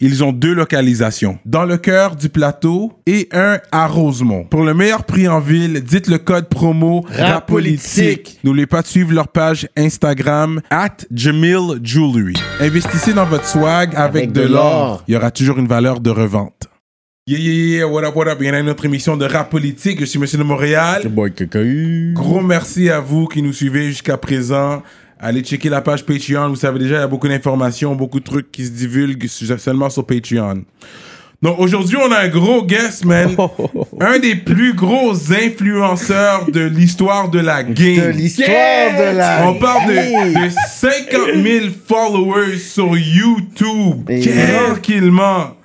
ils ont deux localisations. Dans le cœur du plateau et un à Rosemont. Pour le meilleur prix en ville, dites le code promo RAPOLITIQUE. N'oubliez pas de suivre leur page Instagram at Jamil Jewelry. Investissez dans votre swag avec, Avec de l'or. Il y aura toujours une valeur de revente. Yeah, yeah, yeah, what up, what up? Il y en a une autre émission de rap politique. Je suis Monsieur de Montréal. boy. Gros merci à vous qui nous suivez jusqu'à présent. Allez checker la page Patreon. Vous savez déjà, il y a beaucoup d'informations, beaucoup de trucs qui se divulguent seulement sur Patreon. Donc aujourd'hui, on a un gros guest, man. un des plus gros influenceurs de l'histoire de la game. De l'histoire de la. On parle de, de 50 000 followers sur YouTube. Tranquillement.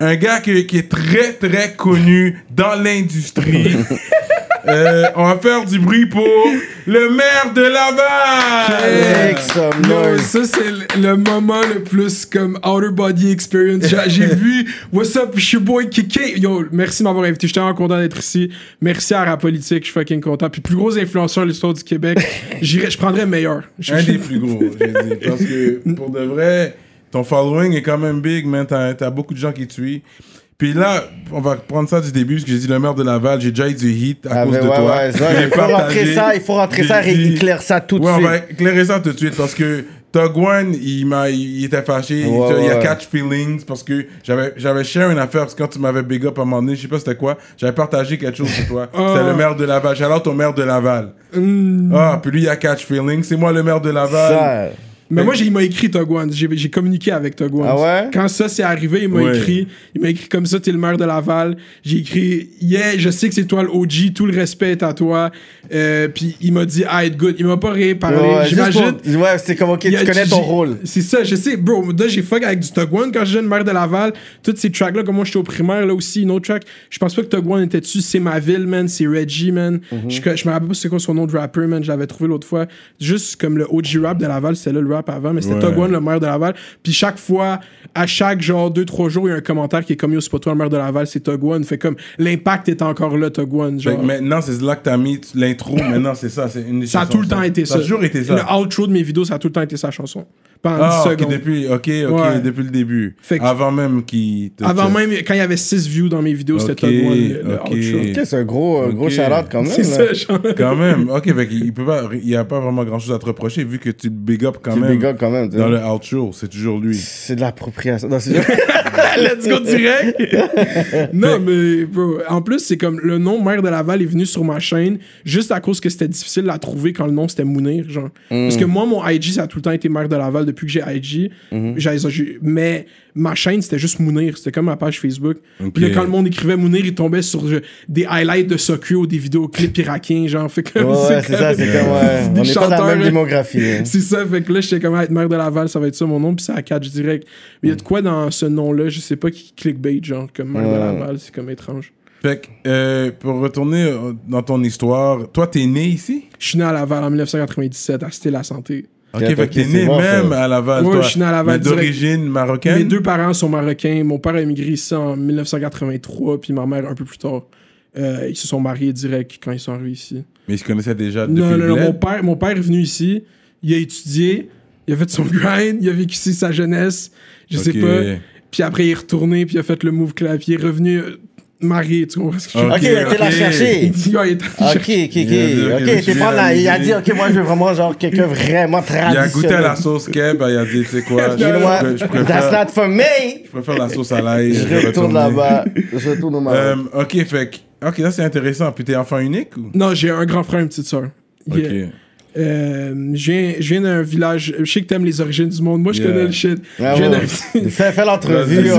Un gars qui, qui est très, très connu dans l'industrie. Euh, on va faire du bruit pour le maire de Laval. Yo, ça c'est le- moment le plus comme outer body experience. J'ai- vu What's up, je suis boy Kiki. Yo, merci de m'avoir invité. Je suis tellement content d'être ici. Merci à Rap Politique, je suis fucking content. Puis plus gros influenceur de l'histoire du Québec, je prendrais meilleur. Je- Un des plus gros, j'ai dit. Parce que pour de vrai, ton following est quand même big, man. T'as as beaucoup de gens qui te suivent. Puis là, on va prendre ça du début, parce que j'ai dit le maire de Laval, j'ai déjà eu du hit à Ah, cause de ouais, toi. ouais, ça, il faut rentrer ça, il faut rentrer ça, dit- éclaire ça tout de Ouais, on suite. va éclairer ça tout de suite parce que One, il, m'a, il était fâché, il- il, a catch feelings parce que j'avais, j'avais share une affaire parce que quand tu m'avais big up à un moment donné, je sais pas c'était quoi, j'avais partagé quelque chose sur toi. C'était le maire de Laval. Out au maire de Laval. Ah, puis lui, il a catch feelings. C'est moi le maire de Laval. Ça. Mais moi, j'ai- il m'a écrit Togwan. J'ai j'ai communiqué avec Togwan. Ah ouais? Quand ça s'est arrivé, il m'a Ouais. écrit. Il m'a écrit comme ça, t'es le maire de Laval. J'ai écrit, yeah, je sais que c'est toi le OG, tout le respect est à toi. Euh, puis il m'a dit, ah, être good. Il m'a pas réparlé. Ouais, J'imagine. pour- Ouais, c'est comme, ok, tu a- connais ton rôle. C'est ça, je sais, bro. Là, j'ai fuck avec du Togwan quand j'étais le maire de Laval. Toutes ces tracks-là, comme moi, j'étais au primaire, là aussi, une autre track. Je pense pas que Togwan était dessus. C'est ma ville, man. C'est Reggie, man. Mhm. Je, je me rappelle pas c'est quoi son nom de rapper, man. Je l'avais trouvé l'autre fois. Juste comme le OG rap de Laval, c'était là le rap avant, mais c'était Ouais. Togwan, le maire de Laval. Puis chaque fois, à chaque genre 2-3 jours, il y a un commentaire qui est comme yo, c'est pas toi le maire de Laval, c'est Togwan. Fait comme l'impact est encore là, Togwan. Fait Genre. que maintenant, c'est là que t'as mis l'intro. maintenant, c'est ça. C'est une des Ça a tout le temps été ça. Ça a toujours été ça. Le outro de mes vidéos, ça a tout le temps été sa chanson. Pendant Ah, 10 ok, secondes. depuis, ok, ok, Ouais. depuis le début. Fait que- Avant même qu'il Avant même, quand il y avait 6 views dans mes vidéos, c'était Ok, Tug One, le, le ok. outro. Ok, c'est un gros, gros shout-out quand même. C'est ça, genre. Quand même, ok, fait qu'il peut pas, il y a pas vraiment grand chose à te reprocher vu que tu le big up quand Tu même. up quand même. Dans le outro, c'est toujours lui. C'est de l'appropriation. Let's go direct. non, mais bro, en plus, c'est comme le nom Maire de Laval est venu sur ma chaîne juste à cause que c'était difficile à trouver quand le nom c'était Mounir, genre. Parce que moi, mon IG, ça a tout le temps été Maire de Laval depuis que j'ai IG. J'ai- j'ai- mais ma chaîne, c'était juste Mounir. C'était comme ma page Facebook. Puis là, quand le monde écrivait Mounir, il tombait sur euh, des highlights de Sokyo, des vidéoclips irakiens, genre. Fait comme, Ouais, c'est ça, c'est comme. ouais, des On n'est pas dans la même démographie. hein. C'est ça, fait que là, j'étais comme, être maire de Laval, ça va être ça mon nom, puis ça catch direct. Mais il y a de quoi dans ce nom-là, je sais pas, qui clickbait, genre, comme maire de Ouais. Laval, c'est comme étrange. Fait que, euh, pour retourner euh, dans ton histoire, toi, t'es né ici? Je suis né à Laval en 1997, à Cité La Santé. Ok, fait que t'es né même ça. à Laval, Ouais, toi. je suis né à Laval d'origine marocaine? Mes deux parents sont marocains. Mon père a émigré ici en 1983, puis ma mère un peu plus tard. Euh, ils se sont mariés direct quand ils sont arrivés ici. Mais ils se connaissaient déjà depuis Non, non, non, mon père, mon père est venu ici, il a étudié, il a fait son grind, il a vécu ici sa jeunesse, je sais Ok. pas. Puis après, il est retourné, puis il a fait le move clavier, il est revenu euh, marié, tu comprends ce que je veux Ok, Ok, il était là ok. chercher. Il dit, ouais, il est allé Ok, chercher. ok, Il a dit, ok, ok. t'es pas la là. Il a dit, ok, moi, je veux vraiment, genre, quelqu'un vraiment Il a traditionnel. goûté à la sauce keb, il a dit, tu sais quoi, je, je- je That's préfère, not for me. je préfère la sauce à l'ail. Je retourne là-bas. Je retourne au Maroc. Euh, ok, fait ok, ça c'est intéressant. Puis t'es enfant unique ou? Non, j'ai un grand frère, une petite soeur. Ok. Euh, je viens, je viens d'un village. Je sais que t'aimes les origines du monde. Moi, je Yeah. connais le shit. Ah je viens ouais. Fais, fais l'entrevue. Je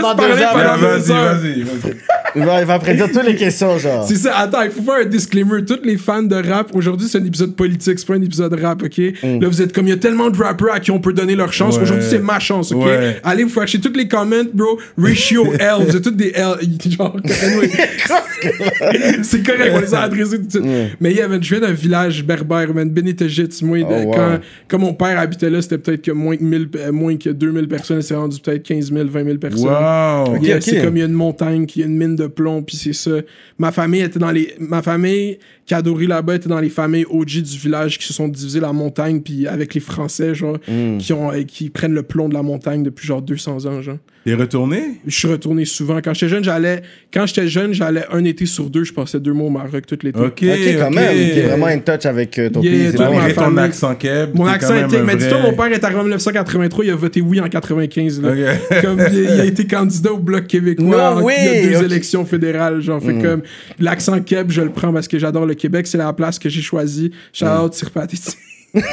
pas pendant deux heures. vas-y, vas-y. Il va, il va prédire toutes les questions, genre. C'est ça, attends, il faut faire un disclaimer. Tous les fans de rap, aujourd'hui, c'est un épisode politique, c'est pas un épisode rap, ok? Mm. Là, vous êtes comme, il y a tellement de rappers à qui on peut donner leur chance. Ouais. Aujourd'hui, c'est ma chance, ok? Ouais. Allez vous acheter toutes les comments, bro. Ratio L, vous êtes tous des L. Genre, anyway. c'est correct, on les a adressés tout de suite. Mais yeah, man, je viens d'un village berbère, man, Benitejit. Moi, de- Oh, wow. quand, quand mon père habitait là, c'était peut-être que moins que, 1000, euh, moins que 2000 personnes, c'est rendu peut-être 15 000, 20 000 personnes. Wow. Yeah. C'est comme il y a une montagne, qui a une mine de plomb, puis c'est ça. Ma famille était dans les. Ma famille qui a adoré là-bas était dans les familles OG du village qui se sont divisées la montagne, puis avec les Français, genre, Hmm. qui, ont, euh, qui prennent le plomb de la montagne depuis genre 200 ans, genre. T'es retourné? Je suis retourné souvent. Quand j'étais jeune, j'allais. Quand j'étais jeune, j'allais un été sur deux, je passais deux mois au Maroc tout l'été. Ok. Ok, quand même. T'es vraiment in touch avec euh, ton Yeah, pays. toi, Malgré ton accent keb. Mon accent était. Mais dis-toi, mon père est arrivé en 1983, il a voté oui en 95. Là. Ok. Comme il, il a été candidat au Bloc québécois. No en- il y a deux élections fédérales. Genre, fait comme l'accent keb, je le prends parce que j'adore le Québec. C'est la place que j'ai choisie. Shout out.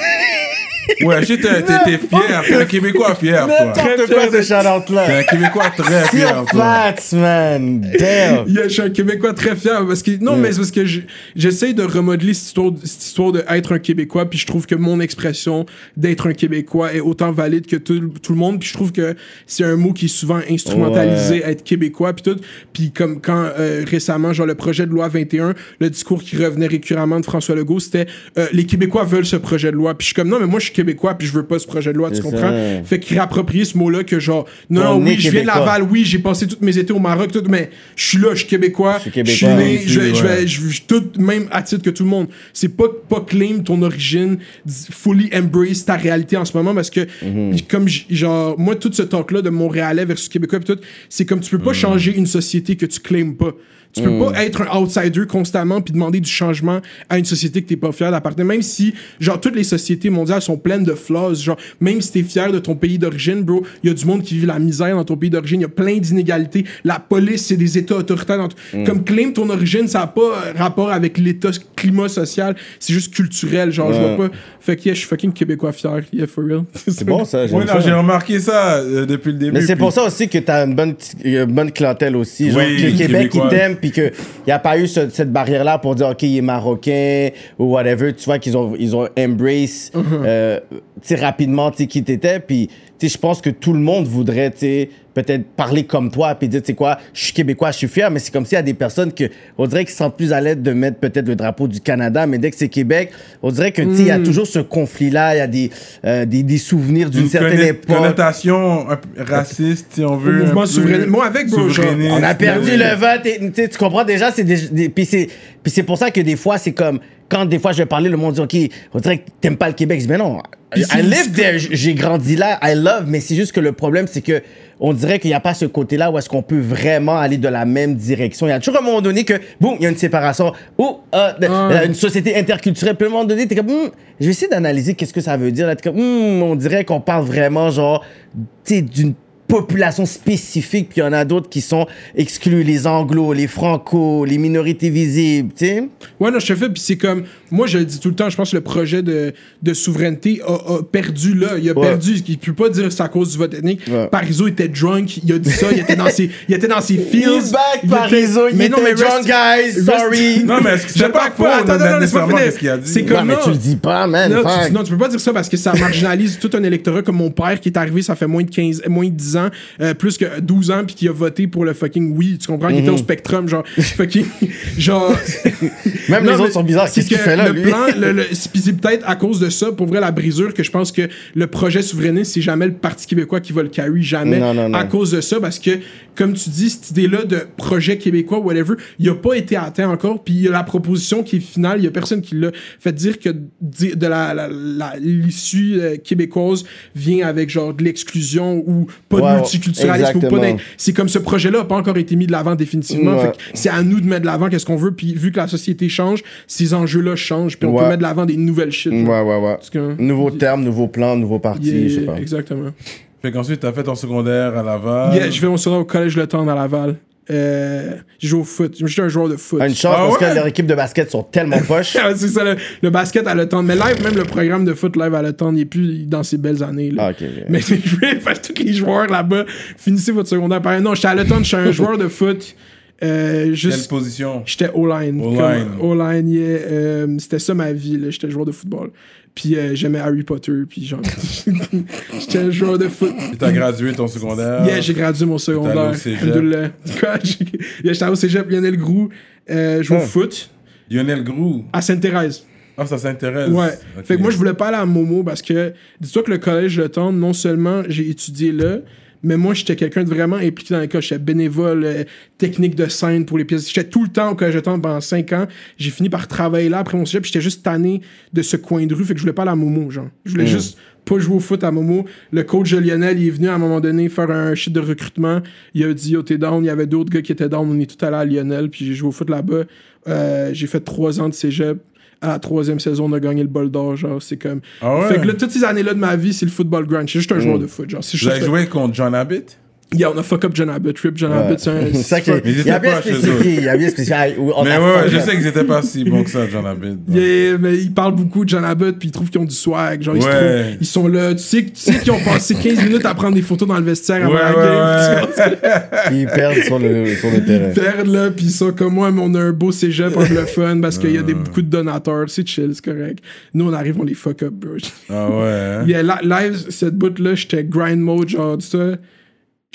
Ouais, je sais, t'es t'es- t'es fier. T'es un Québécois fier, toi. N'importe quoi, ce T'es shout-out-là. un Québécois très fier, toi. Flats, man. Damn. Yeah, je suis un Québécois très fier parce que non, mais c'est parce que je- j'essaie de remodeler cette histoire, cette histoire d'être un Québécois, puis je trouve que mon expression d'être un Québécois est autant valide que tout, tout le monde, puis je trouve que c'est un mot qui est souvent instrumentalisé, être Québécois, puis tout, puis comme quand euh, récemment, genre le projet de loi 21, le discours qui revenait récurremment de François Legault, c'était euh, les Québécois veulent ce projet de loi, puis je suis comme non, mais moi je suis Québécois, puis je veux pas ce projet de loi, tu comprends? ça. Fait qu'il réapproprie ce mot-là que genre non, oui, je viens de. Laval, oui, j'ai passé toutes mes étés au Maroc, tout, mais je suis là, je suis Québécois, suis je suis né, je vais, je tout, même à titre que tout le monde. C'est pas, pas claim ton origine, fully embrace ta réalité en ce moment parce que, Mhm. comme, j- genre, moi, tout ce talk-là de Montréalais versus Québécois, tout, c'est comme tu peux Mhm. pas changer une société que tu claims pas. Tu peux pas être un outsider constamment puis demander du changement à une société que t'es pas fier d'appartenir. Même si, genre, toutes les sociétés mondiales sont pleines de flaws. Genre, même si t'es fier de ton pays d'origine, bro, il y a du monde qui vit la misère dans ton pays d'origine. Il y a plein d'inégalités. La police, c'est des États autoritaires. dans t- Comme claim ton origine, ça a pas euh, rapport avec l'état climat social. C'est juste culturel. Genre, je vois pas. Fait que, yeah, je suis fucking québécois fier. Yeah, for real. C'est bon, ça. j'aime Oui, non, j'ai remarqué ça euh, depuis le début. Mais c'est puis- pour ça aussi que t'as une bonne, une bonne clientèle aussi. Genre, Oui, que le Québec, Québécois. ils t'aiment, puis qu'il n'y a pas eu ce- cette barrière-là pour dire, OK, il est marocain ou whatever. Tu vois qu'ils ont, ils ont embrace Uh-huh. euh, tu sais, rapidement qui t'étais. Puis, tu sais, je pense que tout le monde voudrait, tu peut-être parler comme toi, puis dire, tu sais quoi, je suis québécois, je suis fier, mais c'est comme s'il y a des personnes que, on dirait qu'ils se sentent plus à l'aise de mettre peut-être le drapeau du Canada, mais dès que c'est Québec, on dirait que, tu sais, il y a Hmm. toujours ce conflit-là, il y a des, euh, des, des souvenirs d'une une certaine conna- époque. connotation peu raciste, si on veut. mouvement souverainiste. Moi, avec, bro. On a perdu le vote. et, tu sais, tu comprends déjà, c'est des, des- puis c'est puis c'est pour ça que des fois c'est comme quand des fois je vais parler le monde dit OK, on dirait que t'aimes pas le Québec. Je dis mais non. I live there, j'ai grandi là, I love, mais c'est juste que le problème c'est que on dirait qu'il n'y a pas ce côté-là où est-ce qu'on peut vraiment aller de la même direction. Il y a toujours un moment donné que, boum, il y a une séparation. Ou euh, euh, une société interculturelle. Puis à un moment donné, t'es comme, Hmm, je vais essayer d'analyser qu'est-ce que ça veut dire. Là, t'es comme, Hmm, on dirait qu'on parle vraiment, genre, tu d'une population spécifique, puis il y en a d'autres qui sont exclus, les anglos, les franco, les minorités visibles, tu sais. Ouais, non, je te fais, puis c'est comme, moi je le dis tout le temps, je pense que le projet de, de souveraineté a, a perdu là. Il a Ouais. perdu, il peut pas dire que c'est à cause du vote ethnique. Ouais. Parizeau était drunk, il a dit ça, il était dans ses, il était dans ses feels. He's back, Il était- Parizeau, il mais non, mais était drunk, guys, sorry. Non, mais est-ce que c'est Je pas pas, attends, non, laisse-moi finir. qu'il? C'est Non, comme mais non. tu le dis pas, man. Non, tu, non, tu peux pas dire ça parce que ça marginalise tout un électorat comme mon père qui est arrivé, ça fait moins de 15, moins de 10 ans, euh, plus que 12 ans, puis qui a voté pour le fucking oui, tu comprends, qui Mhm. était au Spectrum, genre, fucking, genre. Même Non, les mais autres sont bizarres. c'est Qu'est-ce qu'il fait là, le lui? plan, le, le- c'est- peut-être à cause de ça, pour vrai, la brisure, que je pense que le projet souverainiste, c'est jamais le Parti québécois qui va le carry, jamais. Non, non, non. À cause de ça, parce que, comme tu dis, cette idée-là de projet québécois, whatever, il a pas été atteint encore, puis il y a la proposition qui est finale, il y a personne qui l'a fait dire que de la, l'issue euh, québécoise vient avec genre de l'exclusion ou pas de multiculturalisme ou pas c'est comme ce projet-là n'a pas encore été mis de l'avant définitivement. Ouais. C'est à nous de mettre de l'avant qu'est-ce qu'on veut. Puis vu que la société change, ces enjeux-là changent. Puis on Ouais. peut mettre de l'avant des nouvelles shit. Ouais, ouais, ouais. Parce que- Nouveau terme, nouveau plan, nouveau parti, Yeah, je sais pas. Exactement. Fait qu'ensuite, t'as fait ton secondaire à Laval. Yeah, je vais au secondaire au collège Le Temps à Laval. Euh, je joue au foot. J'étais un joueur de foot. Une chance Ah parce ouais? que leur équipe de basket sont tellement poches. Ah, c'est ça, le, le basket à Le Temps. Mais live, même le programme de foot live à Le Temps, il n'est plus dans ses belles années. là. Ah, ok, ok. Mais je vais faire tous les joueurs là-bas. Finissez votre secondaire. Pareil. Non, j'étais à Le Temps, je suis un joueur de foot. Euh, Quelle juste, position? J'étais O-line. O-line. Yeah, euh, c'était ça ma vie. J'étais joueur de football. Puis euh, j'aimais Harry Potter, puis genre, j'étais joueur de foot. Tu as gradué ton secondaire. Yeah, j'ai gradué mon secondaire. J'étais au cégep, Lionel Groux, euh, jouer au Oh. foot Lionel Grou. à Sainte-Thérèse. Ah, ça s'intéresse. Ouais. Fait que moi, je voulais pas aller à Momo parce que, dis-toi que le collège Le Temps, non seulement j'ai étudié là, mais moi, j'étais quelqu'un de vraiment impliqué dans l'école. J'étais bénévole, euh, technique de scène pour les pièces. J'étais tout le temps au collège Le Temps pendant 5 ans. J'ai fini par travailler là après mon sujet, puis j'étais juste tanné de ce coin de rue. Fait que je voulais pas aller à Momo, genre. Je voulais juste pas jouer au foot à Momo. Le coach de Lionel, il est venu à un moment donné faire un shit de recrutement. Il a dit, yo, t'es down. Il y avait d'autres gars qui étaient down. On est tout allés à Lionel, puis j'ai joué au foot là-bas. Euh, j'ai fait 3 ans de cégep. À la troisième saison, on a gagné le bol d'or. Genre, c'est comme. Ah ouais? Fait que là, toutes ces années-là de ma vie, c'est le football grind. Je suis juste un joueur de foot. Genre, c'est Vous avez joué contre John Abbott Yeah, on a fuck up John Abbott. Rip John Abbott, c'est un. C'est ça qui- Mais ils il a étaient bien pas chez spécifié, il a bien spécifié. Mais a ouais, je sais qu'ils étaient pas si bons que ça, John Abbott. Yeah, mais ils parlent beaucoup de John Abbott, puis ils trouvent qu'ils ont du swag. Genre, ils, trouvent- ils sont là. Tu sais, tu sais qu'ils ont passé 15 minutes à prendre des photos dans le vestiaire avant Ouais, la game. Ils perdent sur le, sur le terrain. Ils perdent là, puis ils sont comme moi, mais on a un beau cégep anglophone parce qu'il y a des, beaucoup de donateurs. C'est chill, c'est correct. Nous, on arrive, on les fuck up, bro. Ah ouais. hein? Yeah, li- live, cette bout-là, j'étais grind mode, genre, ça.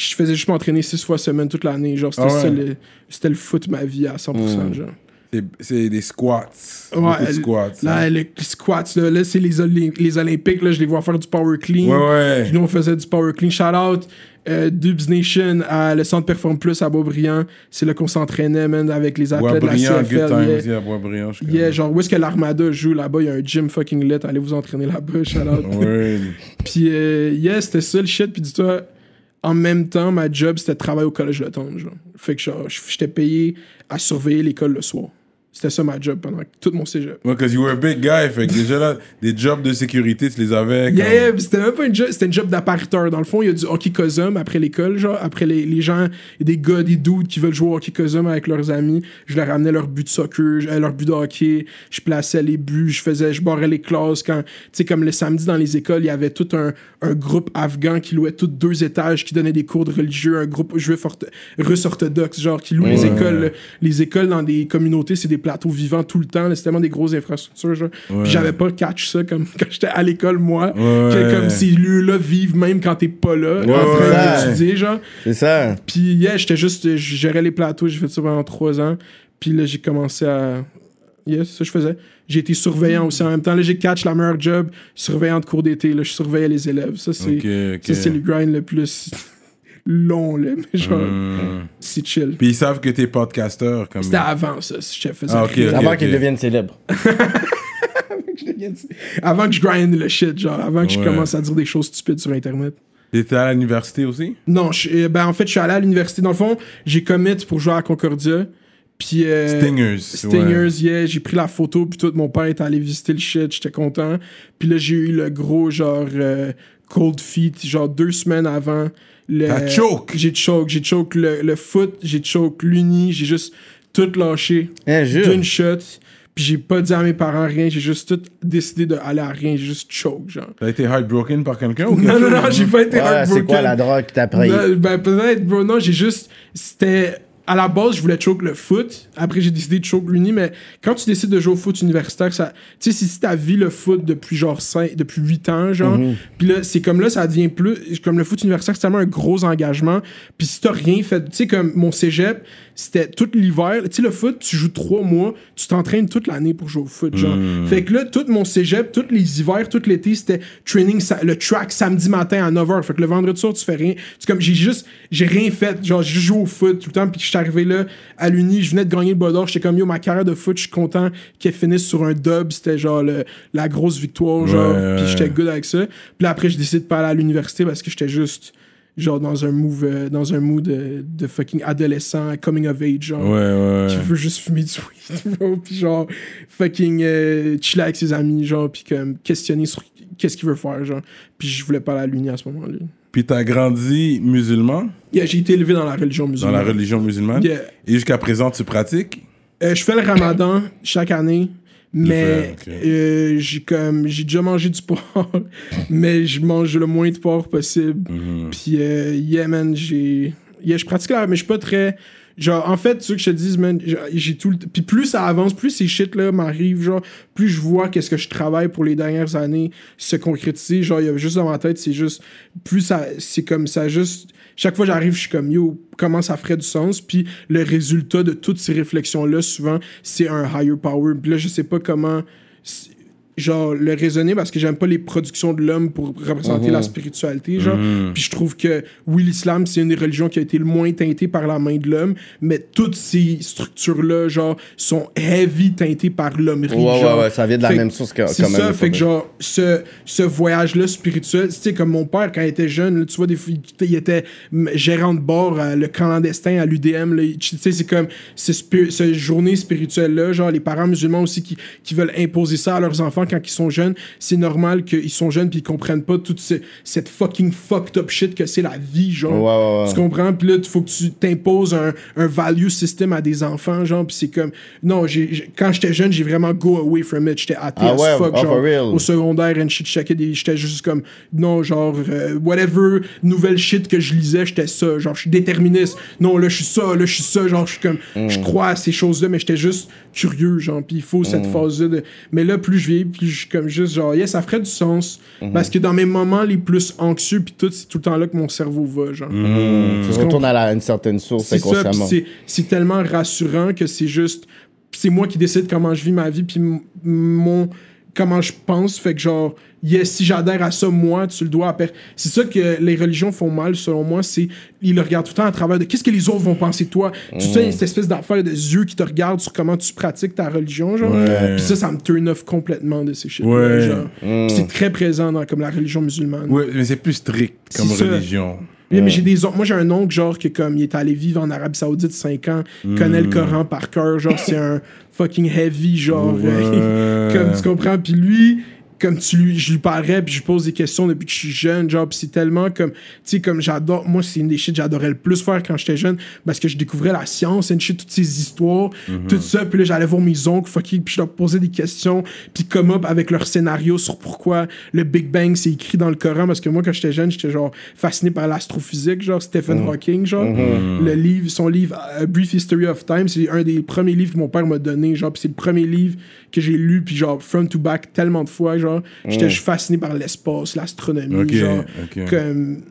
Je faisais juste m'entraîner six fois semaine toute l'année. Genre, c'était Ah ouais. le, c'était le foot ma vie à 100%, Mm. genre. C'est- C'est des squats. Ouais, de squats. Là, hein. les squats, là, là, c'est les, les Olympiques, là, je les vois faire du power clean. Ouais, ouais. Puis nous, on faisait du power clean. Shout out euh, Dubs Nation à le centre Perform Plus à Beaubriand. C'est là qu'on s'entraînait, man, avec les athlètes de la CFL. good yeah. Boisbriand. je Yeah, genre, où est-ce que l'Armada joue là-bas? Il y a un gym fucking lit. Allez vous entraîner là-bas, shout out. Puis, euh, yeah, c'était ça le shit. Puis, dis-toi, en même temps, ma job, c'était de travailler au collège Le Temps. Fait que, j'étais payé à surveiller l'école le soir. C'était ça ma job pendant tout mon cégep. Ouais, parce que you were a big guy. Fait que déjà là, des jobs de sécurité, tu les avais. Yeah, comme- yeah, c'était même pas une job, c'était une job d'appariteur. Dans le fond, il y a du hockey cosum après l'école, genre, après les, les gens, il y a des gars, des dudes qui veulent jouer au hockey cosum avec leurs amis. Je leur ramenais leur but de soccer, euh, leur but de hockey, je plaçais les buts, je faisais, je barrais les classes quand, tu sais, comme le samedi dans les écoles, il y avait tout un, un groupe afghan qui louait tous deux étages, qui donnait des cours de religieux, un groupe juif russe orthodoxe, genre, qui loue les écoles. Les écoles dans des communautés, c'est des plateaux vivants tout le temps, c'est tellement des grosses infrastructures, genre. Ouais. Puis j'avais pas catch ça comme quand j'étais à l'école, moi. Ouais. Que comme ces lieux-là vivent même quand t'es pas là, Ouais, en train d'étudier, genre. C'est ça. Puis, yeah, j'étais juste, je gérais les plateaux, j'ai fait ça pendant trois ans. Puis là, j'ai commencé à. Yes, ça je faisais. J'ai été surveillant aussi en même temps. Là, j'ai catch la meilleure job, surveillant de cours d'été. Là, je surveillais les élèves. Ça, c'est Ok, ok. ça, c'est le grind le plus long, là. Mais genre, Hmm. c'est chill. Puis ils savent que t'es podcaster. Comme... C'était avant ça, si je faisais Ah. Avant qu'ils deviennent célèbres. Je devienne- Avant que je grind le shit, genre, avant que je commence à dire des choses stupides sur Internet. T'étais à l'université aussi? Non, je- ben en fait, je suis allé à l'université. Dans le fond, j'ai commit pour jouer à Concordia. Puis. euh, Stingers. Stingers, ouais. yeah, j'ai pris la photo, puis tout, mon père est allé visiter le shit, j'étais content. Puis là, j'ai eu le gros, genre, euh, cold feet, genre deux semaines avant. Le, T'as choke? J'ai choke, j'ai choke le, le foot, j'ai choke l'uni, j'ai juste tout lâché jure. d'une shot. Puis j'ai pas dit à mes parents rien, j'ai juste tout décidé d'aller à rien, j'ai juste choke, genre. T'as été heartbroken par quelqu'un ou quelque Non, non, chose, non, j'ai pas été Ouais, heartbroken. c'est quoi la drogue que t'as pris? Non, ben, peut-être, bro. Non, j'ai juste. C'était. À la base, je voulais choke le foot. Après, j'ai décidé de choke l'uni. Mais quand tu décides de jouer au foot universitaire, ça. Tu sais, si, si t'as vu le foot depuis genre 5, depuis 8 ans, genre. Mhm. Puis là, c'est comme là, ça devient plus. Comme le foot universitaire, c'est tellement un gros engagement. Puis si t'as rien fait. Tu sais, comme mon cégep, c'était tout l'hiver. Tu sais, le foot, tu joues 3 mois. Tu t'entraînes toute l'année pour jouer au foot, genre. Fait que là, tout mon cégep, tous les hivers, tout l'été, c'était training, le track samedi matin à 9h. Fait que le vendredi soir, tu fais rien. C'est comme, j'ai juste, j'ai rien fait. Genre, j'ai joué au foot tout le temps. Puis je suis arrivé là, à l'Uni, je venais de gagner le bol d'or. J'étais comme, yo, ma carrière de foot, je suis content qu'elle finisse sur un dub. C'était genre le- la grosse victoire, genre. Ouais, Puis j'étais good avec ça. Puis après, je décide de pas aller à l'université parce que j'étais juste, genre, dans un move, euh, dans un mood de, de fucking adolescent, coming of age, genre Ouais, ouais. qui veut juste fumer du weed, bro, puis genre fucking euh, chiller avec ses amis, genre, puis comme questionner sur qu'est-ce qu'il veut faire, genre. Puis je voulais pas à l'uni à ce moment-là. Puis t'as grandi musulman, Yeah, j'ai été élevé dans la religion dans musulmane. la religion musulmane? Yeah. Et jusqu'à présent, tu pratiques? Euh, je fais le ramadan chaque année, mais euh, j'ai comme j'ai déjà mangé du porc, mais je mange le moins de porc possible. Mhm. Puis, euh, yeah, man, j'ai. Je pratique là, mais je suis pas très. Genre, en fait, ce que je te dis, man, j'ai- tout le Puis plus ça avance, plus ces shit-là m'arrivent, genre, plus je vois qu'est-ce que je travaille pour les dernières années se concrétiser. Genre, il y a juste dans ma tête, c'est juste. Plus ça. C'est comme ça, juste. Chaque fois j'arrive, je suis comme, yo, comment ça ferait du sens? Puis le résultat de toutes ces réflexions-là, souvent, c'est un higher power. Puis là, je sais pas comment. Genre, le raisonner parce que j'aime pas les productions de l'homme pour représenter Mhm. la spiritualité, genre. Puis je trouve que, oui, l'islam, c'est une des religions qui a été le moins teintée par la main de l'homme, mais toutes ces structures-là, genre, sont heavy teintées par l'hommerie, Ouais, genre. ouais, ça vient de la Fait même source que- C'est même, ça, fait que genre, ce, ce voyage-là spirituel, tu sais, comme mon père, quand il était jeune, là, tu vois, des il- était gérant de bord le clandestin à l'UDM, là, tu sais, c'est comme ce, spir- ce journée spirituelle-là, genre, les parents musulmans aussi qui, qui veulent imposer ça à leurs enfants quand ils sont jeunes, c'est normal qu'ils sont jeunes puis ils comprennent pas toute ce- cette fucking fucked up shit que c'est la vie, genre. Ouais, ouais, ouais. Tu comprends? Puis là, il faut que tu t'imposes un, un value system à des enfants, genre, puis c'est comme... Non, j'ai, j'ai- quand j'étais jeune, j'ai vraiment go away from it. J'étais athée Ah as fuck, Oh, genre, au secondaire, and shit. J'étais juste comme... Non, genre, euh, whatever nouvelle shit que je lisais, j'étais ça. Genre, je suis déterministe. Non, là, je suis ça, là, je suis ça. Genre, je suis comme... Je Mm. crois à ces choses-là, mais j'étais juste curieux, genre, puis il faut cette Mm. phase-là de... Mais là, plus je vieillis, plus je suis comme juste, genre, yeah, ça ferait du sens. Mm-hmm. Parce que dans mes moments les plus anxieux, puis tout, c'est tout le temps là que mon cerveau va, genre. Tu retournes à la- une certaine source C'est puis inconsciemment. c'est- tellement rassurant que c'est juste. C'est moi qui décide comment je vis ma vie, puis mon. Comment je pense, fait que genre, yes, si j'adhère à ça, moi, tu le dois à C'est ça que les religions font mal, selon moi, c'est. Ils le regardent tout le temps à travers de qu'est-ce que les autres vont penser de toi. Tu sais, cette espèce d'affaire de yeux qui te regardent sur comment tu pratiques ta religion, genre. Ouais. Puis ça, ça me turn off complètement de ces shit Ouais. c'est très présent dans comme la religion musulmane. Ouais, mais c'est plus strict comme ça. Oui, mais j'ai des moi j'ai un oncle genre que comme il est allé vivre en Arabie Saoudite 5 ans, connaît le Coran par cœur, genre c'est un fucking heavy genre Ouais. comme tu comprends? Puis lui comme tu lui je lui parlerais puis je lui pose des questions depuis que je suis jeune genre puis c'est tellement comme tu sais comme j'adore moi c'est une des shit que j'adorais le plus faire quand j'étais jeune parce que je découvrais la science and shit toutes ces histoires tout ça puis là j'allais voir mes oncles fucking puis je leur posais des questions puis come up avec leur scénario sur pourquoi le Big Bang c'est écrit dans le Coran parce que moi quand j'étais jeune j'étais genre fasciné par l'astrophysique genre Stephen Hawking genre. Le livre son livre A Brief History of Time c'est un des premiers livres que mon père m'a donné genre puis c'est le premier livre que j'ai lu puis genre front to back tellement de fois genre j'étais juste fasciné par l'espace l'astronomie genre comme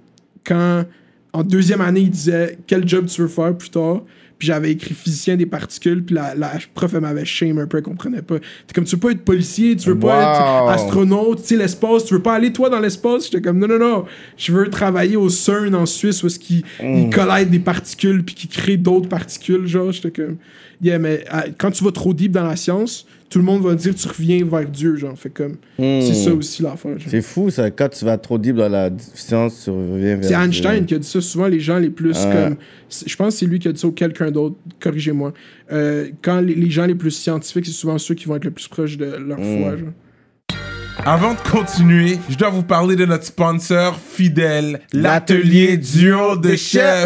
quand en deuxième année il disait quel job tu veux faire plus tard? Puis j'avais écrit physicien des particules puis la, la prof elle m'avait shame un peu elle comprenait pas. T'es comme tu veux pas être policier tu veux pas être astronaute tu sais l'espace tu veux pas aller toi dans l'espace? J'étais comme non non non. Je veux travailler au CERN en Suisse où est-ce qu'ils ils collèdent des particules puis qu'ils créent d'autres particules genre. J'étais comme yeah mais ah, quand tu vas trop deep dans la science tout le monde va dire que tu reviens vers Dieu genre fait comme c'est ça aussi l'affaire. C'est fou, ça. Quand tu vas trop deep dans la science, tu reviens vers C'est Einstein Dieu. qui a dit ça. Souvent, les gens les plus Ah. comme. Je pense que c'est lui qui a dit ça ou quelqu'un d'autre. Corrigez-moi. Euh, quand les, les gens les plus scientifiques, c'est souvent ceux qui vont être le plus proches de leur Mm. foi. genre. Avant de continuer, je dois vous parler de notre sponsor fidèle, l'atelier duo de chef.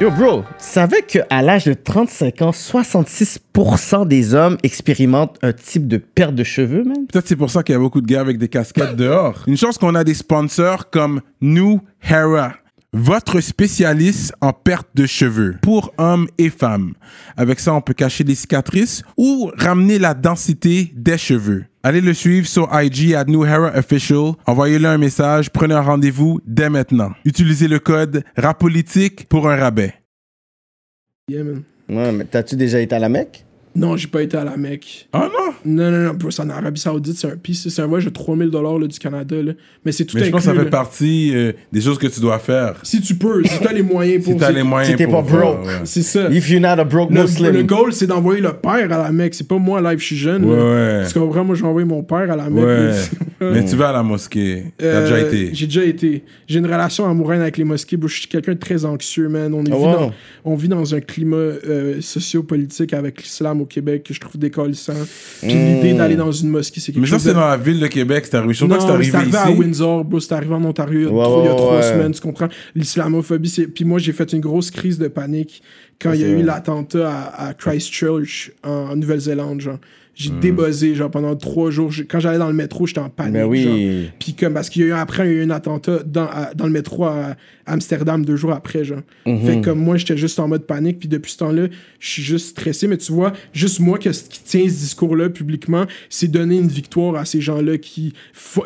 Yo, bro, tu savais qu'à l'âge de 35 ans, 66% des hommes expérimentent un type de perte de cheveux, man? Peut-être c'est pour ça qu'il y a beaucoup de gars avec des casquettes dehors. Une chance qu'on a des sponsors comme New Hera. Votre spécialiste en perte de cheveux pour hommes et femmes. Avec ça, on peut cacher les cicatrices ou ramener la densité des cheveux. Allez le suivre sur IG à New Hera Official. Envoyez-le un message. Prenez un rendez-vous dès maintenant. Utilisez le code RAPOLITIQUE pour un rabais. Yeah, man. Ouais, mais t'as-tu déjà été à la Mecque? Non, j'ai pas été à la Mecque. Ah non? Non, non, non, bro, c'est en Arabie Saoudite, c'est un piste. C'est un voyage de 3000 dollars du Canada, là. Mais c'est tout Mais je pense que ça inclus, fait là. partie euh, des choses que tu dois faire. Si tu peux, si t'as les moyens pour. Si t'as les moyens si t'es pas broke. ouais. C'est ça. If you're not a broke Le, Muslim. le goal, c'est d'envoyer le père à la Mecque. C'est pas moi, live, je suis jeune. Ouais, là. ouais. Tu comprends? Moi, j'ai envoyé mon père à la Mecque. Ouais. là. Mais tu vas à la mosquée. T'as Euh, déjà été. J'ai déjà été. J'ai une relation amoureuse avec les mosquées. Je suis quelqu'un de très anxieux, man. On, est Ah vit wow. dans, on vit dans un climat euh, sociopolitique avec l'islam au Québec que je trouve décollissant. Puis Mm. l'idée d'aller dans une mosquée, c'est quelque Mais ça, chose c'est de... dans la ville de Québec. C'est arrivé. Je Non, que c'est arrivé arrivé ici. à Windsor, bro. C'est arrivé en Ontario il y a trois, il y a ouais, trois ouais. semaines, tu comprends? L'islamophobie, c'est... Puis moi, j'ai fait une grosse crise de panique quand il y a eu l'attentat à, à Christchurch, en, en Nouvelle-Zélande, genre. J'ai Hmm. débuzzé, genre, pendant trois jours. Quand j'allais dans le métro, j'étais en panique, Ben genre. oui. Puis comme, parce qu'il y a eu, après, il y a eu un attentat dans, à- dans le métro à Amsterdam deux jours après, genre. Mhm. Fait que comme moi, j'étais juste en mode panique, puis depuis ce temps-là, je suis juste stressé. Mais tu vois, juste moi que, qui tient ce discours-là publiquement, c'est donner une victoire à ces gens-là qui,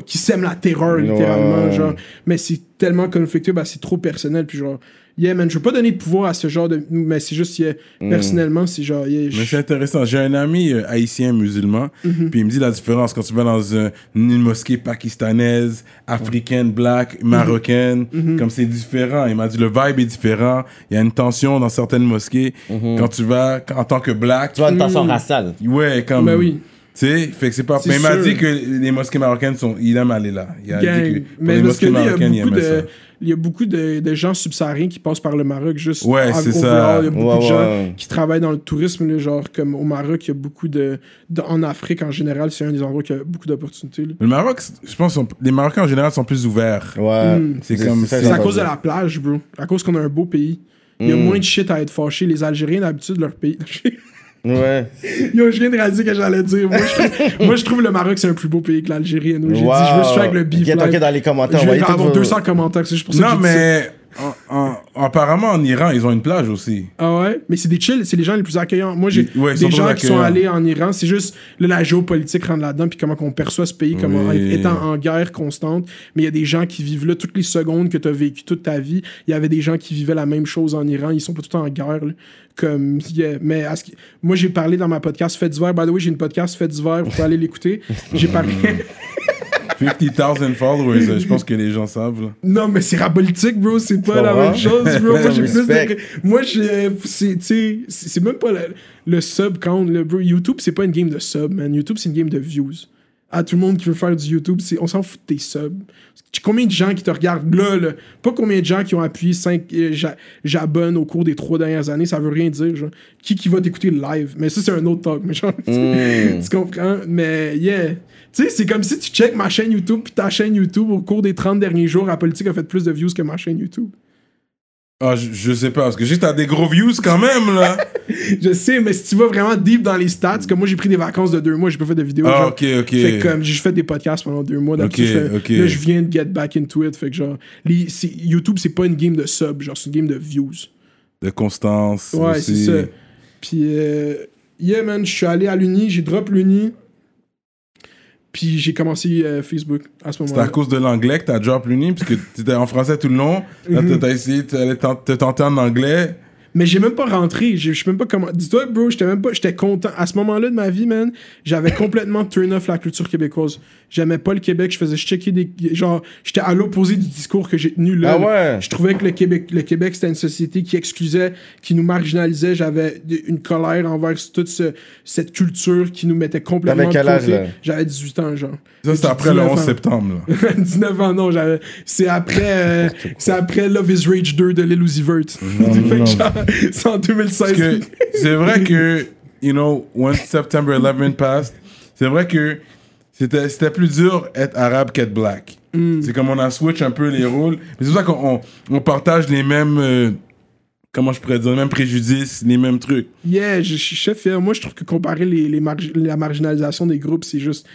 qui sèment la terreur, littéralement, genre. Mais c'est tellement conflictueux, bah, c'est trop personnel, puis genre... Yeah, man, je veux pas donner de pouvoir à ce genre de... Mais c'est juste, yeah, Mhm. personnellement, c'est genre... yeah, Mais c'est intéressant. J'ai un ami euh, haïtien musulman, Mhm. puis il me dit la différence quand tu vas dans un- une mosquée pakistanaise, africaine, black, marocaine, Mhm. comme c'est différent. Il m'a dit le vibe est différent. Il y a une tension dans certaines mosquées. Quand tu vas en tant que black, Tu vois une tension raciale. ouais, comme. Ben oui. Tu sais, fait que c'est pas. C'est Mais il m'a sûr. dit que les mosquées marocaines sont. Il aime aller là. Il a Gang. dit que pour Mais les mosquées marocaines, il de, ça. Il y a beaucoup de, de gens subsahariens qui passent par le Maroc juste Ouais, en- c'est overall. ça. Il y a beaucoup Ouais, de gens qui travaillent dans le tourisme, là, genre comme au Maroc, il y a beaucoup de, de- En Afrique en général, c'est un des endroits qui a beaucoup d'opportunités. là. Le Maroc, c'est- je pense, sont- les Marocains en général sont plus ouverts. Ouais. Mm. C'est comme- ça, C'est j'ai à cause de la plage, bro. À cause qu'on a un beau pays. Il y a Mm. moins de shit à être fâché. Les Algériens, d'habitude, leur pays. Ouais. Yo, je viens de réaliser que j'allais dire. Moi je, trouve, moi, je trouve le Maroc, c'est un plus beau pays que l'Algérie. J'ai dit, je veux juste avec le beef. Ok, live. ok, dans les commentaires. je vais avoir tous vos- 200 commentaires. C'est juste pour ça que Non, dit ça. Mais en- en- apparemment en Iran, ils ont une plage aussi. Ah ouais? Mais c'est des chill, c'est les gens les plus accueillants. Moi, j'ai Ouais, des gens qui sont allés en Iran. C'est juste là, la géopolitique rentre là-dedans, puis comment on perçoit ce pays, comment Oui. étant en guerre constante. Mais il y a des gens qui vivent là toutes les secondes que tu as vécu toute ta vie. Il y avait des gens qui vivaient la même chose en Iran. Ils sont pas tout le temps en guerre. là. Comme, yeah. mais à ce qui- moi, j'ai parlé dans ma podcast Fait d'hiver. By the way, j'ai une podcast Fait d'hiver. Vous pouvez aller l'écouter. J'ai parlé. 50,000 followers, euh, je pense que les gens savent. là. Non, mais c'est rapolitique, bro. C'est pas la même chose, bro. Moi, j'ai plus de... Moi. C'est, tu sais, c'est c'est même pas le, le sub count, le bro. YouTube, c'est pas une game de sub, man. YouTube, c'est une game de views. À tout le monde qui veut faire du YouTube, c'est, on s'en fout de tes subs. Combien de gens qui te regardent? Là, là? Pas combien de gens qui ont appuyé 5 j'abonne au cours des trois dernières années, ça veut rien dire, genre. Qui qui va t'écouter le live? Mais ça, c'est un autre talk, mais genre, tu- Mm. tu comprends? Mais yeah. Tu sais, c'est comme si tu check ma chaîne YouTube puis ta chaîne YouTube au cours des 30 derniers jours, la politique a fait plus de views que ma chaîne YouTube. Ah, je, je sais pas, parce que juste t'as des gros views quand même, là. Je sais, mais si tu vas vraiment deep dans les stats, comme moi j'ai pris des vacances de deux mois, j'ai pas fait de vidéos. Ah, genre, ok, ok. Fait que, comme j'ai fait des podcasts pendant deux mois. Ok, je. Là, je viens de get back into it. Fait que genre, les- YouTube, c'est pas une game de sub, genre, c'est une game de views. De Constance. Ouais, c'est ça. Puis, euh, yeah, man, je suis allé à l'Uni, j'ai drop l'Uni. Puis j'ai commencé euh, Facebook à ce C'est moment-là. à cause de l'anglais que t'as drop l'uni, parce que t'étais en français tout le long. Là, Mhm. t'as- t'as essayé de te tenter en anglais. Mais j'ai même pas rentré. Je je sais même pas comment. Dis-toi, bro, j'étais même pas. J'étais content. À ce moment-là de ma vie, man, j'avais complètement turn off la culture québécoise. J'aimais pas le Québec. Je faisais checker des. Genre, j'étais à l'opposé du discours que j'ai tenu là. Ah ouais? Je trouvais que le Québec, le Québec c'était une société qui exclusait, qui nous marginalisait. J'avais une colère envers toute ce- cette culture qui nous mettait complètement. T'avais quel âge, là? J'avais 18 ans, genre. Ça, c'est après le 19 11 ans. septembre, là. 19 ans, non, j'avais. C'est après, euh, c'est après Love is Rage 2 de Lil Uzi Vert. c'est en 2016. Parce que c'est vrai que, you know, when September 11 passed, c'est vrai que c'était plus dur être arabe qu'être black. Mm. C'est comme on a switch un peu les rôles. Mais c'est pour ça qu'on on- on partage les mêmes, euh, comment je pourrais dire, les mêmes préjudices, les mêmes trucs. Yeah, je je suis chef fier. Moi, je trouve que comparer les, la marginalisation des groupes, c'est juste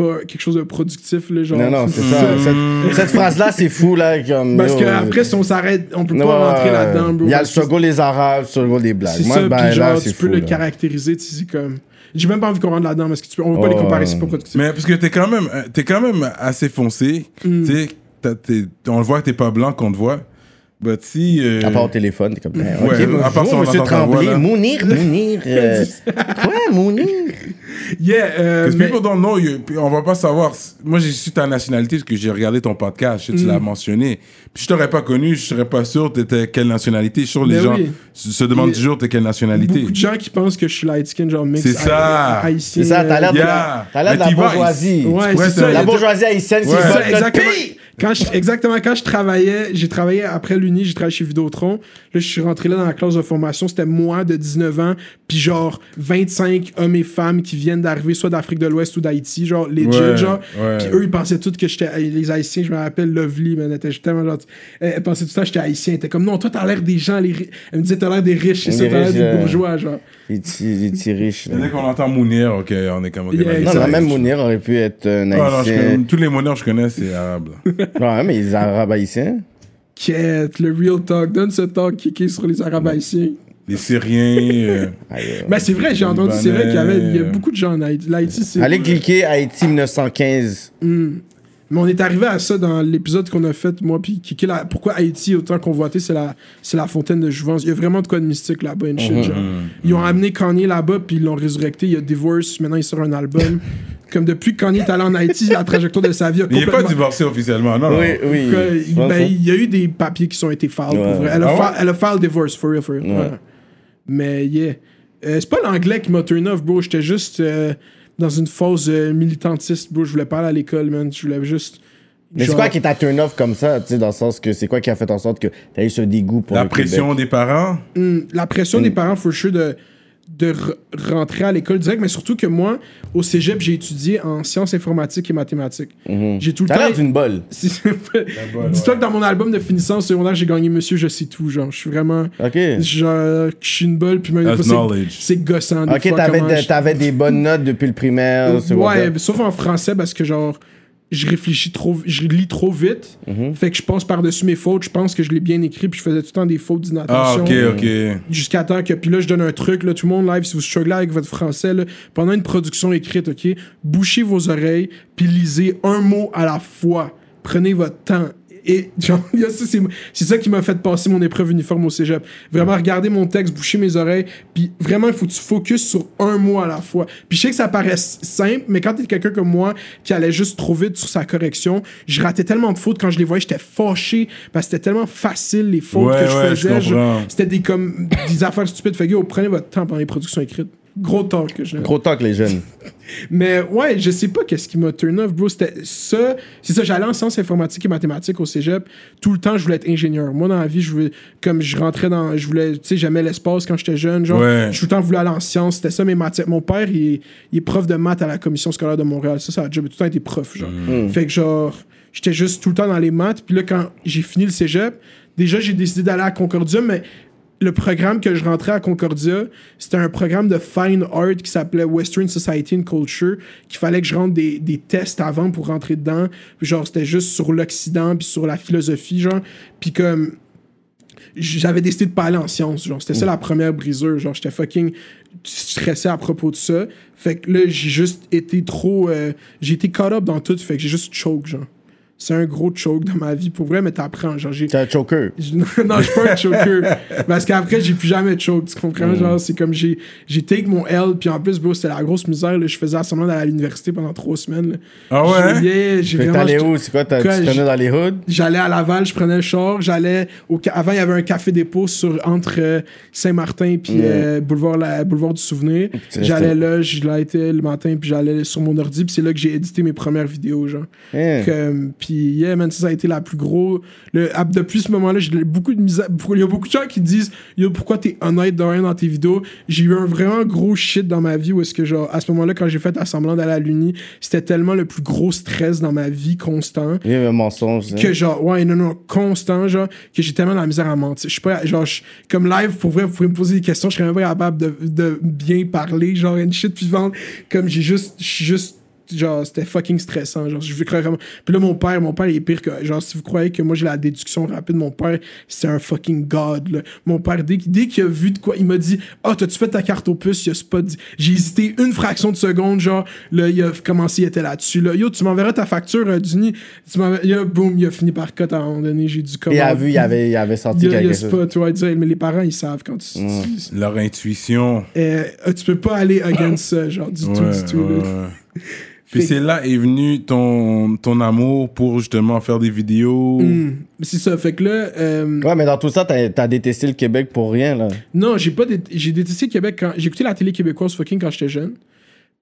pas quelque chose de productif. Là, genre, Non, non, c'est ça. Cette, cette phrase-là, c'est fou, là. Comme, Parce qu'après, si on s'arrête, on peut ouais, pas rentrer ouais. là-dedans, bro. Il y a le struggle des Arabes, le struggle des Blacks. C'est Moi, ça, ben, puis là, genre, tu peux fou, le là. caractériser, tu sais, comme... J'ai même pas envie qu'on rentre là-dedans, parce que tu peux, on va pas Oh, les comparer, c'est pas productif. Mais parce que t'es quand même, euh, t'es quand même assez foncé. Mm. Tu sais, on le voit que t'es pas blanc qu'on te voit. But si. euh, À part au téléphone, t'es comme. ben, Ouais, ok, à part ça, bonjour, on monsieur voix, Tremblay. là. Mounir, Mounir. euh, Quoi, Mounir? Yeah, euh, mais- people don't know, you- puis on va pas savoir. Moi, j'ai su ta nationalité parce que j'ai regardé ton podcast, je tu Mm. l'as mentionné. Puis je t'aurais pas connu, je serais pas sûr t'étais quelle nationalité. Je suis sûr les Ben gens oui. se demandent toujours t'es quelle nationalité. beaucoup de gens qui pensent que je suis light skin, genre mix C'est ça. C'est ça, t'as l'air de la, bourgeoisie. Ouais, c'est c'est ça. La bourgeoisie haïtienne vote Ça, exactement. Quand je, exactement, quand je travaillais, j'ai travaillé après l'Uni, j'ai travaillé chez Vidéotron. Là, je suis rentré là dans la classe de formation. C'était moi de 19 ans, puis genre 25 hommes et femmes qui viennent d'arriver soit d'Afrique de l'Ouest ou d'Haïti, genre legit, Ouais, genre. ouais. Puis eux, ils pensaient tous que j'étais. Les Haïtiens, je me rappelle, Lovely, elle était tellement gentille. Elle, elle pensait tout le temps que j'étais Haïtien. Elle était comme, non, toi, t'as l'air des gens, les Elle me disait, t'as l'air des riches, c'est ça, t'as l'air riches, des euh, bourgeois, genre. Il est il est riche. là. Dès qu'on entend Mounir, ok, on est comme. Yeah, Non, ça, non, ça- même Mounir aurait pu être un Ah, non, je haïtien. connais- tous les Mounirs que je connais, c'est arabe. Ouais, mais les arabes haïtiens. Quête, le real talk. Donne ce talk kické sur les Arabes haïtiens. Les Syriens. euh, euh. Ben, c'est vrai, j'ai entendu, c'est vrai qu'il y avait il y a beaucoup de gens en Haïti. L'Haïti, c'est. Allez cliquer Haïti 1915. Mais on est arrivé à ça dans l'épisode qu'on a fait, moi, puis qui, qui est la- pourquoi Haïti, autant convoité, c'est la, c'est la fontaine de Jouvence. Il y a vraiment de quoi de mystique là-bas, shit, genre. Ils ont amené Kanye là-bas, puis ils l'ont résurrecté. Il y a Divorce, maintenant il sort un album. Comme depuis que Kanye est allé en Haïti, la trajectoire de sa vie a Il est pas divorcé officiellement, non, non. Oui, oui. Que- ben, il y a eu des papiers qui ont été filed Ouais. pour vrai. Elle a, Ah fa- ouais? elle a filed divorce, for real, for real. Ouais. Ouais. Mais yeah. Euh, c'est pas l'anglais qui m'a turn off, bro. J'étais juste euh, dans une phase euh, militantiste, bro. Je voulais pas aller à l'école, man. Je voulais juste. Mais c'est quoi qui t'a turn off comme ça, tu sais, dans le sens que c'est quoi qui a fait en sorte que t'as eu ce dégoût pour La le pression Québec? des parents? Hmm, la pression Mm. des parents, for sure, de, de re- rentrer à l'école direct, mais surtout que moi, au cégep, j'ai étudié en sciences informatiques et mathématiques. J'ai tout le T'as l'air temps. d'une bolle. Si- Dis-toi que dans mon album de finissance secondaire, j'ai gagné Monsieur Je sais tout, genre. Je suis vraiment. Ok. Genre, je suis une bolle, puis même c'est- gossant. Des Ok, t'avais, de- je- des bonnes notes depuis le primaire, Ouais, sauf en français parce que genre je réfléchis trop, je lis trop vite. Mhm. Fait que je passe par-dessus mes fautes. Je pense que je l'ai bien écrit, puis je faisais tout le temps des fautes Ah, d'inattention. ok, ok. Jusqu'à temps que. Puis là, je donne un truc, là, tout le monde live, si vous strugglez avec votre français, là, pendant une production écrite, OK, bouchez vos oreilles, puis lisez un mot à la fois. Prenez votre temps. Et genre, il y a ça, c'est c'est ça qui m'a fait passer mon épreuve uniforme au cégep. Vraiment, regarder mon texte, boucher mes oreilles, puis vraiment, il faut que tu focuses sur un mot à la fois. Puis je sais que ça paraît simple, mais quand t'es quelqu'un comme moi qui allait juste trop vite sur sa correction, je ratais tellement de fautes quand je les voyais, j'étais fâché parce que c'était tellement facile les fautes Ouais, que je ouais, faisais. C'était des comme des affaires stupides. Fait que yo, prenez votre temps pendant les productions écrites. Gros talk que je Gros talk, les jeunes. Mais ouais, je sais pas qu'est-ce qui m'a turn off, bro. C'était ça. C'est ça, j'allais en sciences informatiques et mathématiques au cégep. Tout le temps, je voulais être ingénieur. Moi, dans la vie, je voulais, comme je rentrais dans. Je voulais, tu sais, j'aimais l'espace quand j'étais jeune. Genre, Ouais. je tout le temps voulu aller en sciences. C'était ça mes matières. Mon père, il est, il est prof de maths à la commission scolaire de Montréal. Ça, ça a job. Tout le temps été prof, genre. Fait que genre, j'étais juste tout le temps dans les maths. Puis là, quand j'ai fini le cégep, déjà, j'ai décidé d'aller à Concordia, mais le programme que je rentrais à Concordia, c'était un programme de fine art qui s'appelait Western Society and Culture, qu'il fallait que je rentre des, tests avant pour rentrer dedans. Genre, c'était juste sur l'Occident, puis sur la philosophie, genre. Puis comme j'avais décidé de pas aller en sciences genre c'était ça la première brisure genre j'étais fucking stressé à propos de ça fait que là j'ai juste été trop euh, j'ai été caught up dans tout fait que j'ai juste choke genre c'est un gros choke dans ma vie pour vrai mais t'apprends genre j'ai T'es un choker. non, je suis pas un choker. Parce qu'après, j'ai plus jamais de choke. Tu comprends? Genre, c'est comme j'ai, j'ai take mon L, puis en plus, bro, c'était la grosse misère. Là. Je faisais semblant d'aller à l'université pendant trois semaines. là. Ah ouais? J'ai Fait que vraiment. t'allais j'étais- où? C'est quoi? Tu dans les hoods? J'allais à Laval, je prenais le char, j'allais au avant il y avait un café dépôt sur entre euh, Saint-Martin puis euh, boulevard la, boulevard du souvenir. J'allais là, je l'étais le matin puis j'allais sur mon ordi puis c'est là que j'ai édité mes premières vidéos genre. Hein. Puis yeah man, ça, ça a été la plus gros le ah, depuis ce moment-là, j'ai beaucoup de misère il y a beaucoup de gens qui disent yo pourquoi t'es honnête de rien dans tes vidéos? J'ai eu un vraiment gros shit dans ma vie où est-ce que genre à ce moment-là quand j'ai fait assemblant d'aller à l'uni, c'était tellement le plus gros stress dans ma vie constant Il y avait un mensonge. hein. que genre ouais non non constant genre que j'ai tellement de la misère à mentir je suis pas genre comme live pour vrai vous pouvez me poser des questions je serais même pas capable de, de bien parler genre une shit puis vendre comme j'ai juste juste genre, c'était fucking stressant. Genre, je vraiment. Puis là, mon père, mon père, il est pire que. Genre, si vous croyez que moi, j'ai la déduction rapide, mon père, c'est un fucking god, là. Mon père, dès, qu'il- dès qu'il a vu de quoi, il m'a dit Ah, t'as-tu fait ta carte au puce Il a spot. J'ai hésité une fraction de seconde, genre, là, il a commencé, il était là-dessus. Là. Yo, tu m'enverras ta facture, euh, Duni. Tu m'enverras- boum, il a fini par cut à un moment donné. J'ai dû Il a vu, il avait, il avait senti Il a, il a quelque chose. spot, ouais, dire, mais les parents, ils savent quand tu. tu- Leur intuition. euh, tu peux pas aller against ça, genre, du tout, du tout. ouais. Puis c'est là est venu ton, ton amour pour justement faire des vidéos. Hmm. C'est ça, fait que là. euh, Ouais, mais dans tout ça, t'as détesté le Québec pour rien, là. Non, j'ai pas dé- j'ai détesté le Québec quand j'ai écouté la télé québécoise fucking quand j'étais jeune.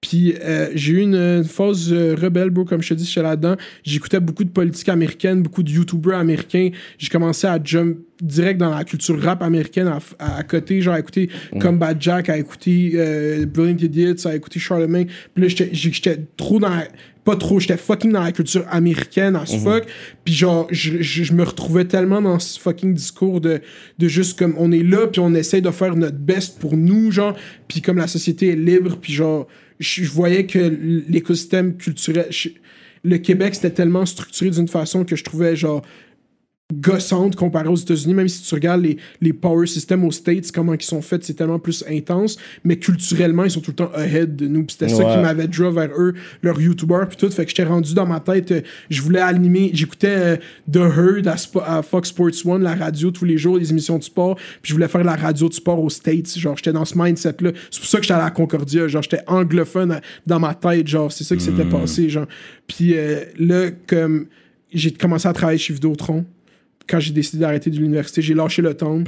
Puis euh, j'ai eu une, une phase euh, rebelle, bro, comme je te dis, j'étais là-dedans. J'écoutais beaucoup de politique américaine, beaucoup de YouTubers américains. J'ai commencé à jump direct dans la culture rap américaine à, à- à côté, genre à écouter Combat Jack, à écouter euh, Brilliant Idiots, à écouter Charlemagne. Puis là, j'étais- trop dans la- Pas trop, j'étais fucking dans la culture américaine as fuck. Puis genre, je, je- je me retrouvais tellement dans ce fucking discours de, de juste comme on est là, puis on essaye de faire notre best pour nous, genre. Puis comme la société est libre, puis genre, je, voyais que l'écosystème culturel. le Québec, c'était tellement structuré d'une façon que je trouvais genre gossante comparé aux États-Unis, même si tu regardes les, les power systems aux States, comment ils sont faits, c'est tellement plus intense, mais culturellement, ils sont tout le temps ahead de nous. C'était ça qui m'avait draw vers eux, leur YouTuber, puis tout. Fait que j'étais rendu dans ma tête, euh, je voulais animer, j'écoutais euh, The Herd à, Fox Sports One, la radio tous les jours, les émissions de sport, puis je voulais faire de la radio de sport aux States. Genre, j'étais dans ce mindset-là. C'est pour ça que j'étais à la Concordia. Genre, j'étais anglophone à- dans ma tête. Genre, c'est ça qui s'était passé. Genre, puis euh, là, comme j'ai commencé à travailler chez Vidéotron, quand j'ai décidé d'arrêter de l'université, j'ai lâché le temps.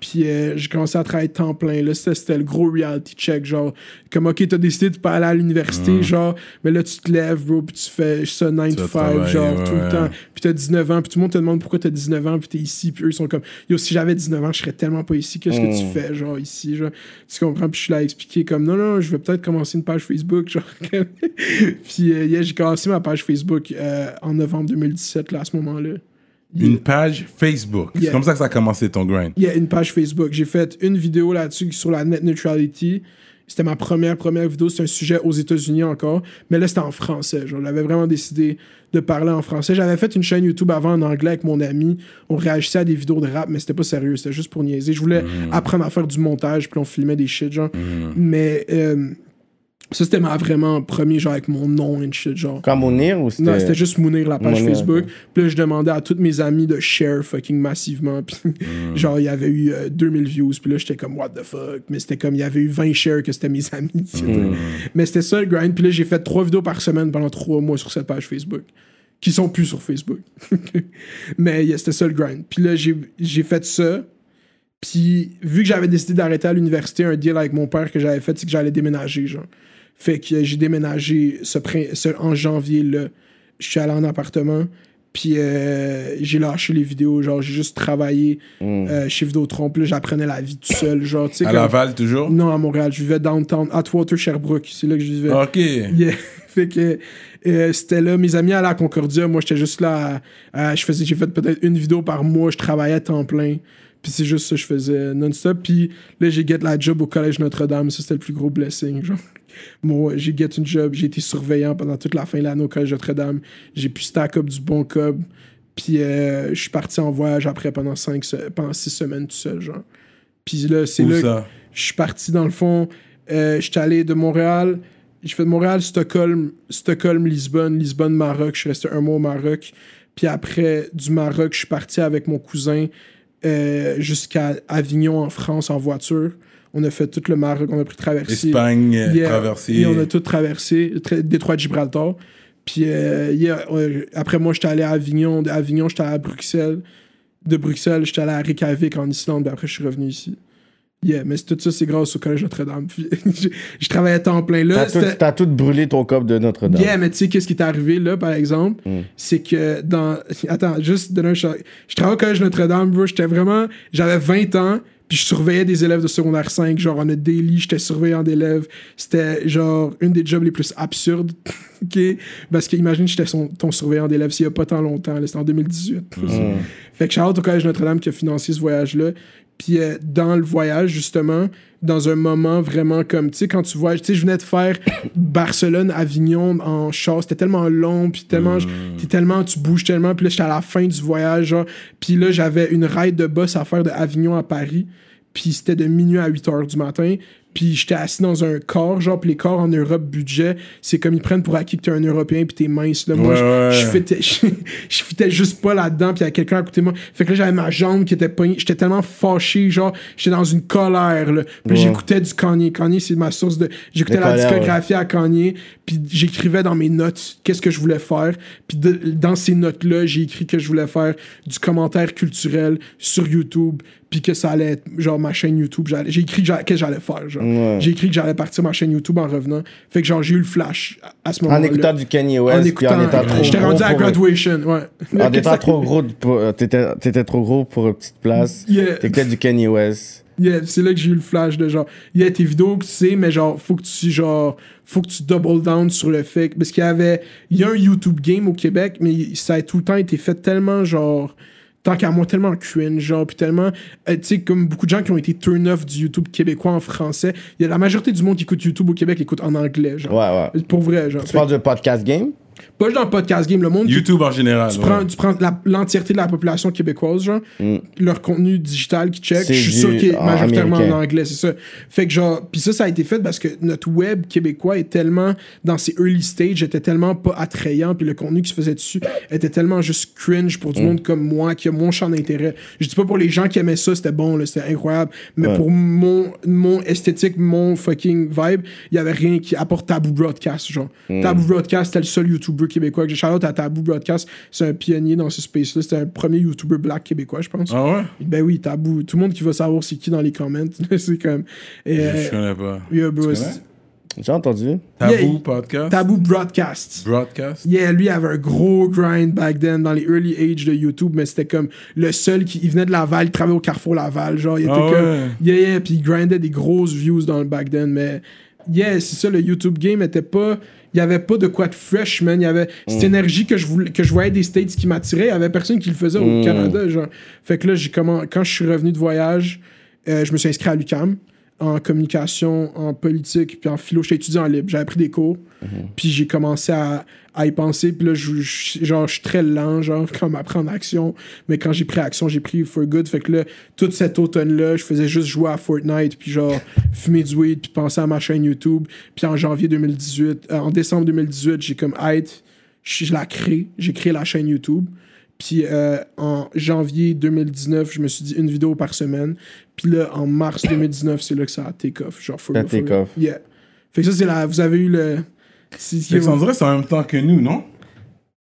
Puis euh, j'ai commencé à travailler temps plein. Là, c'était, le gros reality check. Genre, comme, OK, t'as décidé de pas aller à l'université, genre, mais là, tu te lèves, bro, puis tu fais ça 9 Tu to vas 5, travailler, genre, ouais, tout le ouais. temps. Puis t'as 19 ans, puis tout le monde te demande pourquoi t'as 19 ans, puis t'es ici, puis eux, ils sont comme, yo, si j'avais 19 ans, je serais tellement pas ici. Qu'est-ce que tu fais, genre, ici, genre, tu comprends? Puis je suis là à expliquer, comme, non, non, je vais peut-être commencer une page Facebook, genre. puis euh, yeah, j'ai commencé ma page Facebook euh, en novembre 2017, là, à ce moment-là. Une page Facebook. Yeah. C'est comme ça que ça a commencé ton grind. Il y a une page Facebook. J'ai fait une vidéo là-dessus sur la net neutrality. C'était ma première, première vidéo. C'était un sujet aux États-Unis encore. Mais là, c'était en français. Genre, j'avais vraiment décidé de parler en français. J'avais fait une chaîne YouTube avant en anglais avec mon ami. On réagissait à des vidéos de rap, mais c'était pas sérieux. C'était juste pour niaiser. Je voulais apprendre à faire du montage, puis on filmait des shit, genre. Mais euh, ça, c'était ma vraiment premier, genre, avec mon nom et shit, genre. Comme Mounir ou c'était. Non, c'était juste Mounir, la page Mounir, Facebook. ok. Puis là, je demandais à tous mes amis de share fucking massivement. Puis Mm. genre, il y avait eu euh, 2000 views. Puis là, j'étais comme, what the fuck? Mais c'était comme, il y avait eu 20 shares que c'était mes amis. Mm. Mais c'était ça le grind. Puis là, j'ai fait trois vidéos par semaine pendant trois mois sur cette page Facebook. Qui sont plus sur Facebook. Mais yeah, c'était ça le grind. Puis là, j'ai j'ai fait ça. Puis vu que j'avais décidé d'arrêter à l'université, un deal avec mon père que j'avais fait, c'est que j'allais déménager, genre. Fait que j'ai déménagé ce, ce- en janvier, là. Je suis allé en appartement. Puis euh, j'ai lâché les vidéos, genre j'ai juste travaillé euh, chez Vidéotron. Puis j'apprenais la vie tout seul, genre, tu sais. À comme- Laval, toujours? Non, à Montréal. Je vivais downtown, Atwater, Sherbrooke. C'est là que je vivais. Ok. Yeah. fait que euh, c'était là, mes amis allaient à Concordia, moi j'étais juste là, à- à- je faisais, j'ai fait peut-être une vidéo par mois, je travaillais à temps plein. Puis c'est juste ça que je faisais non-stop. Puis là, j'ai get la job au Collège Notre-Dame. Ça, c'était le plus gros blessing. Genre. Moi, j'ai get une job. J'ai été surveillant pendant toute la fin de l'année au Collège Notre-Dame. J'ai pu stack up du bon cob. Puis euh, je suis parti en voyage après pendant, cinq, pendant six semaines tout seul, genre. Puis là, c'est là je suis parti dans le fond. Euh, je suis allé de Montréal. J'ai fait de Montréal, Stockholm, Stockholm, Lisbonne, Lisbonne, Maroc. Je suis resté un mois au Maroc. Puis après, du Maroc, je suis parti avec mon cousin euh, jusqu'à Avignon, en France, en voiture. On a fait tout le Maroc, on a pris traversée. Espagne, Yeah. traversée. Et on a tout traversé, tra- détroit de Gibraltar. Puis euh, yeah, euh, après moi, j'étais allé à Avignon. De Avignon, j'étais allé à Bruxelles. De Bruxelles, j'étais allé à Reykjavik en Islande. Puis après, je suis revenu ici. Yeah, mais tout ça, c'est grâce au Collège Notre-Dame. Je, je travaillais à temps plein là. T'as tout, tout brûlé ton cop de Notre-Dame. Yeah, mais tu sais, qu'est-ce qui est arrivé là, par exemple? Mm. C'est que dans. Attends, juste donner un choc. Je travaillais au Collège Notre-Dame, bro. J'étais vraiment. J'avais 20 ans, puis je surveillais des élèves de secondaire 5. Genre, on a daily, j'étais surveillant d'élèves. C'était, genre, une des jobs les plus absurdes. OK? Parce que, imagine, j'étais ton surveillant d'élèves s'il y a pas tant longtemps. C'était en 2018. Fait que shout au Collège Notre-Dame qui a financé ce voyage-là. Puis euh, dans le voyage, justement, dans un moment vraiment comme, tu sais, quand tu vois, tu sais, je venais de faire Barcelone-Avignon en char, c'était tellement long, puis tellement, t'es tellement, tu bouges tellement, puis là, j'étais à la fin du voyage, genre, puis là, j'avais une ride de bus à faire de Avignon à Paris, puis c'était de minuit à 8 heures du matin, puis j'étais assis dans un corps, genre, puis les corps en Europe budget, c'est comme ils prennent pour acquis que t'es un Européen, puis t'es mince, là. Moi, Ouais, je- ouais. je fitais, je, je fitais juste pas là-dedans, puis il y a quelqu'un à côté de moi. Fait que là, j'avais ma jambe qui était poignée. J'étais tellement fâché, genre, j'étais dans une colère, là. Puis Ouais. j'écoutais du Kanye. Kanye, c'est ma source de. J'écoutais la discographie à Kanye, puis j'écrivais dans mes notes qu'est-ce que je voulais faire. Puis de- dans ces notes-là, j'ai écrit que je voulais faire du commentaire culturel sur YouTube, puis que ça allait être, genre, ma chaîne YouTube. J'ai écrit que j'allais faire, genre. Ouais. J'ai écrit que j'allais partir ma chaîne YouTube en revenant. Fait que, genre, j'ai eu le flash à, ce En moment-là. écoutant du Kanye En West, puis écoutant, en étant trop j'étais rendu à pour- graduation, ouais. En étant trop gros, pour- euh, t'étais t'étais trop gros pour une petite place. Yeah. T'écoutais du Kanye West. Yeah, c'est là que j'ai eu le flash de genre, yeah, tes vidéos, tu sais, mais genre, faut que tu, genre, faut que tu double down sur le fait. Parce qu'il y avait, il y a un YouTube game au Québec, mais ça a tout le temps été fait tellement, genre, tant qu'à moi, tellement cringe, genre, puis tellement, euh, tu sais, comme beaucoup de gens qui ont été turn off du YouTube québécois en français, il y a la majorité du monde qui écoute YouTube au Québec écoute en anglais, genre. Ouais, ouais. Pour vrai, genre. Tu Fait parles de podcast game? Pas juste dans le podcast game, le monde qui YouTube en général. tu ouais. prends, tu prends l'entièreté de la population québécoise, genre, leur contenu digital qui check, Mm. Je suis du- sûr qu'il est en majoritairement américain. en anglais, c'est ça. Fait que genre, puis ça, ça a été fait parce que notre web québécois est tellement, dans ses early stages, était tellement pas attrayant, puis le contenu qui se faisait dessus était tellement juste cringe pour du Mm. monde comme moi, qui a mon champ d'intérêt. Je dis pas pour les gens qui aimaient ça, c'était bon, là, c'était incroyable, mais Ouais. pour mon, mon esthétique, mon fucking vibe, il y avait rien qui apporte Taboo Broadcast, genre. Mm. Taboo Broadcast, c'était le seul YouTuber québécois que j'ai. Shout out à Taboo Broadcast, c'est un pionnier dans ce space-là. C'était un premier YouTuber black québécois, je pense. Ah ouais? Ben oui, Taboo. Tout le monde qui va savoir c'est qui dans les comments. c'est comme. Et, Je euh, connais pas. yeah, bro, Tu c'est- connais? J'ai entendu. Tabou Yeah, podcast? Taboo Broadcast. Broadcast? Yeah, lui avait un gros grind back then dans les early age de YouTube, mais c'était comme le seul qui il venait de Laval, il travaillait au Carrefour Laval, genre il était Ah comme ouais? yeah yeah, puis il grindait des grosses views dans le back then, mais yeah, c'est ça le YouTube game était pas il y avait pas de quoi de fresh man, il y avait cette énergie que je voulais que je voyais des states qui m'attiraient, il y avait personne qui le faisait au Canada, genre. Fait que là j'ai quand je suis revenu de voyage, euh, je me suis inscrit à l'UCAM en communication, en politique, puis en philo. J'étais étudiant en libre. J'avais pris des cours. Puis j'ai commencé à, à y penser. Puis là, je, je- genre, je suis très lent, genre, comme à prendre action. Mais quand j'ai pris action, j'ai pris for good. Fait que là, tout cet automne-là, je faisais juste jouer à Fortnite, puis genre, fumer du weed, puis penser à ma chaîne YouTube. Puis en janvier 2018, euh, en décembre 2018, j'ai comme, hâte, je, je la crée. J'ai créé la chaîne YouTube. Puis euh, en janvier 2019, je me suis dit une vidéo par semaine. Puis là, en mars 2019, c'est là que ça a take off. Genre, for take off. Yeah. Fait que ça, c'est la. Vous avez eu le. c'est- Fait que ça, on dirait que c'est en même temps que nous, non?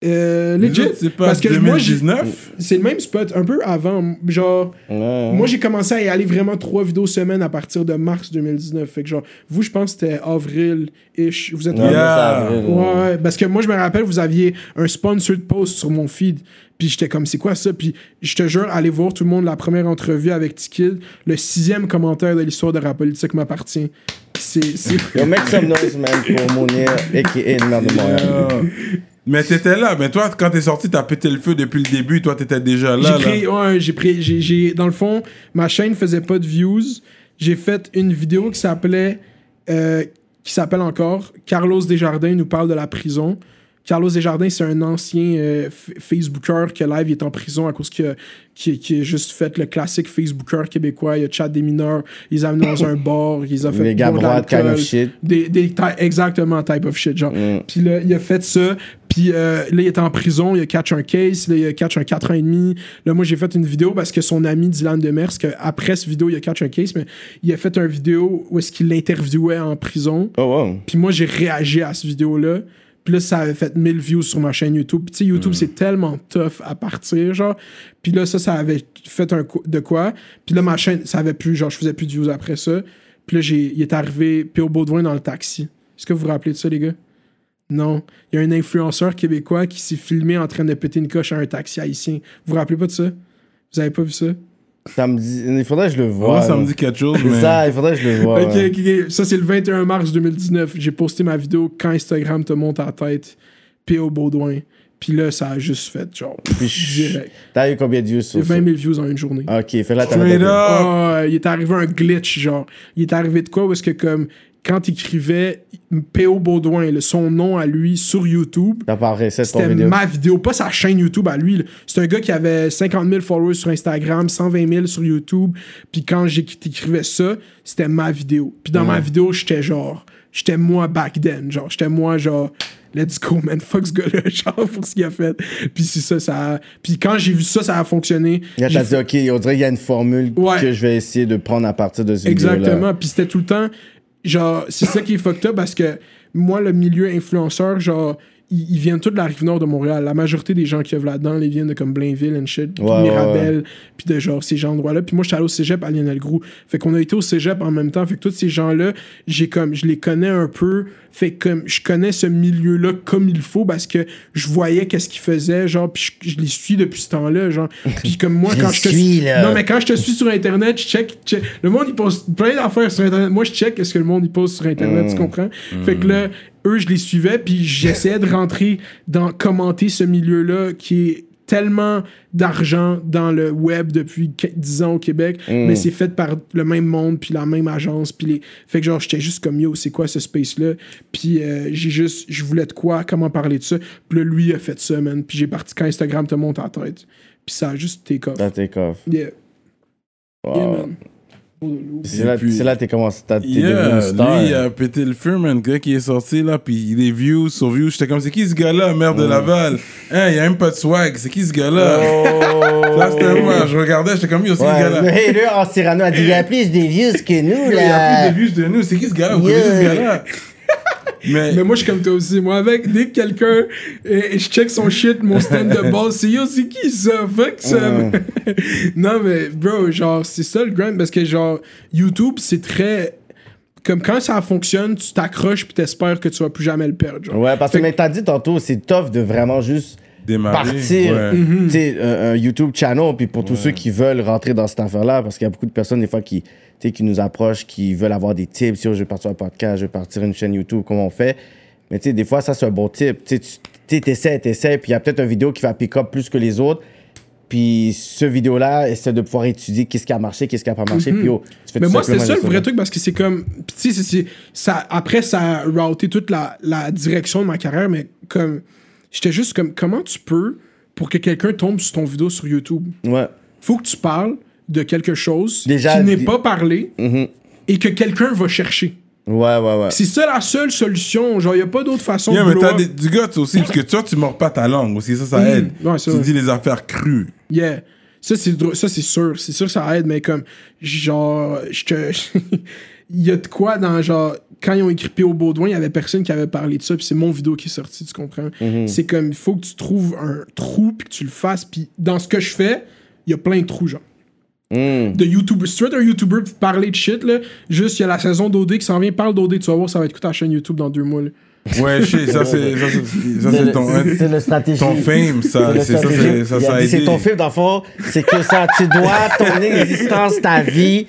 Euh, legit. C'est pas Parce que moi, j'ai- 2019? c'est le même spot, un peu avant. Genre, Ouais. moi, j'ai commencé à y aller vraiment trois vidéos semaine à partir de mars 2019. Fait que genre, vous, je pense que c'était avril-ish. Vous êtes Ouais, Yeah. ça arrive, ouais. Ouais, parce que moi, je me rappelle, vous aviez un sponsored post sur mon feed. Puis j'étais comme, c'est quoi ça? Puis je te jure, allez voir tout le monde la première entrevue avec Tikid. Le sixième commentaire de l'histoire de rap politique m'appartient. C'est. c'est- Yo, make some noise, man, pour Mounir, a.k.a. le maire de Montréal. Mais t'étais là. Mais toi, quand t'es sorti, t'as pété le feu depuis le début. Toi, t'étais déjà là. J'ai pris, ouais, j'ai pris, j'ai, j'ai- dans le fond, ma chaîne faisait pas de views. J'ai fait une vidéo qui s'appelait, euh, qui s'appelle encore Carlos Desjardins nous parle de la prison. Carlos Desjardins, c'est un ancien euh, Facebooker que live il est en prison à cause qu'il a, qui, qui a juste fait le classique Facebooker québécois. Il a chat des mineurs, il les a dans un bar, il les a fait de droites, kind of shit. Des, exactement, type of shit, genre. Mm. Puis là, il a fait ça. Puis euh, là, il était en prison, il a catch un case, là, il a catch un 4 ans et demi. Là, moi, j'ai fait une vidéo parce que son ami Dylan Demers, que après cette vidéo, il a catch un case, mais il a fait une vidéo où est-ce qu'il l'interviewait en prison. Oh, wow. Puis moi, j'ai réagi à cette vidéo-là. Puis là, ça avait fait 1000 views sur ma chaîne YouTube. Puis tu sais, YouTube, c'est tellement tough à partir, genre. Puis là, ça, ça avait fait un co- de quoi? Puis là, ma chaîne, ça avait plus, genre, je faisais plus de views après ça. Puis là, j'ai, il est arrivé P.O. Baudouin dans le taxi. Est-ce que vous vous rappelez de ça, les gars? Non. Il y a un influenceur québécois qui s'est filmé en train de péter une coche à un taxi haïtien. Vous vous rappelez pas de ça? Vous avez pas vu ça? Ça me dit... Il faudrait que je le voie. Ouais, ça me dit quelque chose, mais. ça, il faudrait que je le voie. Ok, ouais. ok, ok. Ça, c'est le 21 mars 2019. J'ai posté ma vidéo quand Instagram te monte à la tête. P.O. Baudouin. Puis là, ça a juste fait genre pff, direct. T'as eu combien de views sur 20 000 views en une journée. Ok, fais là, t'as. Ah, il est arrivé un glitch, genre. Il est arrivé de quoi? Parce que, comme, quand il écrivait P.O. Baudouin, son nom à lui sur YouTube, c'était vidéo. ma vidéo, pas sa chaîne YouTube à lui. C'est un gars qui avait 50 000 followers sur Instagram, 120 000 sur YouTube. Puis quand j'écrivais ça, c'était ma vidéo. Puis dans ma vidéo, j'étais genre, j'étais moi back then. Genre, j'étais moi, genre, let's go, man, fuck ce gars-là, genre, pour ce qu'il a fait. Puis c'est ça, ça a- Puis quand j'ai vu ça, ça a fonctionné. Là, t'as dit, ok, on dirait qu'il y a une formule Ouais. que je vais essayer de prendre à partir de ce. Exactement. Puis c'était tout le temps. Genre, c'est ça qui est fucked up parce que moi, le milieu influenceur, genre, ils, ils viennent tous de la rive nord de Montréal. La majorité des gens qui œuvrent là-dedans, ils viennent de comme Blainville and shit, puis Ouais, Mirabel, puis de genre ces endroits-là. Puis moi, j'étais allé au cégep à Lionel Groux. Fait qu'on a été au cégep en même temps. Fait que tous ces gens-là, j'ai comme, je les connais un peu. Fait que comme, je connais ce milieu-là comme il faut parce que je voyais qu'est-ce qu'ils faisaient, genre, puis je, je les suis depuis ce temps-là, genre. Puis comme moi, Je quand je te suis, là. Non, mais quand je te suis sur Internet, je check, check- Le monde, il poste plein d'affaires sur Internet. Moi, je check ce que le monde, il poste sur Internet, Mm. tu comprends? Fait que là, eux, je les suivais, puis j'essayais de rentrer dans commenter ce milieu-là qui est tellement d'argent dans le web depuis qu- 10 ans au Québec, Mm. mais c'est fait par le même monde, puis la même agence, puis les... Fait que genre, j'étais juste comme, yo, c'est quoi ce space-là? Puis euh, j'ai juste, je voulais de quoi, comment parler de ça? Puis là, lui a fait ça, man. Puis j'ai parti quand Instagram te monte en tête. Puis ça a juste take off. T'as take off. Yeah. Wow. Yeah, man. C'est là, puis- c'est là que t'es commencé, t'as- t'es devenu Yeah, une star. lui, il a pété le feu, man. Le gars qui est sorti, là, puis des views sur views. J'étais comme, c'est qui ce gars-là, maire de Laval? Hein, il y a même pas de swag. C'est qui ce gars-là? Oh. Là, c'était moi. Je regardais, j'étais comme, yo, c'est qui ce Ouais, gars-là? le hater en Cyrano a dit il y a plus de views que nous, Il y a là. plus de views de nous. C'est qui ce gars-là? Vous Yeah. connaissez ce gars-là? Mais, Mais moi, je suis comme toi aussi. Moi, avec, dès que quelqu'un, euh, je check son shit, mon stand de base, c'est yo, c'est qui ça? Fuck ça. non, mais bro, genre, c'est ça le grind parce que, genre, YouTube, c'est très. Comme quand ça fonctionne, tu t'accroches puis t'espères que tu vas plus jamais le perdre. Genre. Ouais, parce que mais t'as dit tantôt, c'est tough de vraiment juste démarrer. partir, ouais. sais, un, un YouTube channel, puis pour tous ceux qui veulent rentrer dans cette affaire-là, parce qu'il y a beaucoup de personnes des fois qui, qui nous approchent, qui veulent avoir des tips, si oh, je vais partir un podcast, je vais partir une chaîne YouTube, comment on fait. Mais tu sais, des fois, ça, c'est un bon tip. Tu tu t'essaies, t'essaies, puis il y a peut-être une vidéo qui va pick up plus que les autres. Puis ce vidéo-là, essaie de pouvoir étudier qu'est-ce qui a marché, qu'est-ce qui a pas marché, puis oh, tu fais Mais tout moi, c'était simplement ça le vrai truc parce que c'est comme. Tu sais, c'est- c'est- ça, après, ça a routé toute la, la direction de ma carrière, mais comme. J'étais juste comme. Comment tu peux, pour que quelqu'un tombe sur ton vidéo sur YouTube, Ouais. faut que tu parles de quelque chose Déjà, qui n'est pas parlé Mhm. et que quelqu'un va chercher. Ouais, ouais, ouais. C'est ça la seule solution. Genre, il n'y a pas d'autre façon Yeah, de mais t'as du gars aussi, parce que toi, tu mords pas ta langue aussi, ça, ça Mhm. aide. Ouais, tu vrai. dis les affaires crues. Yeah. Ça, c'est dr- ça, c'est sûr. C'est sûr que ça aide, mais comme, genre, je te. Il y a de quoi dans, genre, quand ils ont écrit P.O. Baudouin, il y avait personne qui avait parlé de ça, puis c'est mon vidéo qui est sorti, tu comprends? C'est comme, il faut que tu trouves un trou, puis que tu le fasses, puis dans ce que je fais, il y a plein de trous, genre. Mm. De YouTuber, si tu veux être un YouTuber parler de shit, là, juste, il y a la saison d'OD qui s'en vient, parle d'OD, tu vas voir, ça va être quoi ta chaîne YouTube dans deux mois, là. Ouais, je sais, ça, c'est ton, c'est- c'est le stratégie. ton fame, ça. C'est ça, ça, a ça a dit, C'est aidé. ton film, dans le fond, c'est que ça, tu dois ton existence, ta vie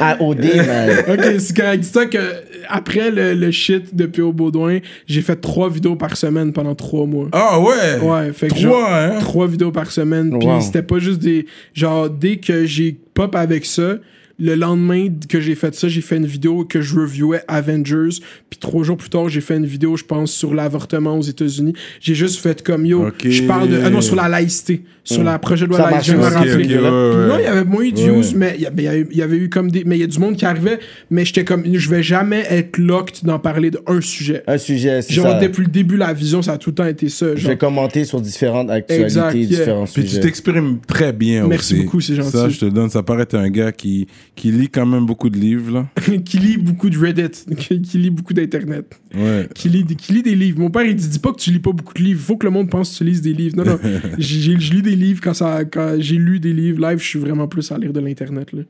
à OD, man. Ok, c'est correct. Dis-toi que euh, après le, le shit de P.O. Baudouin, j'ai fait trois vidéos par semaine pendant trois mois. Ah ouais? Ouais, fait que Trois, genre, hein? trois vidéos par semaine. Puis Wow. c'était pas juste des. Genre, dès que j'ai pop avec ça, le lendemain que j'ai fait ça, j'ai fait une vidéo que je reviewais Avengers. Puis trois jours plus tard, j'ai fait une vidéo, je pense, sur l'avortement aux États-unis. J'ai juste fait comme yo. Je parle de. Ah non, sur la laïcité. Sur la projet de loi laïcité. Je marche viens de me aussi, rappeler. ok, ouais, ouais. Non, il y avait moins de views, mais il y, mais il avait eu comme des. Mais il y a du monde qui arrivait, mais j'étais comme. Je vais jamais être locked d'en parler d'un sujet. Un sujet, c'est Genre, ça. depuis le début, la vision, ça a tout le temps été ça. Vais commenter sur différentes actualités, Exact, yeah. différents Puis tu sujets. t'exprimes très bien Merci aussi. beaucoup, c'est gentil. Ça, je te donne. Ça paraît être un gars qui, qui lit quand même beaucoup de livres, là. qui lit beaucoup de Reddit, qui, qui lit beaucoup d'Internet, Ouais. qui lit, des- qui lit des livres. Mon père, il dit, dis pas que tu lis pas beaucoup de livres, faut que le monde pense que tu lises des livres. Non, non, je lis des livres quand, ça, quand j'ai lu des livres live, je suis vraiment plus à lire de l'Internet. là.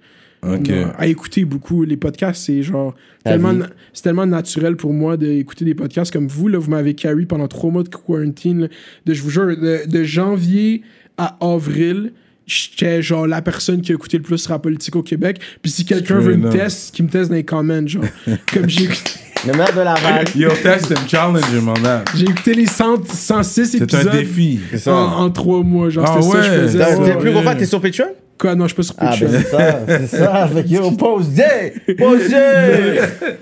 Ok. Non, à écouter beaucoup. Les podcasts, c'est genre tellement, c'est tellement naturel pour moi d'écouter des podcasts comme vous. Là, vous m'avez carry pendant trois mois de quarantine. là. de, je vous jure, de, de janvier à avril, j'étais genre la personne qui a écouté le plus rap politique au Québec. Puis si quelqu'un veut me Straight up. tester, qui me teste dans les comments, genre. comme j'ai Le maire de Laval. Yo, test and challenge, mon âme. J'ai écouté les 100 106 C'est épisodes. un défi. C'est ça. En, en trois mois, genre, Ah c'était ça que je ouais. faisais. Ouais, plus gros ouais. fan, t'es sur Patreon? Quoi, non, je suis pas sur Ah, Patreon. ben c'est ça, c'est ça. Fait que yo, posez! Posez!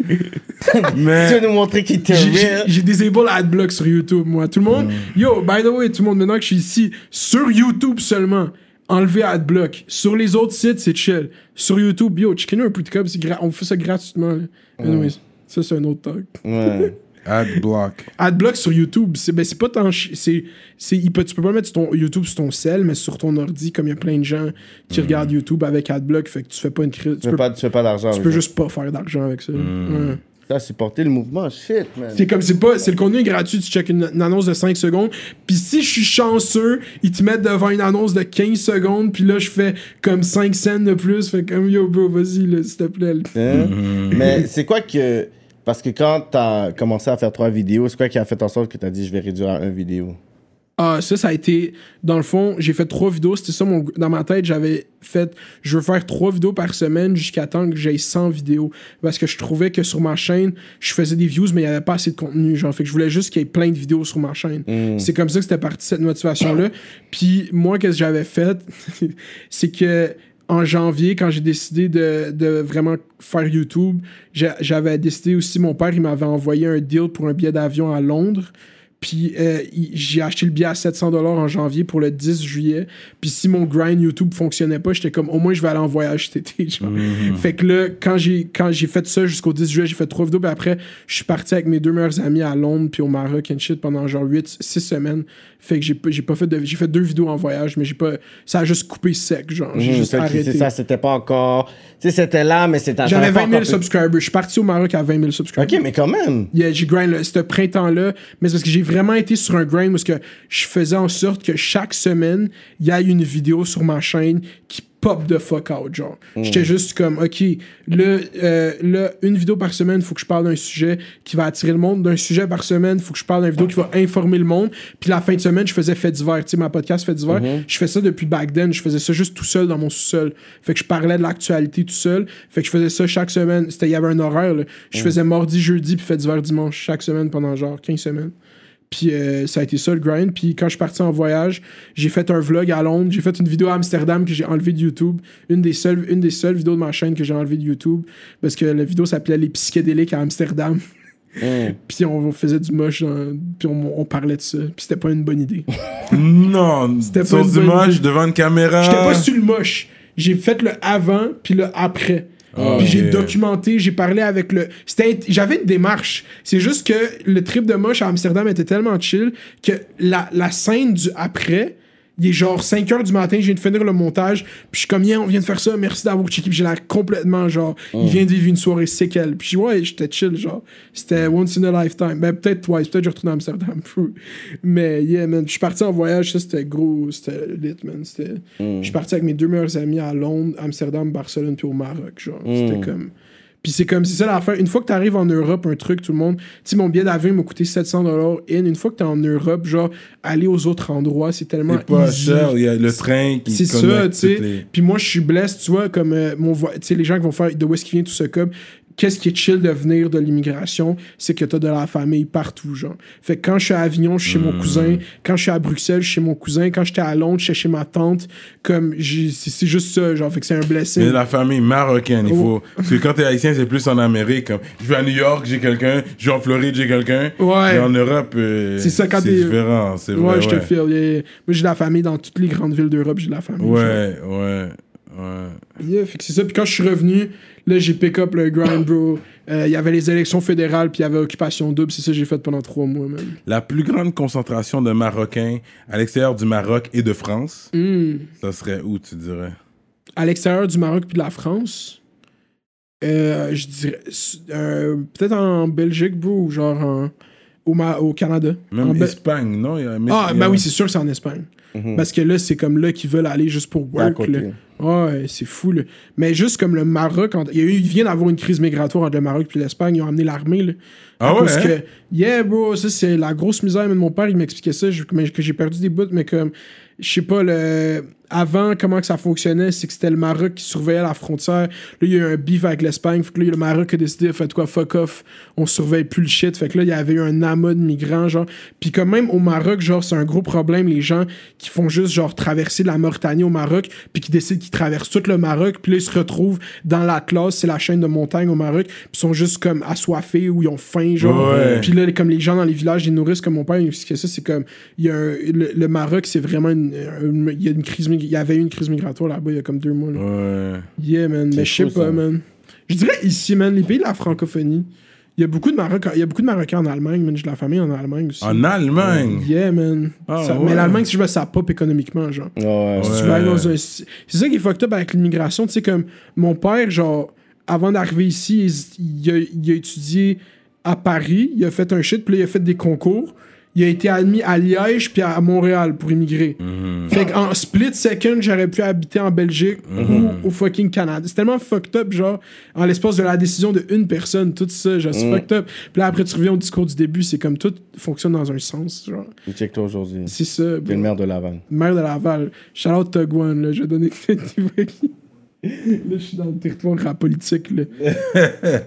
Tu Mais veux nous montrer qui t'es J'ai- j'ai disable adblock sur YouTube, moi. Tout le monde, yo, by the way, tout le monde, maintenant que je suis ici, sur YouTube seulement, enlever adblock. Sur les autres sites, c'est chill. Sur YouTube, yo, checkez-nous un c'est gra- on fait ça gratuitement. Là. Anyways, ça, c'est un autre talk. Ouais. adblock. Adblock sur YouTube, c'est ben, c'est pas tant. c'est Tu peux pas mettre ton YouTube sur ton cell, mais sur ton ordi, comme il y a plein de gens qui regardent YouTube avec Adblock, fait que tu fais pas une crise. Tu peux, pas, tu fais pas d'argent. tu peux ça. juste pas faire d'argent avec ça. Ouais. Ça, supporter le mouvement. Shit, man. C'est comme, c'est pas, c'est le contenu est gratuit, tu check une, une annonce de 5 secondes, puis si je suis chanceux, ils te mettent devant une annonce de 15 secondes, puis là, je fais comme 5 cents de plus, fait comme, yo, bro, vas-y, là, s'il te plaît. Hein? Mais c'est quoi que. Parce que quand t'as commencé à faire trois vidéos, c'est quoi qui a fait en sorte que t'as dit je vais réduire à une vidéo? Ah, ça, ça a été, dans le fond, j'ai fait trois vidéos, c'était ça, mon, dans ma tête, j'avais fait, je veux faire trois vidéos par semaine jusqu'à temps que j'aie 100 vidéos, parce que je trouvais que sur ma chaîne, je faisais des views, mais il n'y avait pas assez de contenu, genre, fait que je voulais juste qu'il y ait plein de vidéos sur ma chaîne. C'est comme ça que c'était parti, cette motivation-là. Puis moi, qu'est-ce que j'avais fait, c'est que en janvier, quand j'ai décidé de, de vraiment faire YouTube, j'a- j'avais décidé aussi, mon père, il m'avait envoyé un deal pour un billet d'avion à Londres. Puis euh, j'ai acheté le billet à 700$ en janvier pour le 10 juillet. Puis si mon grind YouTube fonctionnait pas, j'étais comme au moins je vais aller en voyage cet été. genre. Fait que là, quand j'ai quand j'ai fait ça jusqu'au 10 juillet, j'ai fait trois vidéos. Puis après, je suis parti avec mes deux meilleurs amis à Londres puis au Maroc and shit pendant genre 8, 6 semaines. Fait que j'ai pas, j'ai pas fait de. J'ai fait deux vidéos en voyage, mais j'ai pas. Ça a juste coupé sec, genre. J'ai Mhm, juste arrêté. C'est ça, c'était pas encore. Tu sais, c'était là, mais c'était. J'avais t'avais pas 20 000 encore- subscribers. Je suis parti au Maroc à 20 000 subscribers. Ok, mais quand même. Yeah, j'ai grind là, ce printemps-là, mais c'est parce que j'ai vraiment été sur un grind parce que je faisais en sorte que chaque semaine, il y ait une vidéo sur ma chaîne qui pop the fuck out, genre. J'étais juste comme, OK, là, euh, là, une vidéo par semaine, il faut que je parle d'un sujet qui va attirer le monde. D'un sujet par semaine, il faut que je parle d'une vidéo qui va informer le monde. Puis la fin de semaine, je faisais fait divers, tu sais, ma podcast fait divers. Je fais ça depuis back then, je faisais ça juste tout seul dans mon sous-sol. Fait que je parlais de l'actualité tout seul. Fait que je faisais ça chaque semaine. C'était, il y avait un horaire, là. Je faisais mardi, jeudi, puis fait divers dimanche, chaque semaine pendant genre 15 semaines. Puis euh, ça a été ça le grind. Puis quand je suis parti en voyage, j'ai fait un vlog à Londres. J'ai fait une vidéo à Amsterdam que j'ai enlevée de YouTube. Une des, seules, une des seules vidéos de ma chaîne que j'ai enlevée de YouTube. Parce que la vidéo s'appelait Les psychédéliques à Amsterdam. puis on faisait du moche, dans- puis on, on parlait de ça. Puis c'était pas une bonne idée. Non, C'était pas sur une du bonne moche idée. devant une caméra. J'étais pas sur le moche. J'ai fait le avant puis le après. Puis j'ai documenté, j'ai parlé avec le. C'était, j'avais une démarche. C'est juste que le trip de moche à Amsterdam était tellement chill que la, la scène du après, il est genre 5 heures du matin, je viens de finir le montage, puis je suis comme, yeah, on vient de faire ça, merci d'avoir checké, puis j'ai l'air complètement genre, il vient de vivre une soirée séquelle. Puis ouais, j'étais chill, genre. C'était once in a lifetime. Ben peut-être twice, peut-être je retourne à Amsterdam. Mais yeah, man, je suis parti en voyage, ça c'était gros, c'était lit, man. C'était. Je suis parti avec mes deux meilleurs amis à Londres, Amsterdam, Barcelone, puis au Maroc, genre. C'était comme. Puis c'est comme, c'est ça l'affaire. Une fois que t'arrives en Europe, un truc, tout le monde. Tu sais, mon billet d'avion m'a coûté 700 dollars in. Une fois que t'es en Europe, genre, aller aux autres endroits, c'est tellement. C'est pas cher, il y a le train qui C'est ça, tu sais. les- Puis moi, je suis blessé, tu vois, comme euh, mon vo- tu les gens qui vont faire de où est-ce qu'il vient tout ce comme. Qu'est-ce qui est chill de venir de l'immigration, c'est que t'as de la famille partout, genre. Fait que quand je suis à Avignon, je suis chez Hmm. mon cousin. Quand je suis à Bruxelles, je suis chez mon cousin. Quand j'étais à Londres, je suis chez ma tante. Comme, c'est juste ça, genre. Fait que c'est un blessing. Mais la famille marocaine, il Oh. faut. Parce que quand t'es haïtien, c'est plus en Amérique. Comme, je vais à New York, j'ai quelqu'un. Je vais en Floride, j'ai quelqu'un. Ouais. Mais en Europe, euh, C'est ça, quand c'est t'es- différent. C'est Ouais, vrai. je te ouais. file. Moi, j'ai de la famille dans toutes les grandes villes d'Europe, j'ai de la famille. genre. Ouais, ouais, ouais. Yeah, fait que c'est ça. Puis quand je suis revenu, là, j'ai pick up le grind, bro. Euh, Il y avait les élections fédérales, puis il y avait Occupation Double. C'est ça que j'ai fait pendant trois mois, même. La plus grande concentration de Marocains à l'extérieur du Maroc et de France, Hmm. ça serait où, tu dirais? À l'extérieur du Maroc puis de la France, euh, je dirais. euh, Peut-être en Belgique, bro, ou genre en- au, Ma- au Canada. Même En Espagne, non? Il y a- mais- Ah, ben oui, c'est sûr que c'est en Espagne. Parce que là, c'est comme là qu'ils veulent aller juste pour work. là. Ouais, c'est fou. Là. Mais juste comme le Maroc, en- il, y a eu, il vient d'avoir une crise migratoire entre le Maroc et l'Espagne. Ils ont amené l'armée. Ah ouais, hein? que, yeah, bro, ça c'est la grosse misère. Mais mon père, il m'expliquait ça, je- mais que j'ai perdu des bouts, mais comme, je sais pas, le, avant, comment que ça fonctionnait, c'est que c'était le Maroc qui surveillait la frontière. Là, il y a eu un beef avec l'Espagne. Fait que là, le Maroc a décidé, fait quoi, fuck off, on surveille plus le shit. Fait que là, il y avait eu un amas de migrants, genre. Puis quand même, au Maroc, genre, c'est un gros problème, les gens qui font juste, genre, traverser la Mauritanie au Maroc, puis qui décident qu'ils traversent tout le Maroc, puis là, ils se retrouvent dans l'Atlas, c'est la chaîne de montagne au Maroc, puis ils sont juste comme assoiffés ou ils ont faim, genre. Ouais. Puis là, comme les gens dans les villages, ils nourrissent comme mon père, il expliquait ça, c'est comme, il y a un- le, le Maroc, c'est vraiment une, une- il y a une crise, il y avait eu une crise migratoire là-bas il y a comme deux mois. là. Ouais. Yeah, man, mais je sais pas, ça. man. Je dirais ici, man, les pays de la francophonie, il y a beaucoup de Maroc, il y a beaucoup de Marocains en Allemagne, man, j'ai de la famille en Allemagne aussi. En Allemagne? Yeah, man. Ah, Ça- ouais. Mais l'Allemagne, si je veux, ça pop économiquement, genre. Ouais, ouais. Si tu vas aller dans un- C'est ça qui est fucked up avec l'immigration. Tu sais, comme mon père, genre, avant d'arriver ici, il, il a, il a étudié à Paris, il a fait un shit, puis là, il a fait des concours. Il a été admis à Liège puis à Montréal pour immigrer. Fait qu'en split second, j'aurais pu habiter en Belgique ou au fucking Canada. C'est tellement fucked up, genre, en l'espace de la décision de une personne, tout ça, genre, c'est fucked up. Puis là, après, tu reviens au discours du début, c'est comme tout fonctionne dans un sens, genre. Check-toi aujourd'hui. C'est ça, T'es bro. le maire de Laval. Maire de Laval. Shout out Tug One, là. Je vais donner. là, je suis dans le territoire rap politique, là.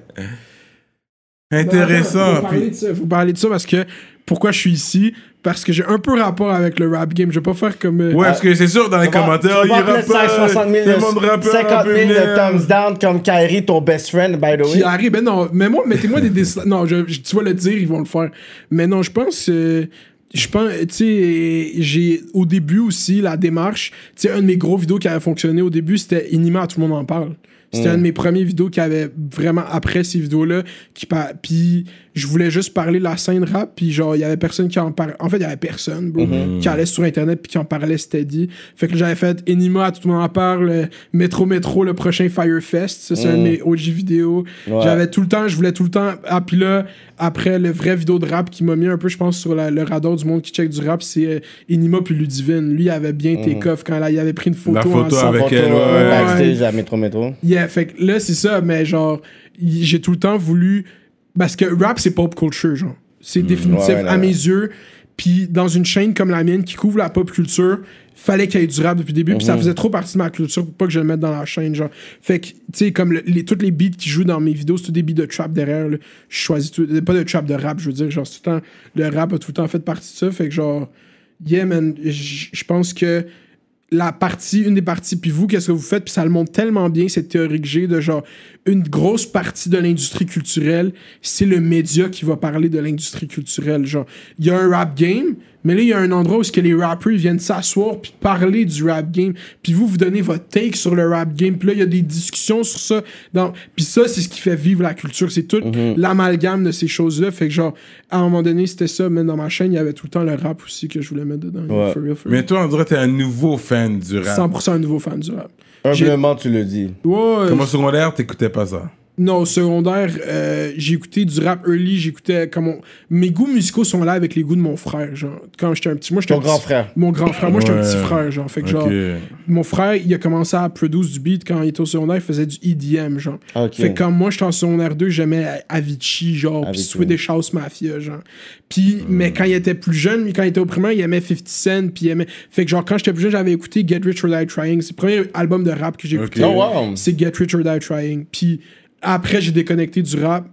Intéressant. Faut parler, Puis- de ça, faut parler de ça parce que. Pourquoi je suis ici? Parce que j'ai un peu rapport avec le rap game. Je vais pas faire comme. euh, Ouais, parce que c'est sûr, dans les commentaires, il vas rappe mettre 560 000 Tout le monde rappe 50 000 de thumbs down comme Kyrie, ton best friend, by the Qui way. arrive, ben non, mais moi, mettez-moi des dislikes. Non, je, je- tu vas le dire, ils vont le faire. Mais non, je pense. euh, je pense, tu sais, j'ai au début aussi la démarche. Tu sais, un de mes gros vidéos qui avait fonctionné au début, c'était Inima, tout le monde en parle. C'était Mm. un de mes premiers vidéos qui avait vraiment après ces vidéos-là. Qui Puis je voulais juste parler de la scène rap. Puis genre, il y avait personne qui en parlait. En fait, il y avait personne, bro, Mm-hmm. qui allait sur Internet puis qui en parlait steady. Fait que j'avais fait Enima, tout le monde en parle. euh, Métro Métro, le prochain Firefest. Ça, c'est un de mes OG vidéos. Ouais. J'avais tout le temps, je voulais tout le temps. Ah, puis là, après le vrai vidéo de rap qui m'a mis un peu, je pense, sur la- le radar du monde qui check du rap, c'est euh, Enima puis Ludivine. Lui, il avait bien Mm. take off quand là, il avait pris une photo, La photo ensemble. avec Photo, elle, euh, ouais. backstage à Métro Métro. Yeah, fait que là, c'est ça, mais genre, j'ai tout le temps voulu. Parce que rap, c'est pop culture, genre. C'est définitif Ouais, ouais, à mes yeux. Puis dans une chaîne comme la mienne qui couvre la pop culture, fallait qu'il y ait du rap depuis le début. Puis ça faisait trop partie de ma culture pour pas que je le mette dans la chaîne, genre. Fait que, tu sais, comme le- les, toutes les beats qui jouent dans mes vidéos, c'est tous des beats de trap derrière. là. Je choisis tout. Pas de trap de rap, je veux dire. Genre, tout le temps. Le rap a tout le temps fait partie de ça. Fait que, genre, yeah, man, je pense que la partie, une des parties, puis vous, qu'est-ce que vous faites, puis ça le montre tellement bien, cette théorie que j'ai de genre, une grosse partie de l'industrie culturelle, c'est le média qui va parler de l'industrie culturelle. Genre, il y a un rap game, mais là, il y a un endroit où ce que les rappers viennent s'asseoir puis parler du rap game, puis vous, vous donnez votre take sur le rap game, puis là, il y a des discussions sur ça. Donc, puis ça, c'est ce qui fait vivre la culture, c'est tout l'amalgame de ces choses-là. Fait que genre, à un moment donné, c'était ça, mais dans ma chaîne, il y avait tout le temps le rap aussi que je voulais mettre dedans. Ouais. For real, for real. Mais toi, on dirait que t'es un nouveau fan du rap. 100% un nouveau fan du rap. Humblement, tu le dis. Ouais, Comme au secondaire, t'écoutais pas ça. Non, au secondaire, euh, j'ai écouté du rap early, j'écoutais comme on- mes goûts musicaux sont là avec les goûts de mon frère, genre quand j'étais un petit moi j'étais Ton un grand petit- frère. Mon grand frère, moi j'étais un petit frère genre fait que genre mon frère, il a commencé à produire du beat quand il était au secondaire, il faisait du EDM genre. Fait que quand moi j'étais en secondaire 2, j'aimais Avicii genre puis. Swedish House Mafia genre. Puis mais quand il était plus jeune, quand il était au primaire, il aimait 50 Cent puis il aimait fait que genre quand j'étais plus jeune, j'avais écouté Get Rich or Die Trying, c'est le premier album de rap que j'ai écouté Oh, wow. c'est Get Rich or Die Trying. Puis après, j'ai déconnecté du rap.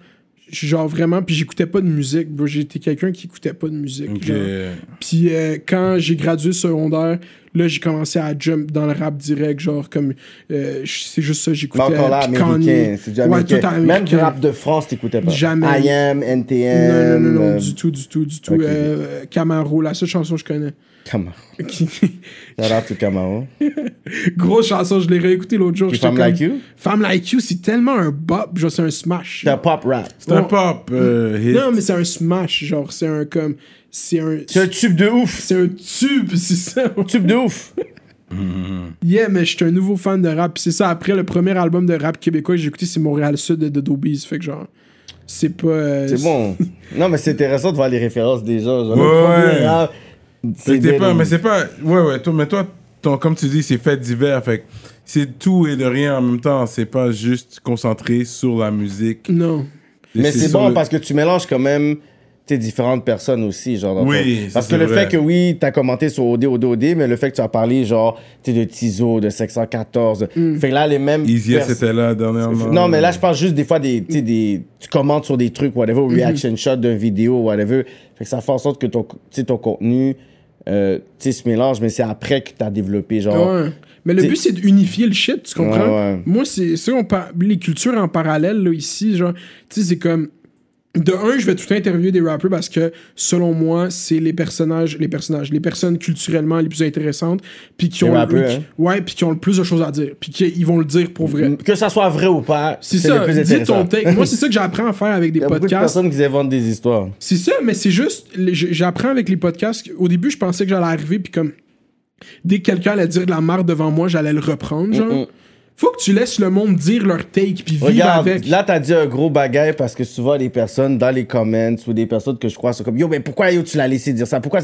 Genre vraiment, puis j'écoutais pas de musique. bro. J'étais quelqu'un qui écoutait pas de musique. Ok. genre. Puis euh, quand j'ai gradué secondaire, là, j'ai commencé à jump dans le rap direct. Genre comme. euh, c'est juste ça, Mais j'écoutais. encore là, américain. Kanye. C'est du Ouais, américain. tout Même du américain. rap de France, t'écoutais pas. Jamais. I am, NTM. Non, non, non, non, euh, du tout, du tout, du tout. ok. Euh, Camaro, la seule chanson que je connais. Camaro. Shout out to Camaro. Grosse chanson, je l'ai réécouté l'autre jour. Femme comme- Like You? Femme Like You, c'est tellement un bop, genre c'est un smash. C'est un pop rap. C'est un pop euh, hit. Non, mais c'est un smash, genre, c'est un comme. C'est un. C'est un tube de ouf. C'est un tube, c'est ça. Tube de ouf. Yeah, mais je suis un nouveau fan de rap. Puis c'est ça, après le premier album de rap québécois que j'ai écouté, c'est Montréal Sud de Dodo Bees. Fait que genre, c'est pas. euh, C'est bon. Non, mais c'est intéressant de voir les références déjà. Genre, Ouais, t'es des- pas, mais c'est pas. Ouais, ouais, toi, mais toi, ton, comme tu dis, c'est fait divers. Fait que c'est tout et de rien en même temps. C'est pas juste concentré sur la musique. Non. Mais C'est c'est bon le- parce que tu mélanges quand même. sais, différentes personnes aussi, genre. dans Oui, ton- ça, Parce que c'est le vrai. fait que oui, t'as commenté sur OD, OD, OD, mais le fait que tu as parlé, genre, tu sais, de Tizo, de 714. Fait que là, les mêmes. Easy pers- c'était là dernièrement. Non, mais là, je parle juste des fois des, des. Tu commentes sur des trucs, whatever, ou reaction shot d'une vidéo, whatever. Fait que ça fait en sorte que ton, ton contenu, euh, tu sais, se mélange, mais c'est après que t'as développé, genre. Ouais. Mais le T'sais- but, c'est d'unifier le shit, tu comprends? Ouais, ouais. Moi, c'est ça, on par... les cultures en parallèle, là, ici, genre, tu sais, c'est comme. De un, je vais tout interviewer des rappers parce que, selon moi, c'est les personnages, les personnages, les personnes culturellement les plus intéressantes, puis qui ont, le- hein. ouais, puis qui ont le plus de choses à dire, puis qu'ils vont le dire pour vrai. Que ça soit vrai ou pas, C'est ça, le plus dis ton take. Moi, c'est ça que j'apprends à faire avec des Il y a beaucoup de podcasts. personnes qui inventent des histoires. C'est ça, mais c'est juste, j'apprends avec les podcasts. Au début, je pensais que j'allais arriver, puis comme, dès que quelqu'un allait dire de la merde devant moi, j'allais le reprendre, genre. Faut que tu laisses le monde dire leur take, puis vivre avec. là, t'as dit un gros bagaille parce que souvent, les personnes dans les comments ou des personnes que je crois sont comme Yo, mais pourquoi yo, tu l'as laissé dire ça? Pourquoi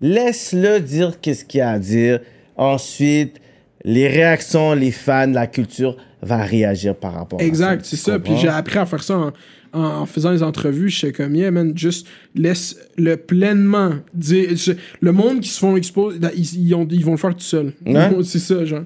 Laisse-le dire qu'est-ce qu'il a à dire. Ensuite, les réactions, les fans, la culture va réagir par rapport à ça. Exact, c'est ça. Puis j'ai appris à faire ça en, en, en faisant les entrevues. Je sais comme, yeah, man, juste laisse le pleinement dire. le monde qui se font exposer, ils, ils ont- ils vont le faire tout seul. C'est ça, genre.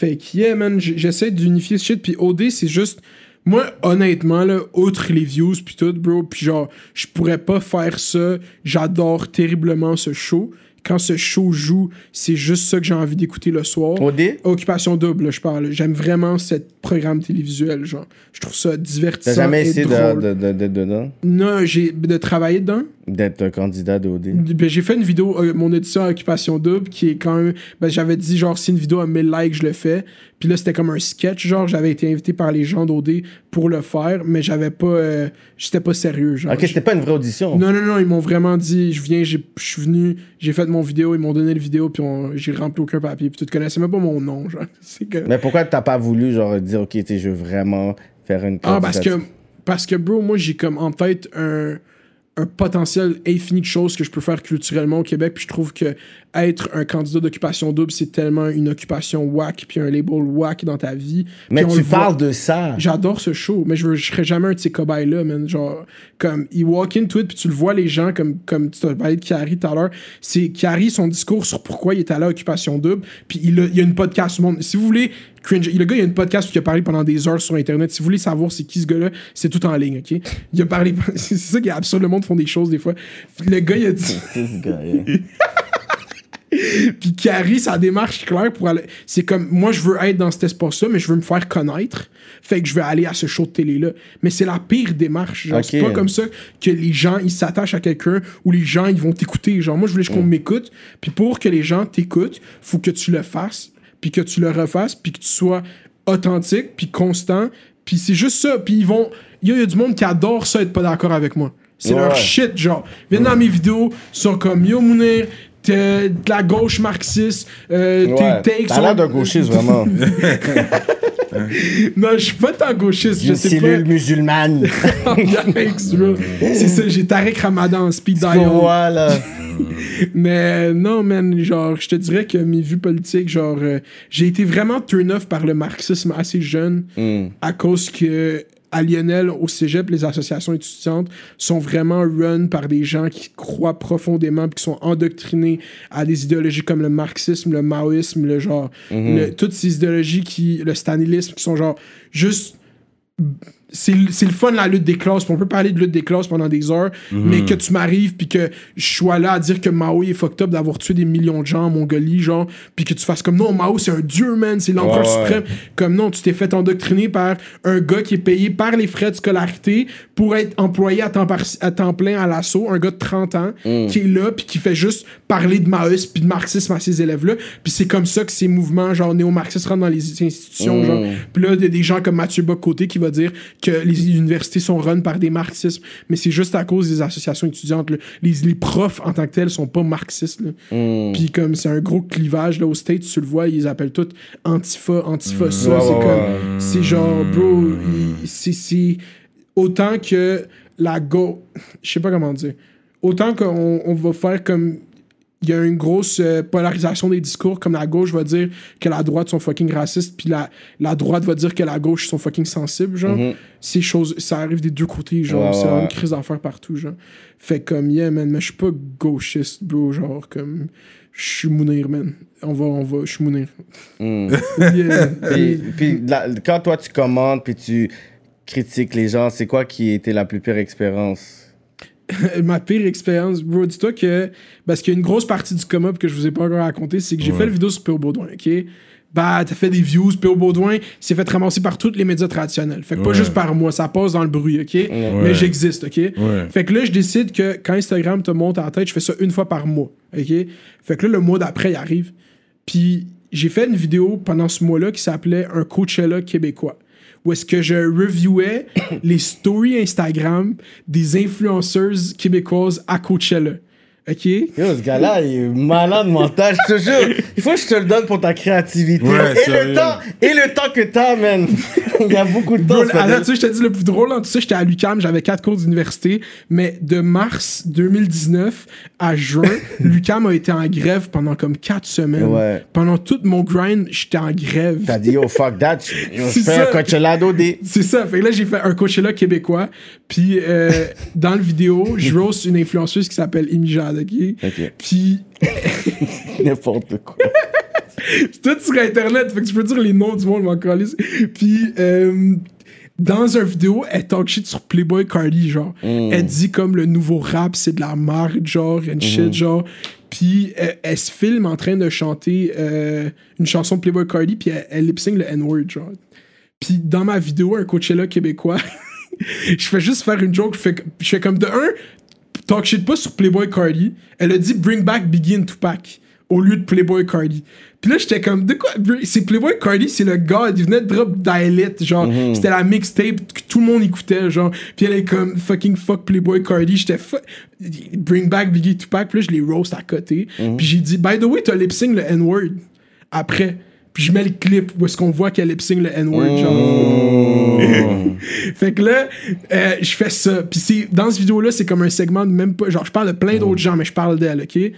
Fait que, yeah, man, j'essaie d'unifier ce shit. Puis OD, c'est juste. Moi, honnêtement, là, outre les views, puis tout, bro, puis genre, je pourrais pas faire ça. J'adore terriblement ce show. Quand ce show joue, c'est juste ça que j'ai envie d'écouter le soir. OD Occupation double, je parle. J'aime vraiment ce programme télévisuel, genre. Je trouve ça divertissant. T'as jamais essayé drôle. de- de- de- d'être dedans? Non, j'ai de travailler dedans. D'être un candidat de OD Ben, j'ai fait une vidéo, euh, mon édition à Occupation Double, qui est quand même. Ben, j'avais dit, genre, si une vidéo a 1000 likes, je le fais. Puis là, c'était comme un sketch, genre, j'avais été invité par les gens d'OD pour le faire, mais j'avais pas. euh, J'étais pas sérieux, genre. Ok, c'était pas une vraie audition. Non, non, non, ils m'ont vraiment dit, je viens, j'ai- je suis venu, j'ai fait mon vidéo, ils m'ont donné le vidéo, puis j'ai rempli aucun papier, puis tu te connaissais même pas mon nom, genre. Que... Mais pourquoi t'as pas voulu, genre, dire Ok, tu je veux vraiment faire une Ah, parce que, parce que, bro, moi, j'ai comme en tête un, un potentiel infini de choses que je peux faire culturellement au Québec. Puis je trouve que être un candidat d'occupation double, c'est tellement une occupation whack, puis un label whack dans ta vie. Mais tu voit- parles de ça. J'adore ce show, mais je, veux, je serais jamais un de ces cobayes-là, man. Genre, comme, il walk into it, puis tu le vois, les gens, comme, comme tu t'as parlé de Kiari tout à l'heure, c'est Kiari, son discours sur pourquoi il est allé à Occupation Double, puis il, a- il y a une podcast au monde. Si vous voulez, cringe, le gars, il y a une podcast où il a parlé pendant des heures sur Internet. Si vous voulez savoir c'est qui ce gars-là, c'est tout en ligne, OK? Il a parlé, c'est ça qui absurde, le monde font des choses des fois. Le gars, il a dit... Puis Carrie, sa démarche claire pour aller. C'est comme, moi, je veux être dans cet espace-là, mais je veux me faire connaître. Fait que je vais aller à ce show de télé-là. Mais c'est la pire démarche. Genre, c'est pas comme ça que les gens, ils s'attachent à quelqu'un ou les gens, ils vont t'écouter. Genre, moi, je voulais qu'on m'écoute. Puis pour que les gens t'écoutent, faut que tu le fasses, puis que tu le refasses, puis que tu sois authentique, puis constant. Puis c'est juste ça. Puis ils vont. Il y, a- il y a du monde qui adore ça, être pas d'accord avec moi. C'est Ouais. leur shit, genre. Viennent dans mes vidéos, sont comme Yo Mounir, t'es de la gauche marxiste, euh, Ouais. tes takes T'as l'air d'un gauchiste, vraiment. Non, je suis pas tant gauchiste, je sais cellule pas. musulmane. C'est ça, j'ai Tarek Ramadan speed dial. vois, là. Mais non, man, genre, je te dirais que mes vues politiques, genre, euh, j'ai été vraiment turn off par le marxisme assez jeune Hmm. à cause que à Lionel, au cégep, les associations étudiantes sont vraiment run par des gens qui croient profondément puis qui sont endoctrinés à des idéologies comme le marxisme, le maoïsme, le genre, le- toutes ces idéologies qui, le stalinisme, qui sont genre juste c'est le fun la lutte des classes. Puis on peut parler de lutte des classes pendant des heures mais que tu m'arrives puis que je sois là à dire que Mao est fucked up d'avoir tué des millions de gens en Mongolie genre puis que tu fasses comme non Mao c'est un dieu man c'est l'empereur Ouais, ouais. suprême. Comme non tu t'es fait endoctriner par un gars qui est payé par les frais de scolarité pour être employé à temps, par- à temps plein à l'assaut un gars de 30 ans qui est là puis qui fait juste parler de maoïsme puis de marxisme à ces élèves là puis c'est comme ça que ces mouvements genre néo-marxistes rentrent dans les institutions genre. Puis là, il y a des gens comme Mathieu Bocoté qui va dire que les universités sont run par des marxistes, mais c'est juste à cause des associations étudiantes. là. Les, les profs en tant que tels sont pas marxistes. là. Puis comme c'est un gros clivage là, au States, tu le vois, ils appellent tout Antifa, Antifa, ça. Ouais, c'est comme. C'est genre, bro, il- c'est- c'est autant que la go. Je sais pas comment dire. Autant qu'on on va faire comme il y a une grosse euh, polarisation des discours, comme la gauche va dire que la droite sont fucking racistes, puis la, la droite va dire que la gauche sont fucking sensibles, genre. Ces choses, ça arrive des deux côtés, genre. Ouais, c'est ouais. une crise d'enfer partout, genre. Fait comme, yeah, man, mais je suis pas gauchiste, bro, genre, comme, je suis Mounir, man. On va, on va, je suis Mounir. Yeah. Puis, puis la- quand toi tu commandes puis tu critiques les gens, c'est quoi qui était la plus pire expérience? ma pire expérience, bro, dis-toi que. Parce qu'il y a une grosse partie du come-up que je vous ai pas encore raconté, c'est que j'ai fait le vidéo sur P.O. Baudouin, ok? Bah, t'as fait des views, P.O. Baudouin s'est fait ramasser par tous les médias traditionnels. Fait que pas juste par moi, ça passe dans le bruit, ok? Mais j'existe, ok? Fait que là, je décide que quand Instagram te monte en tête, je fais ça une fois par mois, ok? Fait que là, le mois d'après, il arrive. Puis j'ai fait une vidéo pendant ce mois-là qui s'appelait Un Coachella québécois. Où est-ce que je reviewais les stories Instagram des influenceuses québécoises à Coachella. OK? Yo, ce gars-là, il est malade mental, je te jure. Il faut que je te le donne pour ta créativité. Ouais, et sérieux. le temps, et le temps que t'as, man. Il y a beaucoup de temps. Attends, modèle. tu sais, je te dis le plus drôle, dans tout ça, j'étais à l'UCAM, j'avais quatre cours d'université, mais de mars 2019 à juin, l'UCAM a été en grève pendant comme quatre semaines. Ouais. Pendant tout mon grind, j'étais en grève. T'as dit, yo, fuck that. Je C'est fais ça. un Coachella d'OD. C'est ça. Fait que là, j'ai fait un Coachella québécois. Puis, euh, dans le vidéo, je roast une influenceuse qui s'appelle Amy Jade, OK? Puis, N'importe quoi. c'est tout sur Internet. Fait que je peux dire les noms du monde, m'en calisse. Puis, euh, dans un vidéo, elle talk shit sur Playboy Cardi, genre. Elle dit comme le nouveau rap, c'est de la merde, genre, and shit, genre. Puis, euh, elle se filme en train de chanter euh, une chanson de Playboy Cardi, puis elle, elle lip-sync le N-word, genre. Puis, dans ma vidéo, un Coachella québécois, je fais juste faire une joke. Je fais, je fais comme de un, talk shit pas sur Playboy Cardi. Elle a dit Bring back Biggie and Tupac au lieu de Playboy Cardi. Puis là, j'étais comme, de quoi C'est Playboy Cardi, c'est le gars, il venait de drop Dialect, genre, c'était la mixtape que tout le monde écoutait, genre. Puis elle est comme, fucking fuck Playboy Cardi. J'étais, fuck, Bring back Biggie Tupac. Puis là, je les roast à côté. Puis j'ai dit, by the way, t'as lip sync le N-word après. Puis je mets le clip où est-ce qu'on voit qu'elle lip le N-word, genre. Fait que là, euh, je fais ça. Puis dans cette vidéo-là, c'est comme un segment de même pas. Genre, je parle de plein d'autres gens, mais je parle d'elle, ok?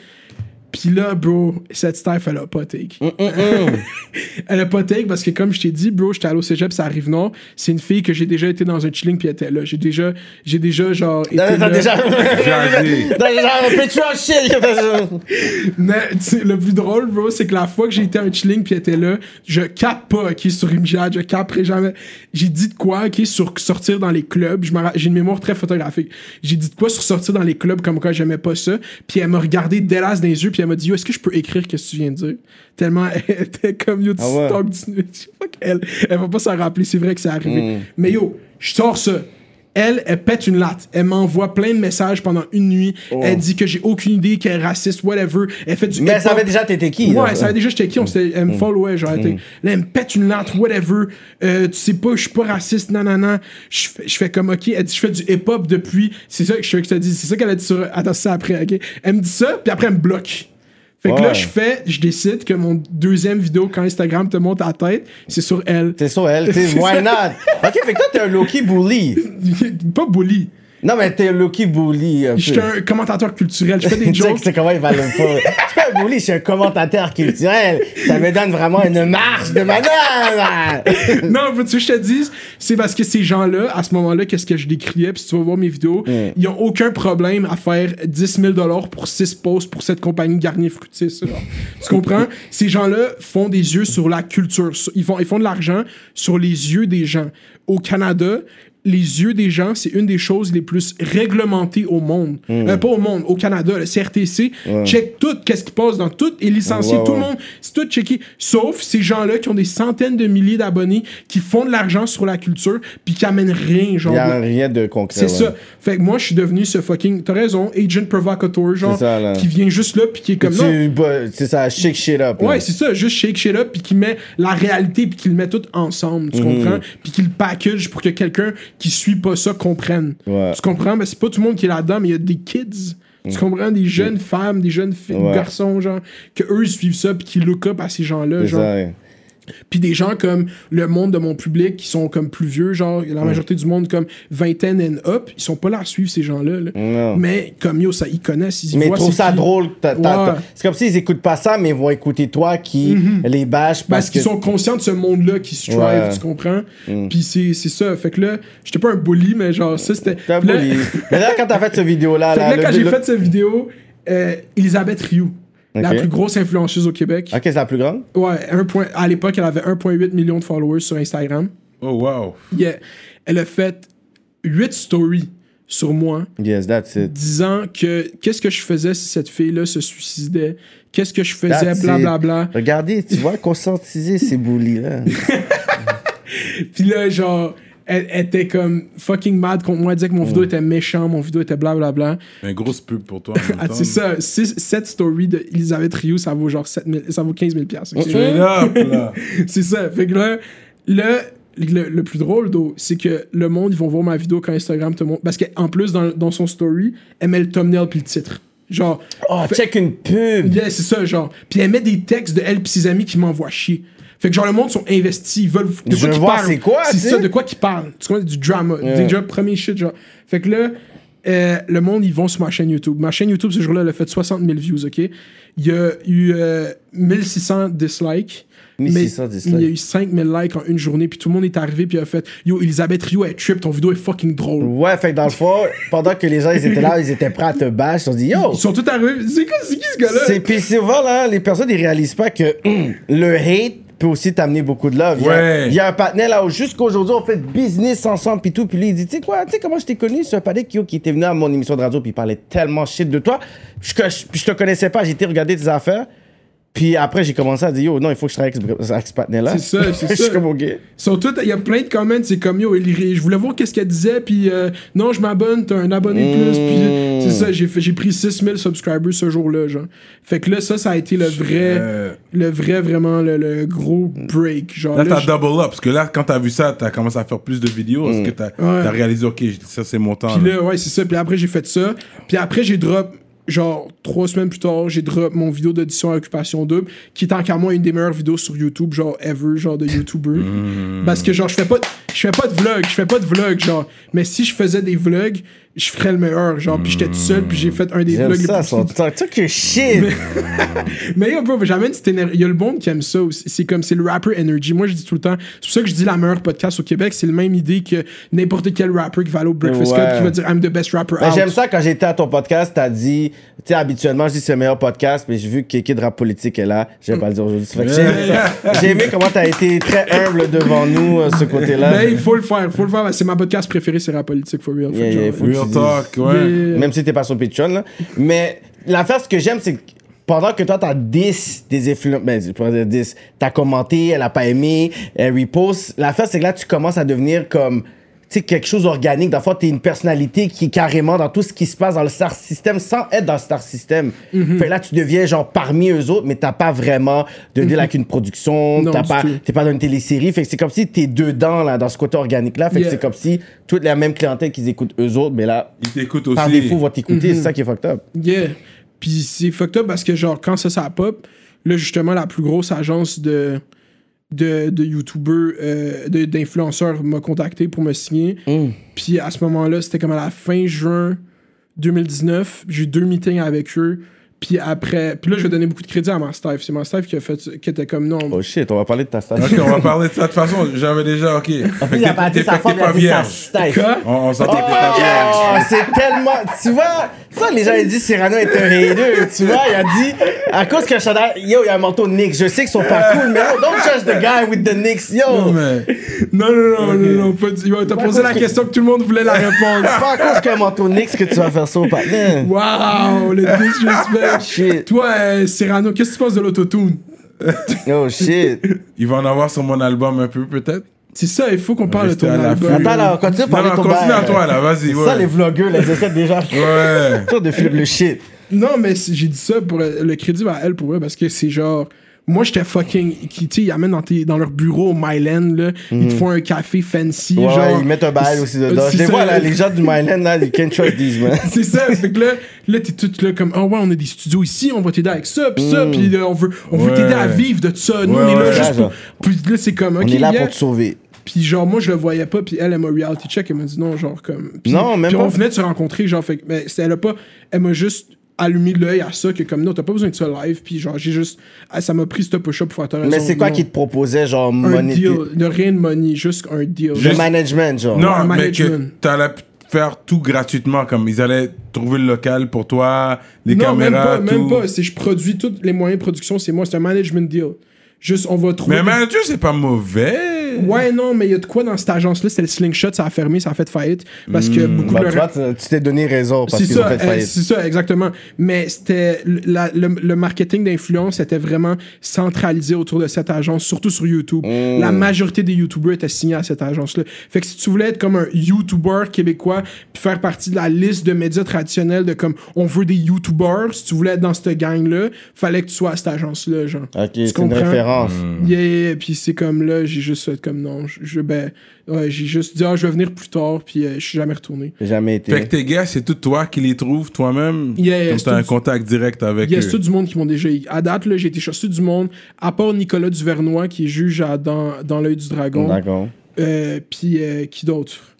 Puis là, bro, cette staff, elle a pas take. elle a pas take parce que, comme je t'ai dit, bro, j'étais allé au cégep, ça arrive nord. C'est une fille que j'ai déjà été dans un chilling, puis elle était là. J'ai déjà, j'ai déjà, genre, été T'as là. déjà. Mais, tu sais, le plus drôle, bro, c'est que la fois que j'ai été à un chilling puis elle était là, je capte pas, ok, sur Imjad, je capterai jamais. J'ai dit de quoi, ok, sur sortir dans les clubs. J'ai une mémoire très photographique. J'ai dit de quoi sur sortir dans les clubs comme quoi j'aimais pas ça. Puis elle m'a regardé délasse dans les yeux, puis elle m'a dit, yo, est-ce que je peux écrire ce que tu viens de dire? Tellement elle était comme, yo, tu Ah ouais. du- Fuck elle. Elle va pas s'en rappeler, c'est vrai que c'est arrivé. Mais yo, je sors ça. Elle, elle pète une latte. Elle m'envoie plein de messages pendant une nuit. Elle dit que j'ai aucune idée qu'elle est raciste, whatever. Elle fait du Oh. Mais elle savait déjà t'étais qui. là. Ouais, ça avait déjà j'étais qui, on elle me followait, genre, elle était- là, elle me pète une lente, whatever, euh, tu sais pas, je suis pas raciste, nanana, je fais, je fais comme, ok, elle dit, je fais du hip-hop depuis, c'est ça que je te dise, c'est ça qu'elle a dit sur, attends, ça après, ok, elle me dit ça, puis après, elle me bloque. Fait que là, je fais, je décide que mon deuxième vidéo, quand Instagram te monte à la tête, c'est sur elle. C'est sur elle, why not? Ok, fait que toi, t'es un low-key bully. pas bully. Non, mais t'es low-key bully. un peu. J'étais un commentateur culturel, je fais des jokes. c'est comment il va le pas. Je suis pas un bully, je suis un commentateur culturel. Ça me donne vraiment une marche de manœuvre. non, veux-tu que je te dise? C'est parce que ces gens-là, à ce moment-là, qu'est-ce que je décriais, puis si tu vas voir mes vidéos, ils ont aucun problème à faire 10 000 pour 6 posts pour cette compagnie Garnier Fructis. tu comprends? Ces gens-là font des yeux sur la culture. Ils font, ils font de l'argent sur les yeux des gens. Au Canada, les yeux des gens, c'est une des choses les plus réglementées au monde. Euh, pas au monde, au Canada. Le CRTC check tout, qu'est-ce qui passe dans tout, et licencié Ouais, tout le monde. C'est tout checké. Sauf ces gens-là qui ont des centaines de milliers d'abonnés, qui font de l'argent sur la culture, puis qui amènent rien, Il genre. y a rien de concret. C'est ça. Fait que moi, je suis devenu ce fucking. T'as raison, agent provocateur, genre, ça, qui vient juste là, puis qui est comme. non, Tu, bah, c'est ça, shake shit up. là. Ouais, c'est ça, juste shake shit up, puis qui met la réalité, puis qui le met tout ensemble, tu Mhm. comprends? Puis qui le package pour que quelqu'un qui suit pas ça comprenne. Ouais. Tu comprends? Mais c'est pas tout le monde qui est là-dedans, mais il y a des kids. Tu comprends? Des jeunes femmes, des jeunes filles. Ouais. garçons, genre, que eux ils suivent ça, puis qui look up à ces gens-là, genre. Ouais. Puis des gens comme le monde de mon public qui sont comme plus vieux, genre la majorité du monde comme vingtaine and up, ils sont pas là à suivre ces gens-là. là. Mais comme yo, ça, ils connaissent, ils Mais ils voient trouvent c'est ça qui. drôle. Ouais. C'est comme s'ils écoutent pas ça, mais ils vont écouter toi qui les bâche parce, Parce qu'ils que. sont conscients de ce monde-là qui strive, Ouais. Mm. tu comprends? Puis c'est ça. Fait que là, j'étais pas un bully, mais genre, ça c'était. Là-. Mais là, quand t'as fait cette vidéo-là, là, là, quand j'ai fait cette vidéo, euh, Elisabeth Rioux, la plus grosse influenceuse au Québec. Ok, c'est la plus grande? Ouais, un point, à l'époque, elle avait 1,8 million de followers sur Instagram. Oh, wow. Yeah. Elle a fait 8 stories sur moi Yes, that's it. disant que qu'est-ce que je faisais si cette fille-là se suicidait, qu'est-ce que je faisais, blablabla. Regardez, tu vois, conscientiser ces bullies-là. Puis là, genre, elle, elle était comme fucking mad contre moi, elle disait que mon vidéo était méchant, mon vidéo était blablabla. Une grosse pub pour toi. Ah, c'est ça, cette story de Elisabeth Rioux, ça vaut genre 7 000 ça vaut 15 000 piastres. C'est ça. Fait que là, là, le, le plus drôle, c'est que le monde, ils vont voir ma vidéo quand Instagram te montre. Parce qu'en plus, dans, dans son story, elle met le thumbnail puis le titre. Genre, Oh, Fait- check une pub! yeah, c'est ça, genre. Puis elle met des textes de elle et ses amis qui m'envoient chier. Fait que genre, le monde sont investis, ils veulent. De quoi qu'ils parlent. c'est quoi, C'est ça, de quoi qu'ils parlent. Tu comprends, du drama. Déjà, premier shit, genre. Fait que là, euh, le monde, ils vont sur ma chaîne YouTube. Ma chaîne YouTube, ce jour-là, elle a fait 60 000 views, OK? Il y a eu euh, 1600 dislikes. 1600 mais dislikes. Il y a eu 5000 likes en une journée, puis tout le monde est arrivé, puis il a fait Yo, Elisabeth Rio, elle trip, ton vidéo est fucking drôle. Ouais, fait que dans le fond, pendant que les gens ils étaient là, ils étaient prêts à te bâcher, ils se sont dit, yo! Ils sont tous arrivés. C'est quoi, c'est qui ce gars-là? C'est puis souvent là, les personnes ils réalisent pas que le hate peut aussi t'amener beaucoup de love. Il y a- Ouais. Il y, a un partenaire là où jusqu'aujourd'hui on fait business ensemble puis tout puis lui il dit tu sais quoi, tu sais comment je t'ai connu, c'est un partenaire qui, qui était venu à mon émission de radio puis il parlait tellement shit de toi. Je, je, puis je te connaissais pas, j'ai été regarder tes affaires. Puis après j'ai commencé à dire yo non, il faut que je travaille avec, ce- avec ce partenaire là. C'est ça, c'est Je suis ça. comme OK. Il y a plein de comments, c'est comme yo, il- je voulais voir qu'est-ce qu'elle disait, puis euh, non, je m'abonne, t'as un abonné plus, puis Mm. c'est ça, j'ai fait- j'ai pris 6000 subscribers ce jour-là, genre. Fait que là, ça, ça a été le vrai, Euh, le vrai, vraiment, le, le gros break, genre. Là, là, t'as double up. Parce que là, quand t'as vu ça, t'as commencé à faire plus de vidéos. Parce que t'as t'as réalisé, OK, ça, c'est mon temps. Puis là. là, ouais, c'est ça. Puis après, j'ai fait ça. Puis après, j'ai drop, genre, trois semaines plus tard, j'ai drop mon vidéo d'audition à Occupation Double, qui est qu'à moi une des meilleures vidéos sur YouTube, genre, ever, genre, de YouTuber. Parce que, genre, je fais pas, je fais pas de vlog, je fais pas de vlog, genre. Mais si je faisais des vlogs, je ferais le meilleur, genre. Puis j'étais tout seul, puis j'ai fait un des vlogs ça, son truc shit. mais yo, bro, j'amène cette énergie. Il y a le monde qui aime ça aussi. C'est comme, c'est le rapper energy. Moi, je dis tout le temps, c'est pour ça que je dis la meilleure podcast au Québec. C'est la même idée que n'importe quel rapper qui va aller au Breakfast Ouais. Club qui va dire I'm the best rapper Ben, out. J'aime ça quand j'étais à ton podcast, t'as dit, tu sais, habituellement, je dis c'est le meilleur podcast, mais j'ai vu que Kéké de rap politique est là. Je vais pas le dire aujourd'hui. Fait que j'ai aimé. J'ai aimé comment t'as été très humble devant nous, euh, ce côté-là. Mais il faut le faire, faut le faire. C'est ma podcast préféré, c'est Rap Politique for real. Yeah, yeah, faut Real talk, ouais. Yeah. Même si t'es pas sur Patreon, là. Mais l'affaire, ce que j'aime, c'est que pendant que toi, t'as 10 des influenceurs, ben, je pourrais dire 10, t'as commenté, elle a pas aimé, elle repost. L'affaire, c'est que là, tu commences à devenir comme, sais, quelque chose d'organique. Le fond, t'es une personnalité qui est carrément dans tout ce qui se passe dans le star system sans être dans le star system. Mm-hmm. Fait là, tu deviens genre parmi eux autres, mais t'as pas vraiment de deal avec une production, Mm-hmm. Non, t'as pas, tout. t'es pas dans une télésérie. Fait que c'est comme si t'es dedans, là, dans ce côté organique-là. Fait Yeah. que c'est comme si toute la même clientèle qu'ils écoutent eux autres, mais là, Ils t'écoutent aussi. par défaut, vont t'écouter. Mm-hmm. C'est ça qui est fucked up. Yeah. Puis c'est fucked up parce que, genre, quand ça, ça pop, là, justement, la plus grosse agence de, de, de YouTubers, euh, d'influenceurs m'a contacté pour me signer. Puis à ce moment-là, c'était comme à la fin juin 2019. J'ai eu deux meetings avec eux. Puis après, puis là, je vais donner beaucoup de crédit à ma staff. C'est ma staff qui a fait, qui était comme non. Oh shit, on va parler de ta station. Ok, on va parler de ça. De toute façon, j'avais déjà, ok. Fait que Il a t'es- pas dit sa t'es il a pas dit sa. Quoi? On, on s'entend t'es pas vierge. Oh, c'est tellement. Tu vois, ça, les gens ils disent Cyrano est un hater. Tu vois, il a dit, à cause que yo, il y a un manteau Knicks. Je sais qu'ils sont pas cool, mais yo, don't judge the guy with the Knicks. Yo, Non, mais. Non, non, non, non, non, pas du- T'as Pas posé la que- question que tout le monde voulait la répondre. c'est pas à cause qu'un manteau Knicks que tu vas faire ça au patin. Wow, le disrespect. Shit. Toi, euh, Cyrano, qu'est-ce que tu penses de l'autotune? Oh shit. Il va en avoir sur mon album un peu, peut-être. C'est ça, il faut qu'on parle de ton album. Attends, là, on continue de Non, parler non, de ton continue bail. à toi, là, vas-y. C'est Ouais. ça, les vlogueurs, là, ils essaient déjà. Ouais. De flip le shit. Non, mais j'ai dit ça pour le crédit à elle pour elle parce que c'est genre Moi, j'étais fucking. qui, ils amènent dans, tes- dans leur bureau au Myland, là. Ils te font un café fancy. Ouais, genre. ils mettent un bail aussi dedans. Je les vois, là, les gens du Myland, là, you can't trust these, man. C'est ça, fait que là, là t'es tout là comme, ah ouais, on a des studios ici, on va t'aider avec ça, pis ça, pis là, on veut, on veut Ouais. t'aider à vivre de ça. Nous, on est là juste pour. Puis là, c'est comme, ok, On est là pour te sauver. Puis genre, moi, je le voyais pas, puis elle, elle m'a reality check, elle m'a dit non, genre, comme. Puis, Non, même puis on venait de se rencontrer, genre, fait que, mais elle a pas, elle m'a juste allumé l'œil à ça, que comme, non, t'as pas besoin de ça live, puis genre, j'ai juste, ah, ça m'a pris ce push-up pour faire. Mais c'est quoi qui te proposait, genre, Un money, deal, de rien de money, juste un deal. le management, genre. Non, un mais que management. t'allais faire tout gratuitement, comme ils allaient trouver le local pour toi, les non, même caméras, pas, même pas. C'est je produis tous les moyens de production, c'est moi, c'est un management deal. Juste, on va trouver. Mais des- manager, c'est pas mauvais. Ouais, non, mais il y a de quoi dans cette agence-là, c'était le slingshot, ça a fermé, ça a fait faillite. Parce que beaucoup Bah, de tu vois, t'es donné raison parce C'est qu'ils ont ça, fait euh, faillite. c'est ça, exactement. Mais c'était le, la- le, le marketing d'influence était vraiment centralisé autour de cette agence, surtout sur YouTube. Mm. La majorité des YouTubers étaient signés à cette agence-là. Fait que si tu voulais être comme un YouTuber québécois, puis faire partie de la liste de médias traditionnels de comme on veut des YouTubers, si tu voulais être dans cette gang-là, fallait que tu sois à cette agence-là, genre. Ok, c'est une référence. Yeah, yeah, yeah. puis c'est comme là, j'ai juste fait comme non, je, je- ben, ouais, j'ai juste dit ah, je vais venir plus tard, puis euh, je suis jamais retourné. J'ai jamais été. Fait que tes gars, c'est tout toi qui les trouves toi-même? Yeah, yeah, comme t'as un contact direct avec Il y a eux. tout du monde qui m'ont déjà. À date, là, j'ai été chercher du monde, à part Nicolas Duvernois qui est juge à- dans, dans l'œil du dragon. D'accord. Euh, Puis euh, qui d'autre?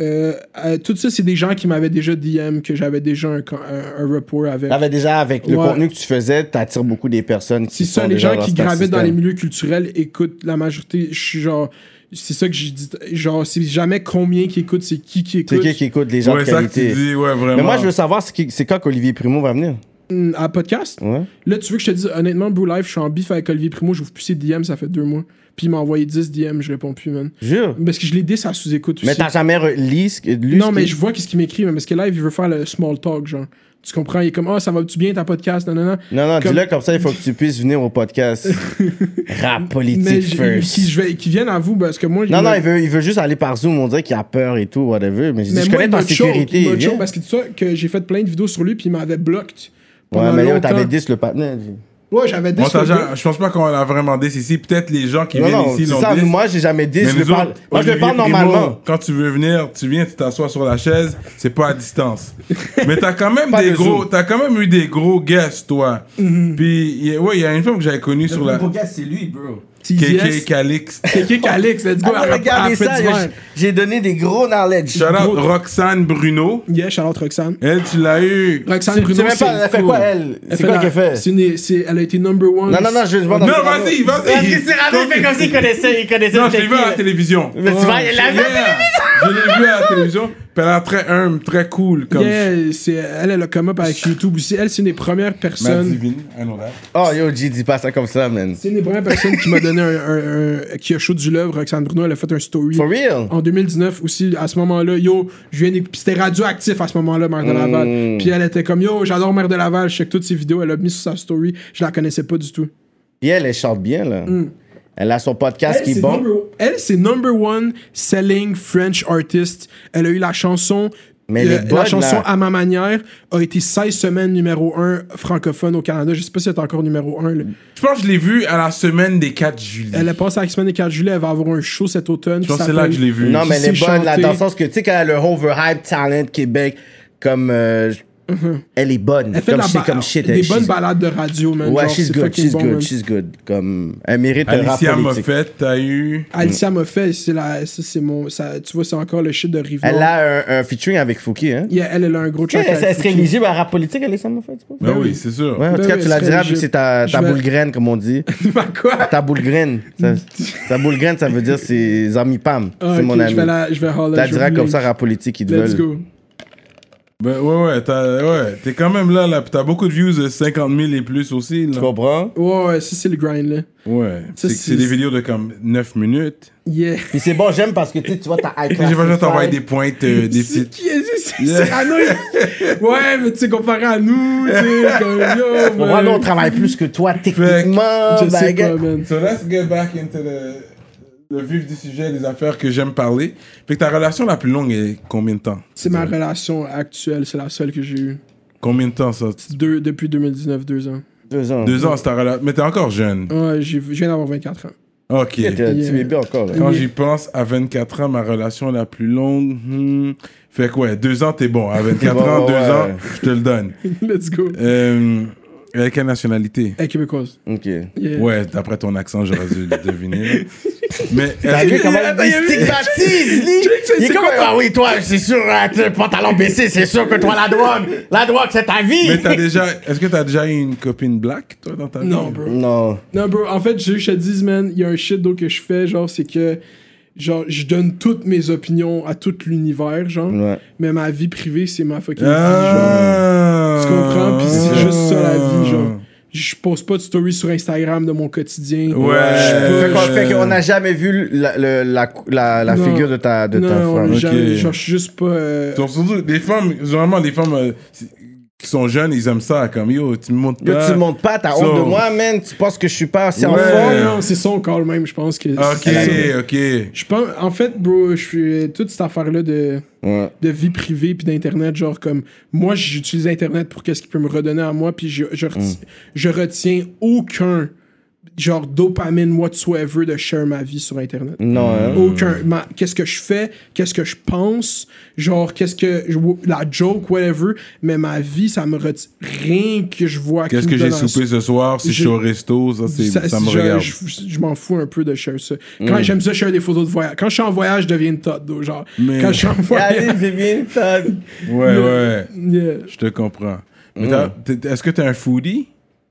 Euh, euh, Tout ça, c'est des gens qui m'avaient déjà DM, que j'avais déjà un, con- un, un rapport avec. T'avais déjà, avec le Ouais. contenu que tu faisais, t'attires beaucoup des personnes qui C'est ça, sont les déjà gens qui gravitent dans les milieux culturels écoutent la majorité. Je suis genre. C'est ça que j'ai dit. Genre, c'est jamais combien qui écoute, c'est qui qui C'est écoute. qui qui écoute les gens Ouais, de ça que qualité. tu dis, ouais, vraiment. Mais moi, je veux savoir, c'est c'est quand qu'Olivier Primo va venir? Hmm, À podcast? Ouais. Là, tu veux que je te dise, honnêtement, Blue Life, je suis en bif avec Olivier Primo, j'ouvre plus ses DM, ça fait deux mois. Puis il m'a envoyé 10 DM, je réponds plus, man. Jure. Parce que je l'ai dit à sous-écoute aussi. Mais t'as jamais lu ce Non, mais je vois qu'est-ce qu'il m'écrit, mais parce que live, il veut faire le small talk, genre. Tu comprends? Il est comme, ah, ça va-tu bien ta podcast? Non, non, non. Non, non, Comme- dis-le comme ça, il faut que tu puisses venir au podcast. Rap politique first. qui, je vais- qui viennent à vous, parce que moi, Non, non, il veut, il veut juste aller par Zoom. On dirait qu'il a peur et tout, whatever. Mais je dis, mais je moi, connais ta sécurité. il viens. choke parce que tu sais que j'ai fait plein de vidéos sur lui, puis il m'avait bloqué. Ouais, mais longtemps. t'avais 10 le partenaire. Ouais, j'avais dit On le jamais- je pense pas qu'on l'a vraiment dit ici. Peut-être les gens qui Non, viennent non, ici l'ont ça. dit. Moi, j'ai jamais dit. Mais Je le parle. autres, Moi, je le parle Primo, normalement. Quand tu veux venir, tu viens, tu t'assois sur la chaise, c'est pas à distance. Mais t'as quand même Pas des de gros, Zoom. t'as quand même eu des gros guests, toi. Mhm. Puis, il y a- ouais, il y a une femme que j'avais connue sur la. c'est lui, bro. KK Calix. KK Calix, let's go. Ah, à- à- regardez à ça, j'ai donné des gros knowledge. Shout out Roxane Bruno. Yeah, Charlotte Roxane. Elle, tu l'as eu. Roxane Bruno, c'est elle fait cool. quoi, elle? Elle C'est quoi la- qu'elle fait? Elle a été number one. Non, non, non, je veux voir dans Non, vas-y, vas-y. Parce que Cyrano, il fait comme s'il connaissait, il connaissait Non, je l'ai vu à la télévision. Mais tu vois, il l'a vu. Yeah. Je l'ai vu à la télévision. Puis elle a très humble, très cool. Comme Yeah, c'est- elle, elle a come up avec YouTube aussi. Elle, c'est une des premières Matt personnes. Divine, I know that. Oh, yo, G, dis pas ça comme ça, man. C'est une des premières personnes qui m'a donné un, un- un- qui a chaud du l'œuvre. Roxane Bruno, elle a fait un story. For real? En 2019 aussi, à ce moment-là, yo, je viens puis c'était radioactif à ce moment-là, Mère de Mm. Laval. Puis elle était comme, yo, j'adore Mère de Laval, je check toutes ses vidéos, elle a mis sur sa story, je la connaissais pas du tout. Puis elle, elle chante bien, là. Elle a son podcast qui est bon. number- elle, c'est number one selling French artist. Elle a eu la chanson. Mais euh, la chanson là. à ma manière a été 16 semaines numéro 1 francophone au Canada. Je sais pas si elle est encore numéro 1. là. Je pense que je l'ai vu à la semaine des 4 juillet. Elle est passée à la semaine des 4 juillet. Elle va avoir un show cet automne. Je pense que c'est là que je l'ai vu. Non, mais elle est bonne, là, chanter. dans le sens que, tu sais, quand elle a le overhype talent Québec, comme. euh, Elle est bonne. Elle fait comme de la comme shit. des elle- bonnes she's- balades de radio, man. Ouais, Genre, she's good, she's bon, good, man. she's good. Comme. Elle mérite un rap Alicia politique. Moffett, t'as eu? Alicia fait, c'est la, ça, c'est mon, ça, tu vois, c'est encore le shit de Rive Elle a un, un featuring avec Fouki, hein? Yeah, elle, elle a un gros track. elle, elle serait éligible à rap politique, Alicia Moffett, tu penses? Ben Ben oui, oui. c'est sûr. Ouais, en Ben tout cas, oui, tu la diras vu que c'est ta, ta vais- boule graine, comme on dit. Bah, quoi? Ta boule graine. Ça- Ta boule graine, ça veut dire c'est amis Pam. Ah, c'est mon ami. Je vais vais Tu holler, la diras comme ça, rap politique, ils te Let's veulent. go. Ben ouais, ouais, t'as, ouais, t'es quand même là, là. pis T'as beaucoup de views de 50 000 et plus aussi, Tu là. comprends? Ouais, ouais, ça, c'est le grind, là. Ouais. Ça, C'est, c'est- c'est des vidéos de comme 9 minutes. Yeah. Puis c'est bon, j'aime parce que tu sais, tu vois, t'as high J'ai class. pas besoin de t'envoyer des pointes, euh, des C'est petites. qui est c'est Yeah. Cyrano, il- Ouais, mais tu sais, comparé à nous, tu sais, comme yo, Moi, nous, on travaille plus que toi, techniquement. Je sais baguette. pas, man. So let's get back into the, le vif du sujet, des affaires que j'aime parler. Fait que ta relation la plus longue est combien de temps? C'est ma relation actuelle, c'est la seule que j'ai eue. Combien de temps ça? Deux, depuis 2019, deux ans. Deux ans. Deux ans, c'est ta relation. Mais t'es encore jeune. Ouais, j'ai- je viens d'avoir 24 ans. Ok. T'es un petit Yeah. bébé encore. là. Quand j'y pense, à 24 ans, ma relation la plus longue, hmm, fait quoi, deux ans, t'es bon. À 24 Bon, ans, deux ouais. ans, je te le donne. Let's go. Euh, avec quelle nationalité? Québécoise. Ok. Yeah. Ouais, d'après ton accent, j'aurais dû le deviner. Mais T'as est-ce vu comment il stigmatise, lui? Il est comme, ah oui, toi, c'est sûr, hein, le pantalon baissé, c'est sûr que toi, la drogue, la drogue, c'est ta vie. Mais t'as déjà. Est-ce que t'as déjà eu une copine black, toi, dans ta vie? Non, bro. Non. Non, bro, en fait, je je te dis, man, il y a un shit d'autre que je fais, genre, c'est que, genre, je donne toutes mes opinions à tout l'univers, genre, Ouais. mais ma vie privée, c'est ma fucking vie, genre. Ah, Tu comprends? Puis c'est juste ça la vie, genre. Je poste pas de story sur Instagram de mon quotidien. Ouais. Je qu'on fait qu'on n'a jamais vu la, le- la, la, la Non. figure de ta, de ta femme. Ok. jamais- genre, je suis juste pas. euh, surtout, les femmes, généralement, les femmes euh, qui sont jeunes, ils aiment ça. Comme yo, tu me montres Yo, pas. tu me montres pas, t'as So- honte de moi, man. Tu penses que je suis pas assez en Ouais. forme? Non, non, c'est son call même, je pense que. Ok, c'est ça. ok. Je pense, en fait, bro, je suis toute cette affaire-là de, Ouais. de vie privée puis d'internet, genre comme moi, j'utilise internet pour qu'est-ce qu'il peut me redonner à moi, puis je, je, reti- je retiens aucun genre dopamine whatsoever de share ma vie sur internet. Non, hein? Aucun. ma- Qu'est-ce que je fais, qu'est-ce que je pense, genre, qu'est-ce que. je- La joke, whatever, mais ma vie, ça me retient. Rien que je vois. Qu'est-ce que j'ai soupé ce soir? Si je suis au resto, ça, ça, ça- me je- regarde. Je, je m'en fous un peu de share ça. Quand j'aime ça, share des photos de voyage. Quand je suis en voyage, je deviens une tote, though, genre. Mais- Quand je suis en voyage. C'est bien ça. Ouais, ouais. Yeah. Je te comprends. Mais t'as- t'es- est-ce que t'es un foodie?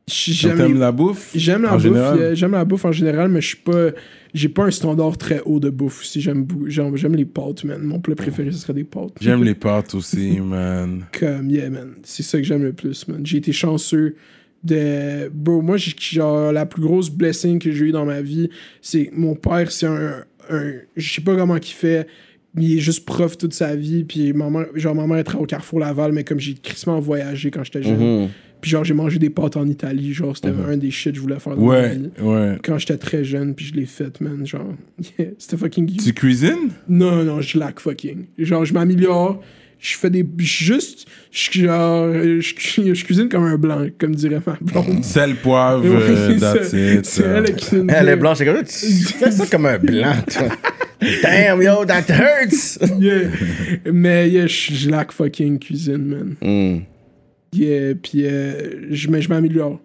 J'aime la bouffe? J'aime la bouffe, général? euh, j'aime la bouffe en général, mais je suis pas, j'ai pas un standard très haut de bouffe. Si j'aime, j'aime, j'aime les pâtes, man. Mon plat préféré ce serait des pâtes. J'aime les pâtes aussi, man. Comme yeah, man. C'est ça que j'aime le plus, man. J'ai été chanceux de, bro. Moi, j'ai, genre la plus grosse blessing que j'ai eu dans ma vie, c'est mon père, c'est un, un je sais pas comment qu'il fait. mais Il est juste prof toute sa vie, puis ma mère, genre ma mère travaille au Carrefour Laval, mais comme j'ai crissement voyagé quand j'étais jeune, Mhm. Puis genre j'ai mangé des pâtes en Italie, genre c'était un des shit que je voulais faire dans ma Ouais, vie. ouais. quand j'étais très jeune, puis je l'ai fait, man. Genre, yeah, c'était fucking Tu cuisines? Non, non, je lack fucking. Genre, je m'améliore, je fais des. Juste, je, genre, euh, je, je cuisine comme un blanc, comme dirait ma blonde. Sel, poivre, euh, Oui, that's c'est- it. C'est elle qui cuisine. Elle bien. est blanche, c'est comme ça. Tu fais ça comme un blanc, toi. Damn, yo, that hurts. Yeah. Mais yeah, je, je lack fucking cuisine, man. Mm. Yeah, puis euh, je, mais je m'améliore.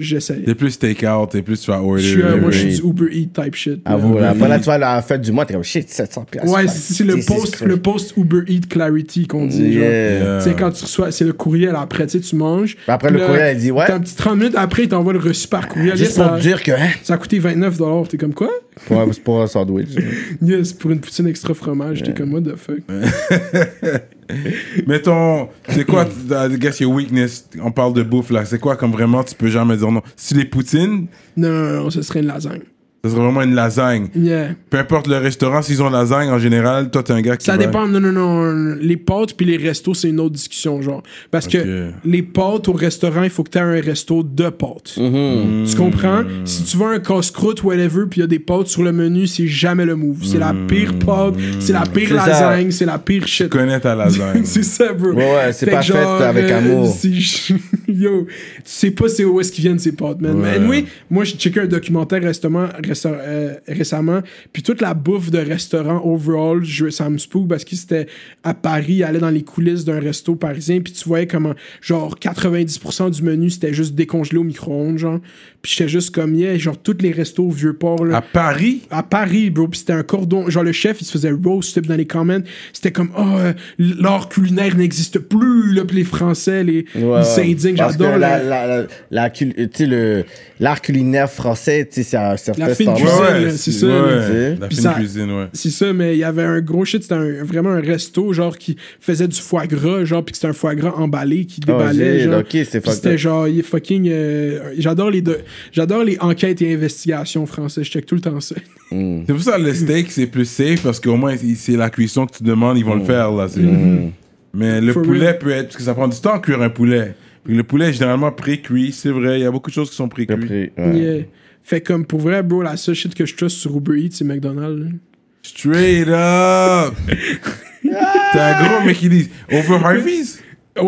J'essaye. T'es plus take-out, t'es plus tu vas order. Je suis, euh, moi, je suis du Uber Eat type shit. Avoue, là. là. Après, là, tu vas à la fête du mois, t'es comme shit, 700 piastres. Ouais, c'est c'est le post, le post Uber Eat Clarity qu'on dit. genre. Yeah. Tu sais, quand tu reçois, c'est le courriel après, tu sais, tu manges. Après, Puis le là, courriel, il dit, ouais. T'as un petit 30 minutes après, il t'envoie le reçu par courriel. Juste ça, pour te dire que, hein, ça a coûté 29 T'es comme quoi? ouais, c'est pour un sandwich. Yes, pour une poutine extra fromage. T'es comme, what the fuck? Ton. C'est quoi, I guess your weakness? On parle de bouffe là. C'est quoi comme vraiment tu peux jamais dire non? Si les poutines, Non, non, non, ce serait une lasagne. Ça serait vraiment une lasagne. Yeah. Peu importe le restaurant, s'ils ont lasagne en général, toi t'es un gars qui. Ça va- dépend, non, non, non. Les pâtes puis les restos, c'est une autre discussion, genre. Parce que les pâtes au restaurant, il faut que tu aies un resto de pâtes. Tu comprends? Si tu veux un casse-croûte, whatever, puis il y a des pâtes sur le menu, c'est jamais le move. C'est la pire pâte, c'est la pire lasagne, c'est la pire Tu shit. connais ta lasagne. c'est ça, bro. Ouais, ouais, c'est pas fait avec amour. c'est- Yo, tu sais pas c'est où est-ce qu'ils viennent ces pâtes, man. Ouais. Mais anyway, moi, j'ai checké un documentaire récemment, récem- euh, récemment puis toute la bouffe de restaurant overall, je, ça me spook parce que c'était à Paris, il allait dans les coulisses d'un resto parisien, puis tu voyais comment, genre, 90% du menu, c'était juste décongelé au micro-ondes, genre. Puis j'étais juste comme, yeah, genre, tous les restos au Vieux-Port, là À Paris? à Paris, bro. Puis c'était un cordon. Genre, le chef, il se faisait roast up dans les comments. C'était comme, oh, euh, l'art culinaire n'existe plus. Là, puis les Français, les, Ouais, que J'adore la, la, la, la, la cul- tu sais, le- l'art culinaire français, tu sais, c'est un certain. Cuisine, c'est ça, Ouais, la fine ça- cuisine, ouais. C'est ça, mais il y avait un gros shit. C'était un- vraiment un resto, genre, qui faisait du foie gras, genre, puis que c'était un foie gras emballé qui déballait. j'ai- genre. C'était genre, il est fucking. euh, j'adore les deux. J'adore les enquêtes et investigations français. Je check tout le temps ça. Mm. C'est pour ça que le steak c'est plus safe parce qu'au moins c'est la cuisson que tu demandes, ils vont le faire là. c'est- Mais le For poulet real. peut être. Parce que ça prend du temps à cuire un poulet. Puis le poulet est généralement pré-cuit, c'est vrai. Il y a beaucoup de choses qui sont pré-cuites. Après, ouais. Yeah. Fait comme pour vrai, bro, la seule shit que je trust sur Uber Eats, c'est McDonald's. là. Straight up! T'es un gros mec qui dit Over Harvey's?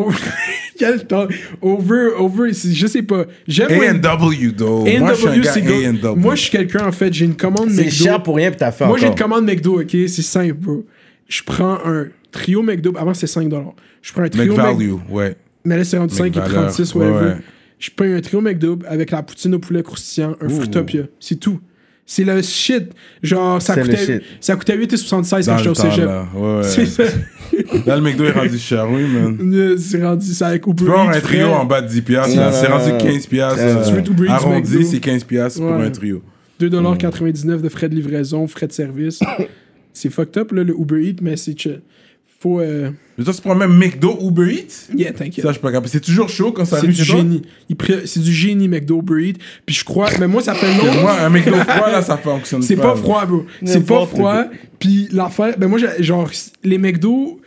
Quel temps? Over, over, c'est- je sais pas. J'aime. A&W, though. A&W, c'est go- A&W. Moi, je suis quelqu'un, en fait, j'ai une commande C'est McDo. cher pour rien, puis t'as fait Moi, j'ai une commande McDo, ok? C'est simple, bro. Je prends un trio McDo. Avant, c'était 5 Je prends un trio McDo. McValue, ouais. Mais là, c'est rendu 5 et McValeur, 36, ouais, whatever. ouais. Je prends un trio McDo avec la poutine au poulet croustillant, un Fruitopia. C'est tout. C'est le shit. Genre, ça coûtait, shit. ça coûtait 8,76 quand j'étais au cégep. là. Ouais, ouais. C'est ça. Là, le McDo est rendu cher, oui, man. C'est rendu ça avec Uber Tu peux avoir Eats, un trio en bas de 10 piastres, Non, là. non, C'est non, rendu non. 15 piastres. Euh, tu veux Uber Arrondi, c'est 15 piastres pour Ouais. un trio. 2,99$ de frais de livraison, frais de service. c'est fucked up, là, le Uber Eats, mais c'est chill. Faut. Euh... Mais toi, tu prends même McDo Uber Eats? Yeah, t'inquiète. Ça, je suis pas capable. C'est toujours chaud quand ça C'est arrive du chez toi génie. Il pré- C'est du génie, McDo, Uber Eats. Puis je crois. Mais moi, ça fait longtemps. Moi, un McDo froid, là, ça fonctionne C'est pas froid, bro. C'est pas N'importe froid. Puis l'affaire, ben moi, j'ai- genre, les McDo,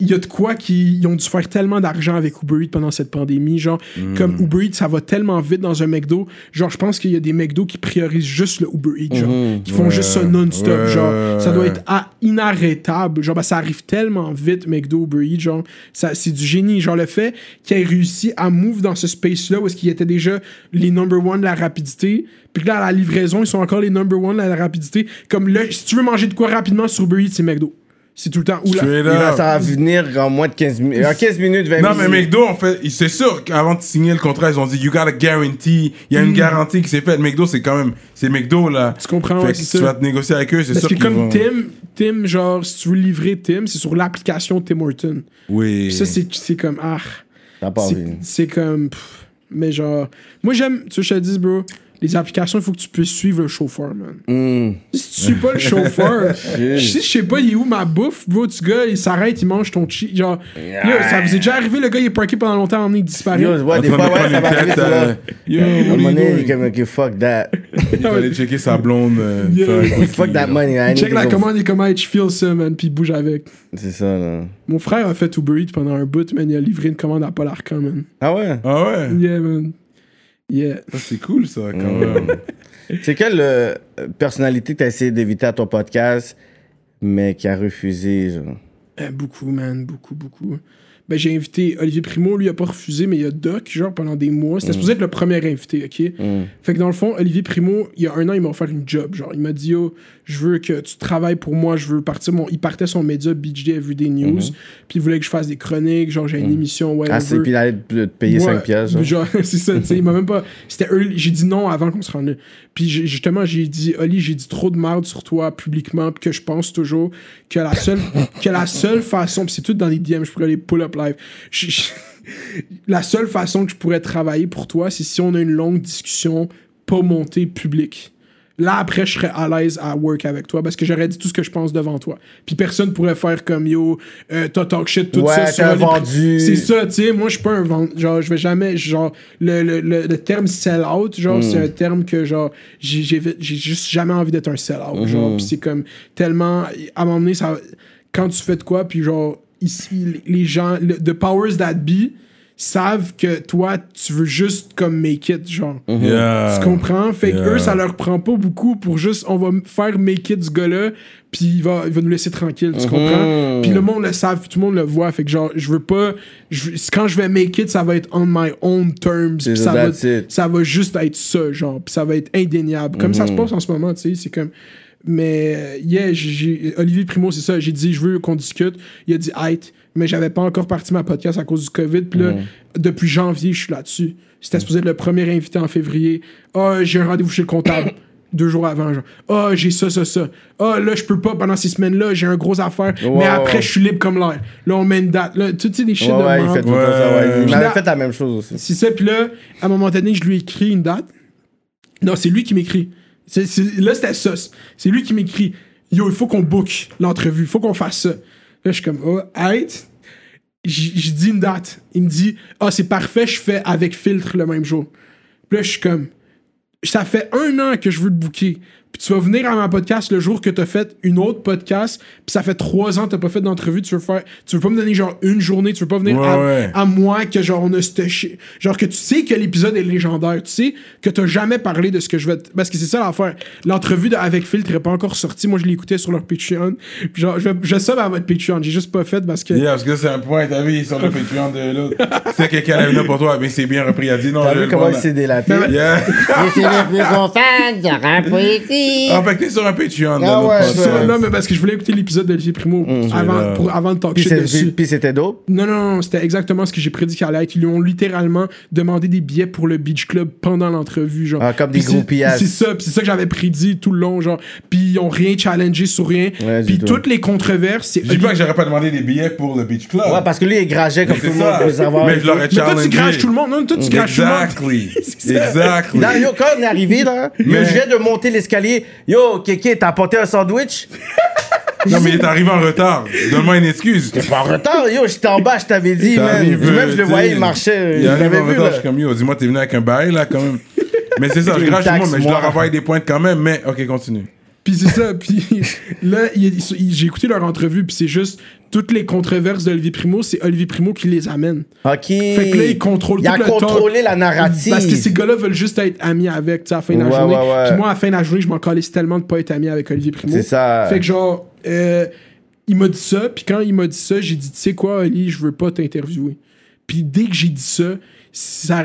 il y a de quoi qui ils ont dû faire tellement d'argent avec Uber Eats pendant cette pandémie. Genre, Hmm. comme Uber Eats, ça va tellement vite dans un McDo. Genre, je pense qu'il y a des McDo qui priorisent juste le Uber Eats, genre, qui font Ouais. juste ça non-stop. Ouais, Genre, ça doit être inarrêtable. Genre, ben, ça arrive tellement vite, McDo, Uber Eats. Genre, ça, c'est du génie. Genre, le fait qu'il ait réussi à move dans ce space-là où est-ce qu'il était déjà les number one de la rapidité. Puis que là, à la livraison, ils sont encore les number one de la rapidité. Comme là, si tu veux manger de quoi rapidement sur Uber Eats, c'est McDo. C'est tout le temps. Ou là, Straight up. Ça va venir en moins de 15 minutes. En 15 minutes, 20 Non, mais minutes. McDo, en fait, c'est sûr qu'avant de signer le contrat, ils ont dit, you got a guarantee. Il y a une garantie qui s'est faite. McDo, c'est quand même, c'est McDo, là. Tu comprends, ouais, que c'est tu vas te négocier avec eux, c'est Parce sûr que qu'ils comme vont... Tim, Tim, genre, si tu veux livrer Tim, c'est sur l'application Tim Horton. Oui. Puis ça, c'est c'est comme, ah. T'as pas C'est- envie. C'est comme. pff, mais genre. Moi, j'aime. Tu sais, je te dis, bro. Les applications, il faut que tu puisses suivre le chauffeur, man. Hmm. Si tu suis pas le chauffeur, si je sais pas, il est où ma bouffe, bro, tu gars, il s'arrête, il mange ton chi. Genre, yo, ça vous est déjà arrivé, le gars, il est parké pendant longtemps, on est disparu. Yo, ouais, des fois, de ouais, ça va arriver, tête, ça va. euh, Yo, est doing? comme, ok, fuck that. Il fallait checker sa blonde. euh, Yeah. Fuck that money. I Check la commande, il est comment, je feel ça, man, puis il bouge avec. C'est ça, là. Mon frère a fait Uber Eats pendant un bout, man, il a livré une commande à Paul Arcand, man. Ah ouais? Ah ouais? Yeah, man. Yeah. Ça, c'est cool, ça, quand Mm. même. C'est quelle euh, personnalité t'as essayé d'éviter à ton podcast, mais qui a refusé, genre? Euh, beaucoup, man, beaucoup, beaucoup. Ben, j'ai invité Olivier Primo, lui, il a pas refusé, mais il y a Doc, genre, pendant des mois. C'était supposé être le premier invité, OK? Mm. Fait que dans le fond, Olivier Primo, il y a un an, il m'a offert une job. Genre, il m'a dit, yo, je veux que tu travailles pour moi, je veux partir mon. Il partait son média BJ Everyday News, puis il voulait que je fasse des chroniques, genre, j'ai une émission, whatever. Ah, c'est puis il allait te payer Ouais, 5 piastres, genre. genre, c'est ça, tu sais, il m'a même pas. C'était early- J'ai dit non avant qu'on se rende. Puis j'ai- justement, j'ai dit, Oli, j'ai dit trop de merde sur toi publiquement, puis que je pense toujours que la seule, que la seule façon, puis c'est tout dans les DM, je pourrais les pull up live. Je- je- la seule façon que je pourrais travailler pour toi, c'est si on a une longue discussion pas montée publique. Là, après, je serais à l'aise à work avec toi parce que j'aurais dit tout ce que je pense devant toi. Puis personne pourrait faire comme yo, euh, t'as talk shit, tout Ouais, ça. sur vendu. C'est ça, tu sais. Moi, je suis pas un vendeur. Genre, je vais jamais. Genre, le, le, le, le terme sell-out, genre, Hmm. c'est un terme que, genre, j'ai j'ai j'ai juste jamais envie d'être un sell-out. Hmm. Genre, puis c'est comme tellement. À un moment donné, ça, quand tu fais de quoi, puis genre, ici, les gens, le, the powers that be savent que toi, tu veux juste comme make it, genre. Yeah. Tu comprends? Fait que eux, ça leur prend pas beaucoup pour juste, on va faire make it ce gars-là, puis il va, il va nous laisser tranquille, tu comprends? Puis le monde le savent, puis tout le monde le voit. Fait que genre, je veux pas. je quand je vais make it, ça va être on my own terms. Puis ça, va, it. ça va juste être ça, genre. Puis ça va être indéniable. Comme ça se passe en ce moment, tu sais. C'est comme. Mais, euh, yeah, j'ai- Olivier Primo, c'est ça. J'ai dit, je veux qu'on discute. Il a dit, height. Mais j'avais pas encore parti ma podcast à cause du COVID. Puis là, depuis janvier, je suis là-dessus. C'était supposé être le premier invité en février. Ah, j'ai un rendez-vous chez le comptable. Deux jours avant, genre. Ah, j'ai ça, ça, ça. Ah, là, je peux pas pendant ces semaines-là, j'ai un gros affaire. mais après, je suis libre comme l'air. Là, on met une date. Là, tu sais, des shit Ouais, de ouais, il fait tout ça, ouais. Il m'avait fait la même chose aussi. C'est ça, puis là, à un moment donné, je lui ai écrit une date. Non, c'est lui qui m'écrit. Là, c'était ça. C'est lui qui m'écrit Yo, il faut qu'on book l'entrevue, il faut qu'on fasse ça. Là, je suis comme Oh, right. Je dis une date. Il me dit Ah, c'est parfait, je fais avec filtre le même jour. Puis là, je suis comme Ça fait un an que je veux te booker. Tu vas venir à ma podcast le jour que t'as fait une autre podcast, puis ça fait trois ans que t'as pas fait d'entrevue, tu veux faire, tu veux pas me donner genre une journée, tu veux pas venir Ouais, à, ouais. à moi que genre on a ce chi- genre que tu sais que l'épisode est légendaire, tu sais que t'as jamais parlé de ce que je vais, te- parce que c'est ça l'affaire. L'entrevue de avec Filtre est pas encore sortie, moi je l'écoutais sur leur Patreon, puis genre je, je sub à votre Patreon, j'ai juste pas fait parce que Yeah, parce que c'est un point, t'as vu, sur le Patreon de l'autre. C'est quelqu'un venir pour toi, mais c'est bien repris. Il a dit non, T'as je vu comment il là. s'est délaté? Yeah. Je suis le plus gros fan de poétique. Ah, fait que t'es sur un Patreon. Ah ouais, podcast. ça- non mais parce que je voulais écouter l'épisode d'Olivier Primo avant, là. pour, avant de talk Puis shit c'est- dessus. Puis c'était dope. Non, non, non, c'était exactement ce que j'ai prédit qu'elle allait être. Ils lui ont littéralement demandé des billets pour le Beach Club pendant l'entrevue, genre. Ah, comme des c'est- groupillages. C'est ça, c'est ça que j'avais prédit tout le long, genre. Puis ils ont rien challengé sur rien. Ouais, puis tout. toutes les controverses, c'est. Je dis pas que j'aurais pas demandé des billets pour le Beach Club. Ouais, parce que lui, il grageait comme tout c'est le monde ça. peut savoir. Mais je l'aurais Mais toi, challengé. tu craches tout le monde. Non, toi, tu tout le monde. Exactly. Exactly. Là, yo, quand on est arrivé, là, je viens de monter l'escalier. Yo, Kéké, t'as apporté un sandwich? Non, mais il est arrivé en retard. Donne-moi une excuse. T'es pas en retard, yo, j'étais en bas, je t'avais dit, man. Même je le voyais, il marchait. Il Je arrive en retard, je suis comme yo, dis-moi, t'es venu avec un bail là quand même. Mais c'est ça, je crache tout le monde, taxe, mais je leur envoie des pointes quand même. Mais ok, continue. Puis c'est ça. Puis là, j'ai écouté leur entrevue, puis c'est juste toutes les controverses d'Olivier Primo, c'est Olivier Primo qui les amène. Ok. Fait que là, il contrôle Il a tout le temps. contrôlé la narrative. Parce que ces gars-là veulent juste être amis avec, tu sais, à la fin de la Ouais, journée. ouais, ouais. Puis moi, à la fin de la journée, je m'en calisse tellement de pas être ami avec Olivier Primo. C'est ça. Fait que genre, euh, il m'a dit ça, puis quand il m'a dit ça, j'ai dit, tu sais quoi, Oli, je veux pas t'interviewer. Puis dès que j'ai dit ça-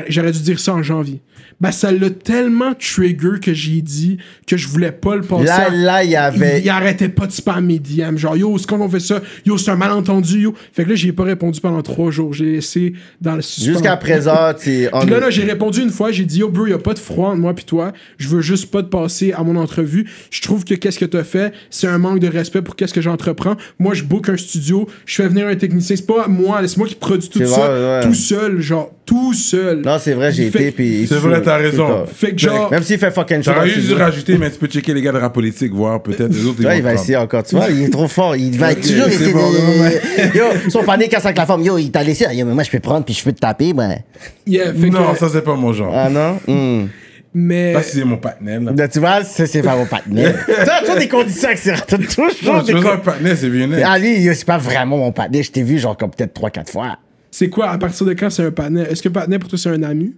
j'aurais dû dire ça en janvier. Ben, ça l'a tellement trigger que j'ai dit que je voulais pas le passer. Là, à- là, il y avait. il, il arrêtait pas de spam mes DM. Genre, yo, c'est quand on fait ça? Yo, c'est un malentendu, yo. Fait que là, j'ai pas répondu pendant trois jours. J'ai laissé dans le suspens. Jusqu'à présent, tu Puis là, là, j'ai répondu une fois, j'ai dit, yo, bro, y a pas de froid entre moi puis toi. Je veux juste pas te passer à mon entrevue. Je trouve que qu'est-ce que t'as fait, c'est un manque de respect pour qu'est-ce que j'entreprends. Moi, je book un studio, je fais venir un technicien. C'est pas moi, c'est moi qui produis tout ça, vrai, ouais. tout seul, genre, tout seul. Non, c'est vrai, j'ai été. puis C'est vrai, t'as raison. Fait que genre, Même s'il fait fucking chaud. J'aurais dans le juste dû rajouter, mais tu peux checker les gars de rap politique, voir peut-être les autres. Ouais, il va essayer encore. Tu vois, il est trop fort. Il va toujours essayer de. Yo, son panier casse avec la femme. Yo, il t'a laissé. Yo, mais moi, je peux prendre puis je peux te taper. Ouais. yeah, fait Non, que- ça c'est pas mon genre. Ah non? Hmm. mais. Là, c'est mon partenaire. Là. Là, tu vois, ça, c'est pas mon partenaire. T'as toujours des conditions accélérantes. T'as toujours Non, des tu veux un partenaire, c'est lui, yo, c'est pas vraiment mon partenaire. Je t'ai vu, genre, comme peut-être 3-4 fois. C'est quoi, à partir de quand c'est un partenaire? Est-ce que partenaire pour toi c'est un ami?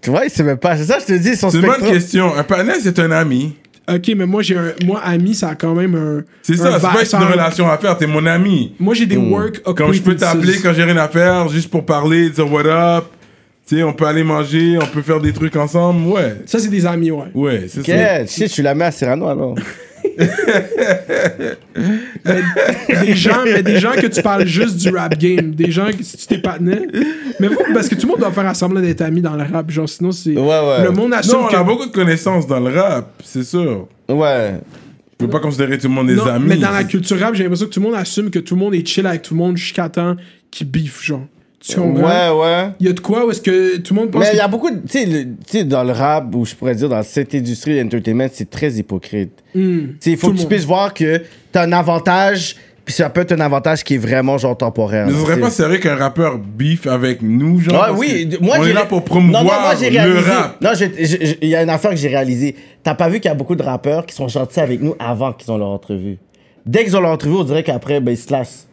Tu vois, il sait même pas. C'est ça, je te dis, son C'est une bonne question. Un partenaire, c'est un ami. Ok, mais moi j'ai un. Moi, ami, ça a quand même un. C'est ça, c'est pas ça une relation à faire, t'es mon ami. Moi j'ai des work Comme je peux t'appeler quand j'ai rien à faire, juste pour parler, dire what up. Tu sais, on peut aller manger, on peut faire des trucs ensemble. Ouais, Ça, c'est des amis, ouais. ouais, c'est ça. Ok, shit, je suis la mère à Cyrano, alors. des gens, mais des gens que tu parles juste du rap game. Des gens que si tu t'es partenaire. Mais vous, parce que tout le monde doit faire semblant d'être ami dans le rap. Genre, sinon, c'est. Ouais, ouais. Le monde assume Non, on que. a beaucoup de connaissances dans le rap, c'est sûr. Ouais. Je peux pas considérer tout le monde des Non, amis. mais dans la culture rap, j'ai l'impression que tout le monde assume que tout le monde est chill avec tout le monde jusqu'à temps qu'ils beef, genre. Tu comprends? Ouais, ouais. Il y a de quoi où est-ce que tout le monde pense Mais il que- y a beaucoup. Tu sais, dans le rap, ou je pourrais dire dans cette industrie d'entertainment, c'est très hypocrite. Hmm. Sais, il faut Tout que tu monde. puisses voir que t'as un avantage, puis ça peut être un avantage qui est vraiment genre temporaire. Tu sais. pas sérieux qu'un rappeur beef avec nous, genre. Ouais, parce oui, moi on est là pour Non, non, promouvoir moi, j'ai le réalisé- rap. Non, il y a une affaire que j'ai réalisée. T'as pas vu qu'il y a beaucoup de rappeurs qui sont gentils avec nous avant qu'ils ont leur entrevue. Dès qu'ils ont leur entrevue, on dirait qu'après, ben, ils se lassent.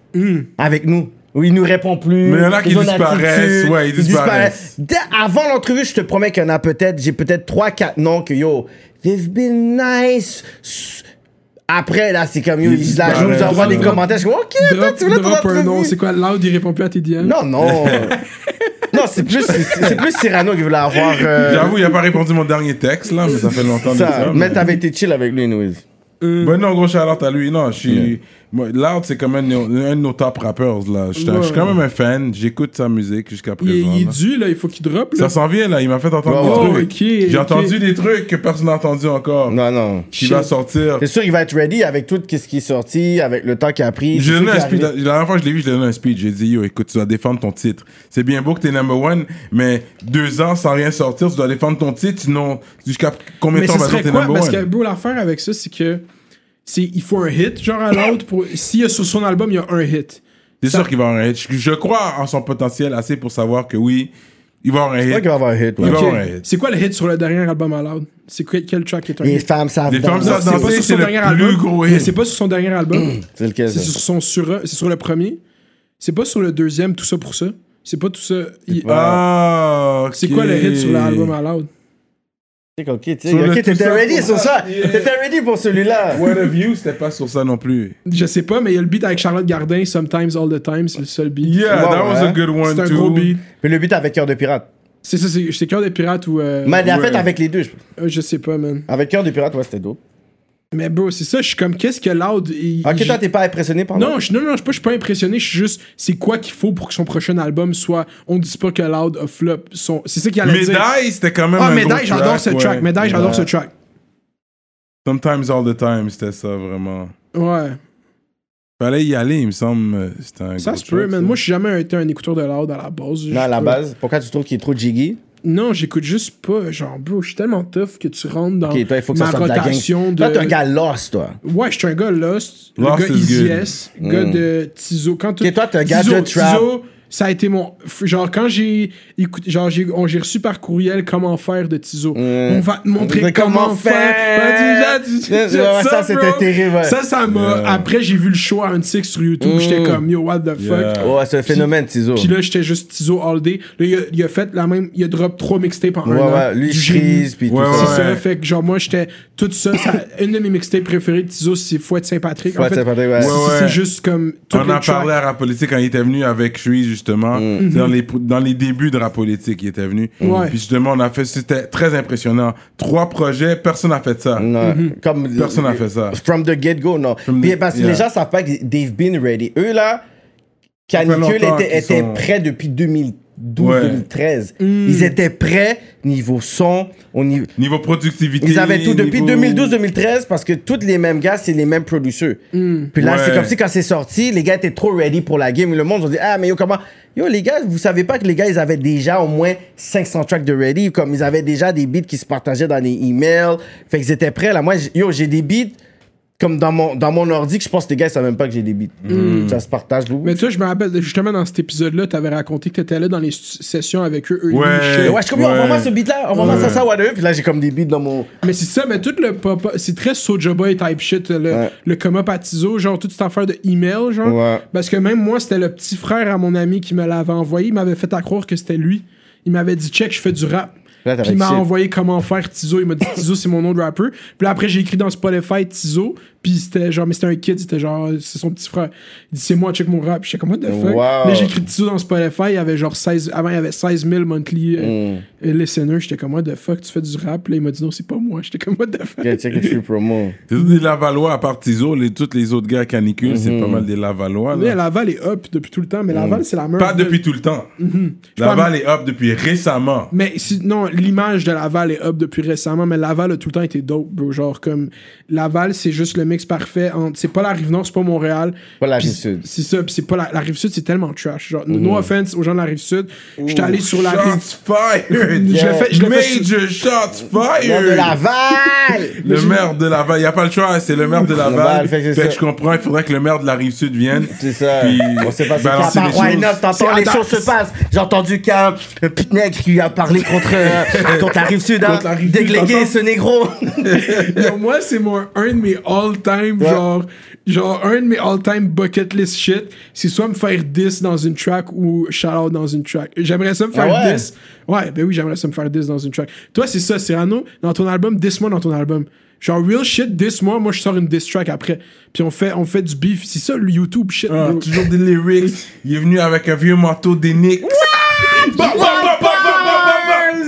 Avec nous. Ou ils nous répondent plus. Mais il y en a qui disparaissent, ouais, ils disparaissent. Avant l'entrevue, je te promets qu'il y en a peut-être, j'ai peut-être 3-4 noms que yo, they've been nice. Après, là, c'est comme yo, Ils se la jouent, ils envoient des commentaires. Je suis ok, toi, Drop, tu voulais ton drop un nom. entrevue. C'est quoi, Loud, il répond plus à tes DM? Non, non. non, c'est plus, c'est plus Cyrano qui voulait avoir. euh, J'avoue, il a pas répondu mon dernier texte, là, mais ça fait longtemps de ça. ça. Mais t'avais été chill avec lui, anyways. Ben non, gros shout à lui. Non, je suis. Moi, Loud, c'est de nos- un de nos top rappers, là. Je suis je suis quand même un fan. J'écoute sa musique jusqu'à présent. il est dû, là, il faut qu'il drop. Là. Ça s'en vient, là. Il m'a fait entendre Oh, des trucs. J'ai entendu des trucs que personne n'a entendu encore. Non, non. Qui va sortir. C'est sûr qu'il va être ready avec tout ce qui est sorti, avec le temps qu'il a pris. Donné un speech. La dernière fois que je l'ai vu, je lui ai donné un speech. J'ai dit, yo, écoute, tu dois défendre ton titre. C'est bien beau que t'es number one, mais deux ans sans rien sortir, tu dois défendre ton titre, sinon, jusqu'à combien de temps va quoi? number Parce que, one? bro, l'affaire avec ça, c'est que c'est il faut un hit, genre à l'autre. Pour... S'il y a sur son album, il y a un hit. C'est ça- sûr qu'il va en être. Je, je crois en son potentiel assez pour savoir que oui, Il va avoir un crois hit. qu'il va avoir un hit. Il ouais. va Ok. avoir un hit. C'est quoi le hit sur le dernier album à Loud C'est quoi- quel track qui est un Les hit? femmes savent Les femmes danser. savent C'est pas danser, sur c'est son le dernier plus album. gros Mais hit. c'est pas sur son dernier album. C'est lequel, C'est ça? sur son sur c'est sur le premier. C'est pas sur le deuxième, tout ça pour ça. C'est pas tout ça. Il- Ah, ok. C'est quoi le hit sur l'album à Ok, tu sais, Sur le ok, tout t'étais ready sur ça. Yeah. T'étais ready pour celui-là. What of You, c'était pas sur ça non plus. Je sais pas, mais il y a le beat avec Charlotte Gardin, Sometimes All the Time, c'est le seul beat. Yeah, Wow, that was a good one C'est un too. gros beat. Mais le but avec Cœur de Pirate. C'est ça, c'est c'est Cœur des Pirates ou. euh, Mais en ouais. fait, avec les deux. je- euh, je sais pas, man. Avec Cœur de Pirate, ouais, c'était dope. Mais bro, c'est ça, je suis comme, qu'est-ce que Loud. il- Ok, toi, t'es pas impressionné par Non, je, non, non, je suis pas, je suis pas impressionné. Je suis juste, c'est quoi qu'il faut pour que son prochain album soit. On dit pas que Loud a flop. Son, c'est ça qu'il allait dire. Médaille, c'était quand même Ah, un Médaille, gros j'adore ce ouais. track. Médaille, j'adore Ouais. ce track. Sometimes all the time, c'était ça vraiment. Ouais. Fallait y aller, il me semble. euh, C'était un Ça gros se peut, ça. Moi, je suis jamais été un écouteur de Loud à la base. Non, à la base. Pourquoi tu trouves qu'il est trop jiggy? Non, j'écoute juste pas. Genre, bro, je suis tellement tough que tu rentres dans Ok, toi, il faut que ça ma sorte de la gang. rotation de. Toi, t'es un gars lost, toi. Ouais, je suis un gars Lost, le Lost gars is Easy good. S, gars de Tizo. Quand tu- Ok, toi, t'es un gars Tizo- de trap. Tizo, ça a été mon. Genre, quand j'ai écouté. Genre, j'ai on- j'ai reçu par courriel comment faire de Tizo. On va te montrer comment, comment faire. ouais, ça, c'était terrible. Ça, ça m'a. Après, j'ai vu le show à un six sur YouTube. J'étais comme, yo, what the fuck? Ouais, c'est un phénomène, Tizo. Puis là, j'étais juste Tizo all day. Là, il a, il a fait la même. Il a drop trois mixtapes en Ouais, un an. ouais, lui, Du génie. Shreeze, puis tout Ouais, ça. C'est ouais. ça, fait que genre moi j'étais tout ça, ça une de mes mixtapes préférées de Tizo c'est Fouette Saint-Patrick. Fouette en fait, Saint-Patrick, ouais. c'est- Ouais, c'est ouais. juste comme tout On track. parlé à Rap Politique quand il était venu avec Shreeze, justement. Mm. Dans, les, dans les débuts de Rap Politique, il était venu. Ouais. Puis justement, on a fait, c'était très impressionnant. Trois projets, personne n'a fait ça. Non, comme Personne n'a fait ça. From the get-go, non. From Puis the- parce que yeah. les gens savent pas que they've been ready. Eux, là, Canicule était, qu'ils était sont- prêt depuis 2012, Ouais. 2013. Mm. Ils étaient prêts niveau son, au niveau... Niveau productivité. Ils avaient tout depuis niveau- 2012-2013 parce que tous les mêmes gars, c'est les mêmes producteurs. Mm. Puis là, Ouais. c'est comme si quand c'est sorti, les gars étaient trop ready pour la game. Le monde ont dit Ah, mais yo, comment? Yo, les gars, vous savez pas que les gars, ils avaient déjà au moins 500 tracks de ready. Comme ils avaient déjà des beats qui se partageaient dans les emails. Fait qu'ils étaient prêts. Là, moi, yo, j'ai des beats comme dans mon, dans mon ordi que je pense que les gars, ils savent même pas que j'ai des beats. Ça se partage, là. Mais toi, je me rappelle, justement, dans cet épisode-là, t'avais raconté que t'étais là dans les sessions avec eux. eux, Ouais. ils. Ouais, je suis comme, envoie-moi ce beat-là, envoie-moi Ouais. ça, ça, whatever. Puis là, j'ai comme des beats dans mon. Mais c'est ça, mais tout le pop c'est très Soulja Boy type shit. Le, Ouais. le come up à Tizo, genre toute cette affaire de email, genre. Ouais. Parce que même moi, c'était le petit frère à mon ami qui me l'avait envoyé. Il m'avait fait à croire que c'était lui. Il m'avait dit, check, je fais du rap. Là, Puis il m'a envoyé comment faire Tizo. Il m'a dit Tizo, c'est mon nom de rapper. Puis là, après, j'ai écrit dans Spotify Tizo. Puis c'était genre, mais c'était un kid, c'était genre, c'est son petit frère. Il dit, c'est moi, check mon rap. Puis j'étais comme, what the fuck? Wow. Là, j'ai écrit Tizo dans Spotify. Il y avait genre 16, avant, il y avait 16 000 monthly euh, Mm. euh, listeners. J'étais comme, what the fuck, tu fais du rap? Puis là, il m'a dit, non, c'est pas moi. J'étais comme, what the fuck? Ok, check it free promo. C'est tous des Lavalois, à part Tizo, les, tous les autres gars canicule, c'est pas mal des Lavalois. Mais là. Laval est up depuis tout le temps. Mais Laval, c'est la meilleure. Pas depuis tout le temps. Laval est up depuis récemment. Mais si- non, l'image de Laval est up depuis récemment, mais Laval a tout le temps été dope, bro. Genre, comme Laval, c'est juste le mix parfait entre. C'est pas la rive nord, c'est pas Montréal. Pas la Puis Rive-Sud. C'est ça, puis c'est pas la, la rive sud, c'est tellement trash. Genre, no offense aux gens de la rive sud. J'étais allé sur la rive. Shots fired! Je l'ai fait- je l'ai fait Major shots Maire fired! de Laval! Le maire de Laval, il n'y a pas le choix, c'est le maire de Laval. Laval, fait que je comprends, il faudrait que le maire de la rive-sud vienne. C'est ça. Puis on sait pas. Up, t'entends les choses se passent. J'ai entendu qu'un un petit nègre qui a parlé contre, euh, la Rive-Sud, Déglégué t'entends? ce négro. Yo, moi, c'est mon un de mes all-time, genre, genre, un de mes all-time bucket list shit. C'est soit me faire 10 dans une track ou shout out dans une track. J'aimerais ça me faire Ah ouais? 10. Ouais, ben oui, j'aimerais ça me faire 10 dans une track. Toi, c'est ça, Cyrano, dans ton album, 10 mois dans ton album. Genre, real shit, 10 mois, moi, je sors une 10 track après. Puis on fait, on fait du beef. C'est ça, le YouTube shit, Ah, toujours des lyrics. Il est venu avec un vieux manteau des Knicks. Bah, bah, bah, bah, bah, bah, bah, bah.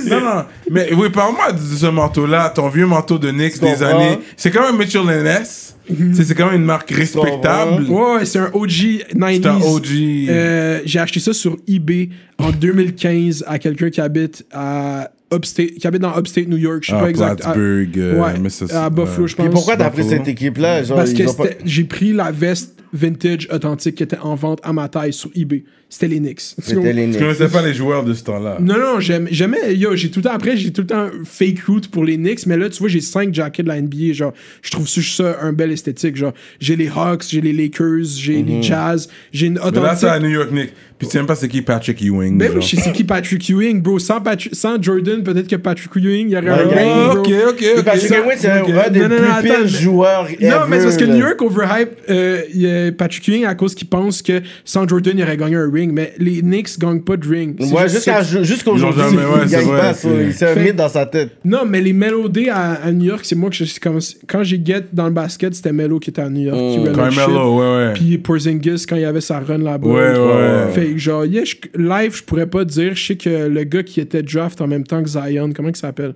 Non, non, mais oui, parle-moi de ce manteau-là, ton vieux manteau de Knicks des années. C'est quand même Mitchell Ness. C'est c'est quand même une marque respectable. Ouais, ouais, c'est un OG 90s. C'est un OG. Euh, j'ai acheté ça sur eBay en 2015 à quelqu'un qui habite à upstate, qui habite dans upstate New York. Je sais Ah, pas exact. à- Plattsburgh, euh, ouais, à Buffalo, je pense. Puis pourquoi t'as pris cette équipe-là? Parce que pas- j'ai pris la veste vintage, authentiques qui étaient en vente à ma taille sur eBay. C'était les Knicks. C'était les Je Knicks. connaissais pas les joueurs de ce temps-là. Non, non, j'aime- j'aimais. Yo, j'ai tout le temps. Après, j'ai tout le temps fake route pour les Knicks, mais là, tu vois, j'ai cinq jackets de la NBA. Genre, je trouve ça, un bel esthétique. Genre, j'ai les Hawks, j'ai les Lakers, j'ai les Jazz, j'ai une Mais là, authentique. c'est à New York Knicks. Puis tu sais même pas c'est qui Patrick Ewing. Ben oui, genre. je sais c'est qui Patrick Ewing, bro. Sans, Patri- sans Jordan, peut-être que Patrick Ewing, il y aurait un bro. Ok, ok, ok. Patrick Ewing, c'est un des Non, non, non, plus pires joueurs Non, mais c'est parce que. New York overhype euh, a Patrick Ewing à cause qu'il pense que sans Jordan, il aurait gagné un ring. Mais les Knicks gagnent pas de ring. C'est Ouais, juste jusqu'à jusqu'aujourd'hui, Ils ouais, il c'est gagne vrai, pas. c'est- ça. Il s'est Fait- mis dans sa tête. Non, mais les Melody à, à New York, c'est moi que je suis comme. Quand j'ai get dans le basket, c'était Melo qui était à New York. qui Mm. Carmelo, ouais, ouais. Puis Porzingis quand il y avait sa run là-bas. Ouais, ouais, ouais. Fait que genre, yeah, je- live, je pourrais pas dire. Je sais que le gars qui était draft en même temps que Zion, comment il s'appelle?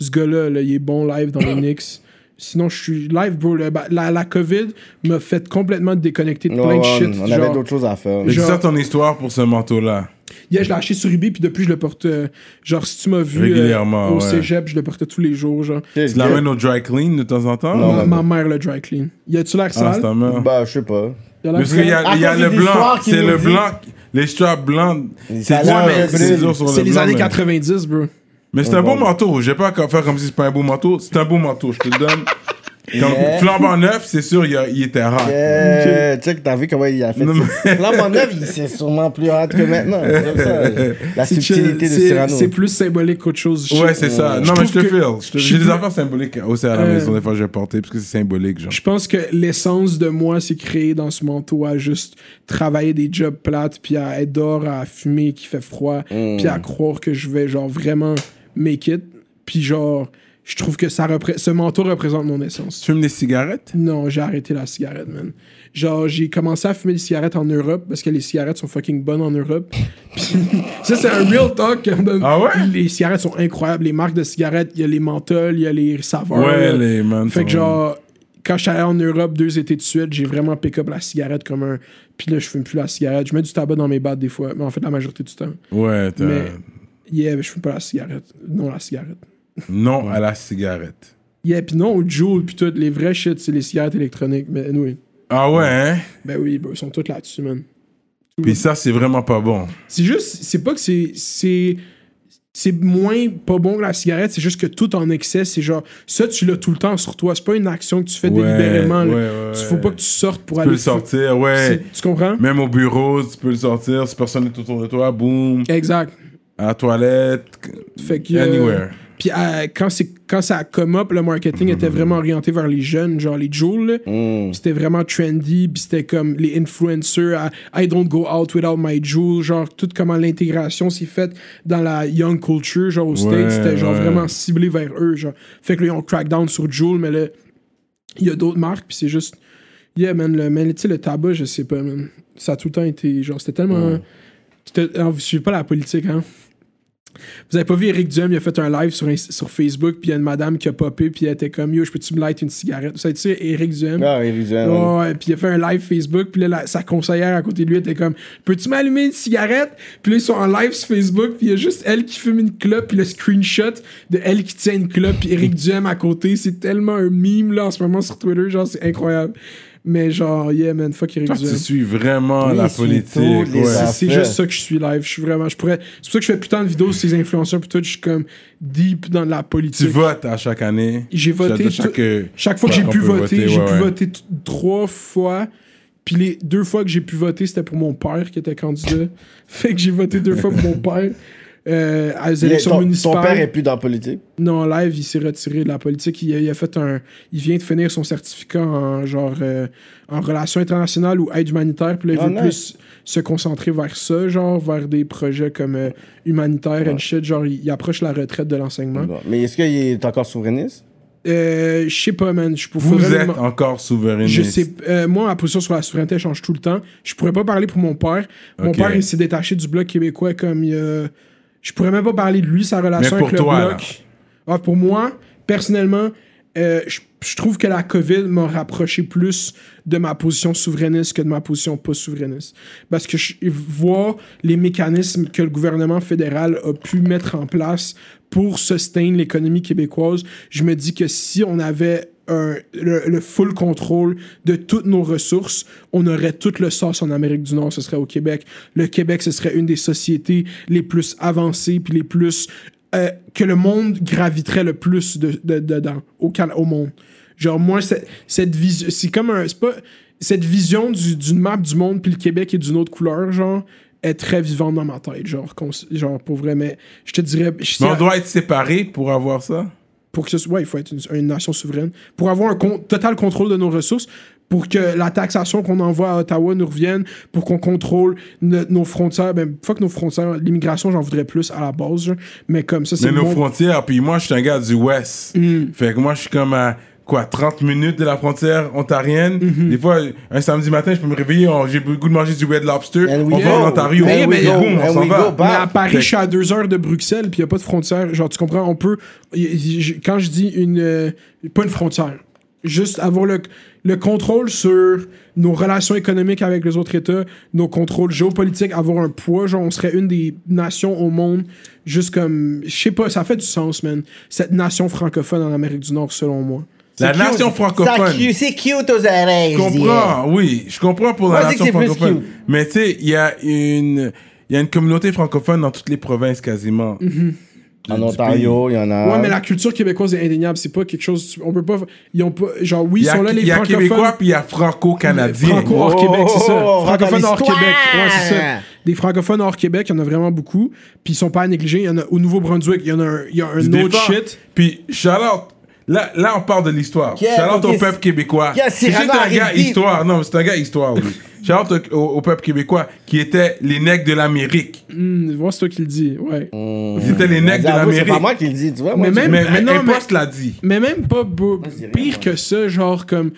Ce gars-là, là, il est bon live dans les Knicks. Sinon, je suis live, bro. le- la, la COVID m'a fait complètement déconnecter de plein de shit. on genre, avait d'autres choses à faire. Mais c'est Genre- ça ton histoire pour ce manteau-là. Yeah, je l'ai acheté sur eBay, puis depuis, je le porte. euh, genre, si tu m'as vu euh, Régulièrement, au ouais. cégep, je le portais tous les jours. Genre. Tu l'amènes au dry clean de temps en temps? Non, ma, ma mère le dry clean. Y a-tu l'air Ah, sale? mère. Bah, je sais pas. Y a l'air Parce qu'il y a, il y a cause le blanc, c'est le dit. blanc, les straps blancs. C'est les années mais- 90, bro. Mais c'est un beau manteau. Je vais pas faire comme si c'est pas un beau manteau. C'est un beau manteau, je te le donne. Comme Yeah. flambant neuf, c'est sûr, il, a- il était rare. Euh, Tu sais que t'as vu comment il a fait mon œuvre, il c'est sûrement plus hard que maintenant. Ça. La C'est subtilité de Cyrano. c'est plus symbolique qu'autre chose. Ouais, c'est ça. Je Non, mais je te que- file. Je te- je J'ai des affaires symboliques aussi à la Euh, maison, des fois, je vais porter, parce que c'est symbolique, genre. Je pense que l'essence de moi, c'est créer dans ce manteau à juste travailler des jobs plates, puis à être dehors, à fumer qui fait froid, Mm. puis à croire que je vais genre vraiment make it. Puis genre, je trouve que ça ce manteau représente mon essence. Tu fumes des cigarettes? Non, j'ai arrêté la cigarette, man. Genre, j'ai commencé à fumer des cigarettes en Europe parce que les cigarettes sont fucking bonnes en Europe. Puis, ça, c'est un real talk. Ah ouais? Les cigarettes sont incroyables. Les marques de cigarettes, il y a les menthols, il y a les saveurs. Ouais, là. les man. Fait que genre, quand j'étais allé en Europe deux étés de suite, j'ai vraiment pick up la cigarette comme un. Puis là, je fume plus la cigarette. Je mets du tabac dans mes battes des fois, mais en fait, la majorité du temps. Ouais, t'as- Mais, yeah, je fume pas la cigarette. Non, la cigarette. Non à la cigarette. Yeah, puis non, au Joule, puis tout, les vrais shit, c'est les cigarettes électroniques. Mais anyway. Ah ouais, hein? Ben oui, bro, ils sont tous là-dessus, man. Puis ça, c'est vraiment pas bon. C'est juste, c'est pas que c'est. c'est c'est moins pas bon que la cigarette, c'est juste que tout en excès, c'est genre, ça, tu l'as tout le temps sur toi. C'est pas une action que tu fais Ouais, délibérément. ouais, ouais, Tu faut pas que tu sortes pour Tu aller. peux le sortir, ouais. Tu comprends? Même au bureau, tu peux le sortir. Si personne n'est autour de toi, boum. Exact. À la toilette. Fait que. euh, Anywhere. Puis euh, quand, c'est, quand ça a come up, le marketing était vraiment orienté vers les jeunes, genre les Joules. là. Mm. C'était vraiment trendy, puis c'était comme les influencers. I don't go out without my Joule. Genre, tout comment l'intégration s'est faite dans la young culture, genre aux States. C'était genre ouais. vraiment ciblé vers eux. Genre. Fait que là, ils ont crack down sur Joule, mais là, il y a d'autres marques, puis c'est juste. Yeah, man, le, sais, le tabac, je sais pas, man. Ça a tout le temps été. Genre, c'était tellement. Alors, Vous suivez pas la politique, hein? Vous avez pas vu Eric Duhem, il a fait un live sur, sur Facebook, puis il y a une madame qui a popé, puis elle était comme Yo, je peux-tu me light une cigarette? Ça, tu sais, Eric Duhem? Ah, oui, visuel. Ouais, ouais, puis il a fait un live Facebook, puis là, la- sa conseillère à côté de lui était comme Peux-tu m'allumer une cigarette? Puis là, ils sont en live sur Facebook, puis il y a juste elle qui fume une clope, puis le screenshot de elle qui tient une clope, puis Eric Duhem à côté. C'est tellement un meme là en ce moment sur Twitter, genre, c'est incroyable. Mais genre, yeah, man, fuck Eric Toi, tu suis vraiment Oui, la politique. ouais. C'est juste ça que je suis live. Je suis vraiment. Je pourrais. C'est pour ça que je fais putain de vidéos sur ces influenceurs, puis tout, je suis comme deep dans la Tu politique. votes à chaque année. J'ai voté Chaque, tout- chaque- Chaque fois que j'ai pu voter, voter, j'ai ouais, pu ouais. voter trois fois. Puis les deux fois que j'ai pu voter, c'était pour mon père qui était candidat. fait que j'ai voté deux fois pour mon père. Euh, à les élections ton, municipales. ton père est plus dans la politique? Non, live, il s'est retiré de la politique. Il a, il a fait un. Il vient de finir son certificat en genre euh, en relations internationales ou aide humanitaire. Puis là, il Ah, veut nice. plus se concentrer vers ça, genre vers des projets comme euh, humanitaire and shit. Genre, il, il approche la retraite de l'enseignement. Bon. Mais est-ce qu'il est encore souverainiste? Euh, je sais pas, man. Je Vous êtes me- encore souverainiste. Je sais, euh, moi, ma position sur la souveraineté elle change tout le temps. Je pourrais pas parler pour mon père. Mon père, il s'est détaché du bloc québécois comme il a... Je pourrais même pas parler de lui, sa relation avec toi, le bloc. Ah, pour moi, personnellement, euh, je, je trouve que la COVID m'a rapproché plus de ma position souverainiste que de ma position pas souverainiste. Parce que je vois les mécanismes que le gouvernement fédéral a pu mettre en place pour sustain l'économie québécoise, je me dis que si on avait un- le, le full contrôle de toutes nos ressources, on aurait tout le sauce en Amérique du Nord, ce serait au Québec. Le Québec, ce serait une des sociétés les plus avancées puis les plus euh, que le monde graviterait le plus de, de- dedans au, monde. Genre moi cette vision, c'est comme un, c'est pas cette vision du- d'une map du monde puis le Québec est d'une autre couleur genre est très vivante dans ma tête genre genre pour vrai mais je te dirais je- Mais on doit être séparés pour avoir ça? Pour que ce soit, ouais, il faut être une, une nation souveraine. Pour avoir un con- total contrôle de nos ressources, pour que la taxation qu'on envoie à Ottawa nous revienne, pour qu'on contrôle no- nos frontières. Ben, fuck nos frontières. L'immigration, j'en voudrais plus à la base, genre. mais comme ça, c'est Mais nos monde- frontières, puis moi, je suis un gars du Ouest. Mm. Fait que moi, je suis comme à, quoi, 30 minutes de la frontière ontarienne. Mm-hmm. Des fois, un samedi matin, je peux me réveiller, on- j'ai le goût de manger du Red Lobster. And on va en. Ontario. Go. boum, on s'en va. go. Mais à Paris, je suis à deux heures de Bruxelles, puis il n'y a pas de frontière. Genre, tu comprends, on peut. Quand je dis une. euh, pas une frontière, juste avoir le, le contrôle sur nos relations économiques avec les autres États, nos contrôles géopolitiques, avoir un poids. Genre, on serait une des nations au monde, juste comme. Je sais pas, ça fait du sens, man. Cette nation francophone en Amérique du Nord, selon moi. La nation francophone. C'est cute aux oreilles. Je comprends, oui, je comprends pour la Moi, nation francophone. Mais tu sais, il y a une, il y a une communauté francophone dans toutes les provinces quasiment. En Du- du Ontario, il y en a. Ouais, mais la culture québécoise est indéniable. C'est pas quelque chose. On peut pas. Ils ont pas. Genre, oui, Il ils sont là, les il y a francophones. québécois puis il y a franco-canadien. Franco hors Oh, Québec, c'est ça. francophones hors. Québec. Ouais, c'est ça. Des francophones hors Québec, il y en a vraiment beaucoup. Puis ils sont pas à négliger. Il y en a au Nouveau-Brunswick, il y en a un, il y a un autre shit. Puis, shout-out. Là, là, on parle de l'histoire. Yeah, shout-out ok, au peuple québécois. Yeah, c'est un gars histoire. Non, c'est un gars histoire, oui. au, au- au peuple québécois qui étaient les nègres de l'Amérique. Hmm, vois, c'est toi qui le dis. Ouais. Ils étaient les nègres de J'avoue, C'est l'Amérique. pas moi qui le dis, tu vois. moi, Mais même- Mais, mais non, un mais- l'a dit. Mais même pas beau- rien, pire moi. que ça, genre comme.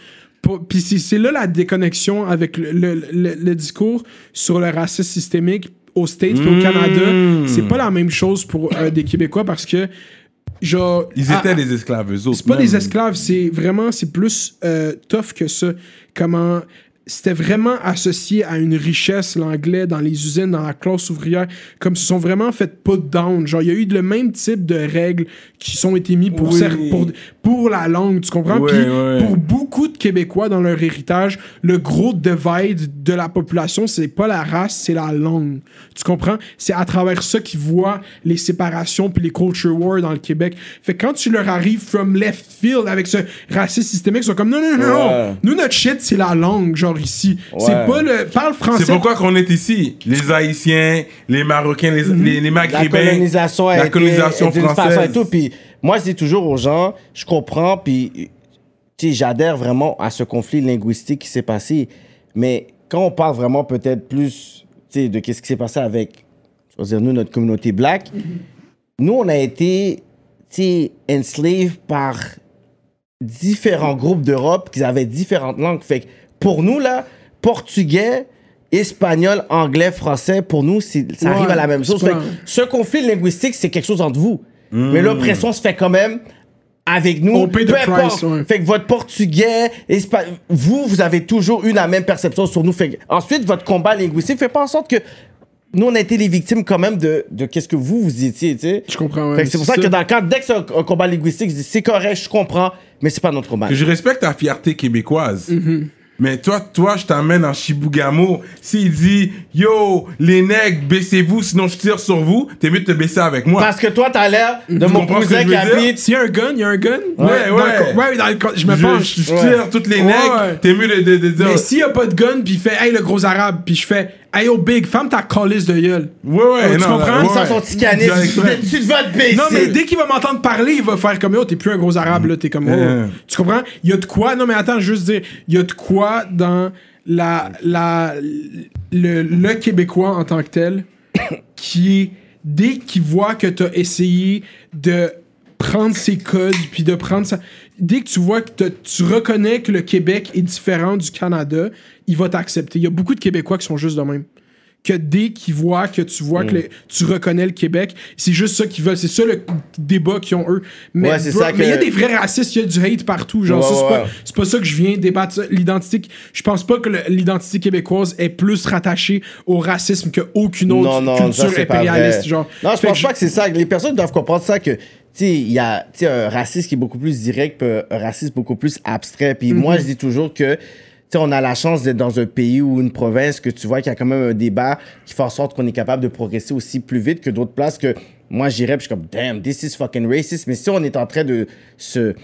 Puis c'est c'est là la déconnexion avec le, le- le- le discours sur le racisme systémique aux States Mmh. au Canada. C'est pas la même chose pour euh, des Québécois parce que, genre. Ils à- étaient des esclaves, eux autres. C'est pas même. des esclaves, c'est vraiment, c'est plus euh, tough que ça. Comment c'était vraiment associé à une richesse, l'anglais, dans les usines, dans la classe ouvrière, comme se sont vraiment fait put down. Genre, il y a eu le même type de règles qui sont été mis pour, Oui. pour, pour la langue, tu comprends? Ouais, Puis ouais. pour beaucoup de Québécois dans leur héritage, le gros divide de la population, c'est pas la race, c'est la langue. Tu comprends? C'est à travers ça qu'ils voient les séparations puis les culture wars dans le Québec. Fait que quand tu leur arrives from left field avec ce racisme systémique, ils sont comme non, non, non, non. Ouais. Nous, notre shit, c'est la langue, genre ici. C'est pas le. Parle français. C'est pourquoi qu'on est ici. Les Haïtiens, les Marocains, les, Mhm. les, les la Maghrébins. colonisation a la colonisation française. et tout. Puis moi, je dis toujours aux gens, je comprends, puis j'adhère vraiment à ce conflit linguistique qui s'est passé. Mais quand on parle vraiment peut-être plus tu sais, de qu'est-ce qui s'est passé avec, je veux dire, nous, notre communauté black, nous, on a été tu sais, enslaved par différents groupes d'Europe qui avaient différentes langues. Fait que pour nous, là, portugais, espagnol, anglais, français, pour nous, ça Ouais, arrive à la même chose. pas- Fait que ce conflit linguistique, c'est quelque chose entre vous. Mais l'oppression se fait quand même avec nous. On paye the Peu price, ouais. Fait que votre portugais, espa- vous, vous avez toujours eu la même perception sur nous. Fait que ensuite, votre combat linguistique fait pas en sorte que nous, on a été les victimes quand même de, de qu'est-ce que vous, vous étiez, tu sais. Je comprends, ouais, c'est pour ça, que dans le cadre, dès que c'est un, un combat linguistique, je dis, c'est correct, je comprends, mais c'est pas notre combat. Je respecte ta fierté québécoise. Mhm. Mais toi, toi, je t'amène en Chibougamau. S'il dit, yo, les nègres, baissez-vous, sinon je tire sur vous, t'es mieux de te baisser avec moi. Parce que toi, t'as l'air de mon cousin qui habite S'il y a un gun, il y a un gun. Ouais, ouais. ouais, dans le je me je, penche. je Ouais. tire toutes les nègres, Ouais. t'es mieux de, de, de dire. Mais s'il y a pas de gun, puis il fait Hey le gros arabe, puis je fais Hey yo big, ferme ta calice de gueule. Ouais, ouais, tu non, comprends? Ils sont. Tu vas te baisser. Non, mais dès qu'il va m'entendre parler, il va faire comme yo, t'es plus un gros arabe, là, t'es comme oh. Euh. Tu comprends? Il y a de quoi, non, mais attends, juste dire, il y a de quoi dans la, la, le, le Québécois en tant que tel qui est, dès qu'il voit que t'as essayé de prendre ses codes, puis de prendre ça. Dès que tu vois que tu reconnais que le Québec est différent du Canada, il va t'accepter. Il y a beaucoup de Québécois qui sont juste de même que dès qu'ils voient que tu vois que le- tu reconnais le Québec, c'est juste ça qu'ils veulent. C'est ça le débat qu'ils ont eux. Mais Ouais, que- il y a des vrais racistes, il y a du hate partout. Genre, Ouais, c'est ouais, pas, pas ça que je viens débattre. L'identité, je pense pas que l'identité québécoise est plus rattachée au racisme qu'aucune autre non, non, culture ça, impérialiste. Genre. Non, je pense que pas que c'est ça. Les personnes doivent comprendre ça que, il y a tu sais, un racisme qui est beaucoup plus direct, puis un racisme beaucoup plus abstrait. Puis moi, je dis toujours que, tu sais, on a la chance d'être dans un pays ou une province que tu vois qu'il y a quand même un débat qui fait en sorte qu'on est capable de progresser aussi plus vite que d'autres places que moi, j'irais, puis je suis comme, damn, this is fucking racist. Mais si on est en train de se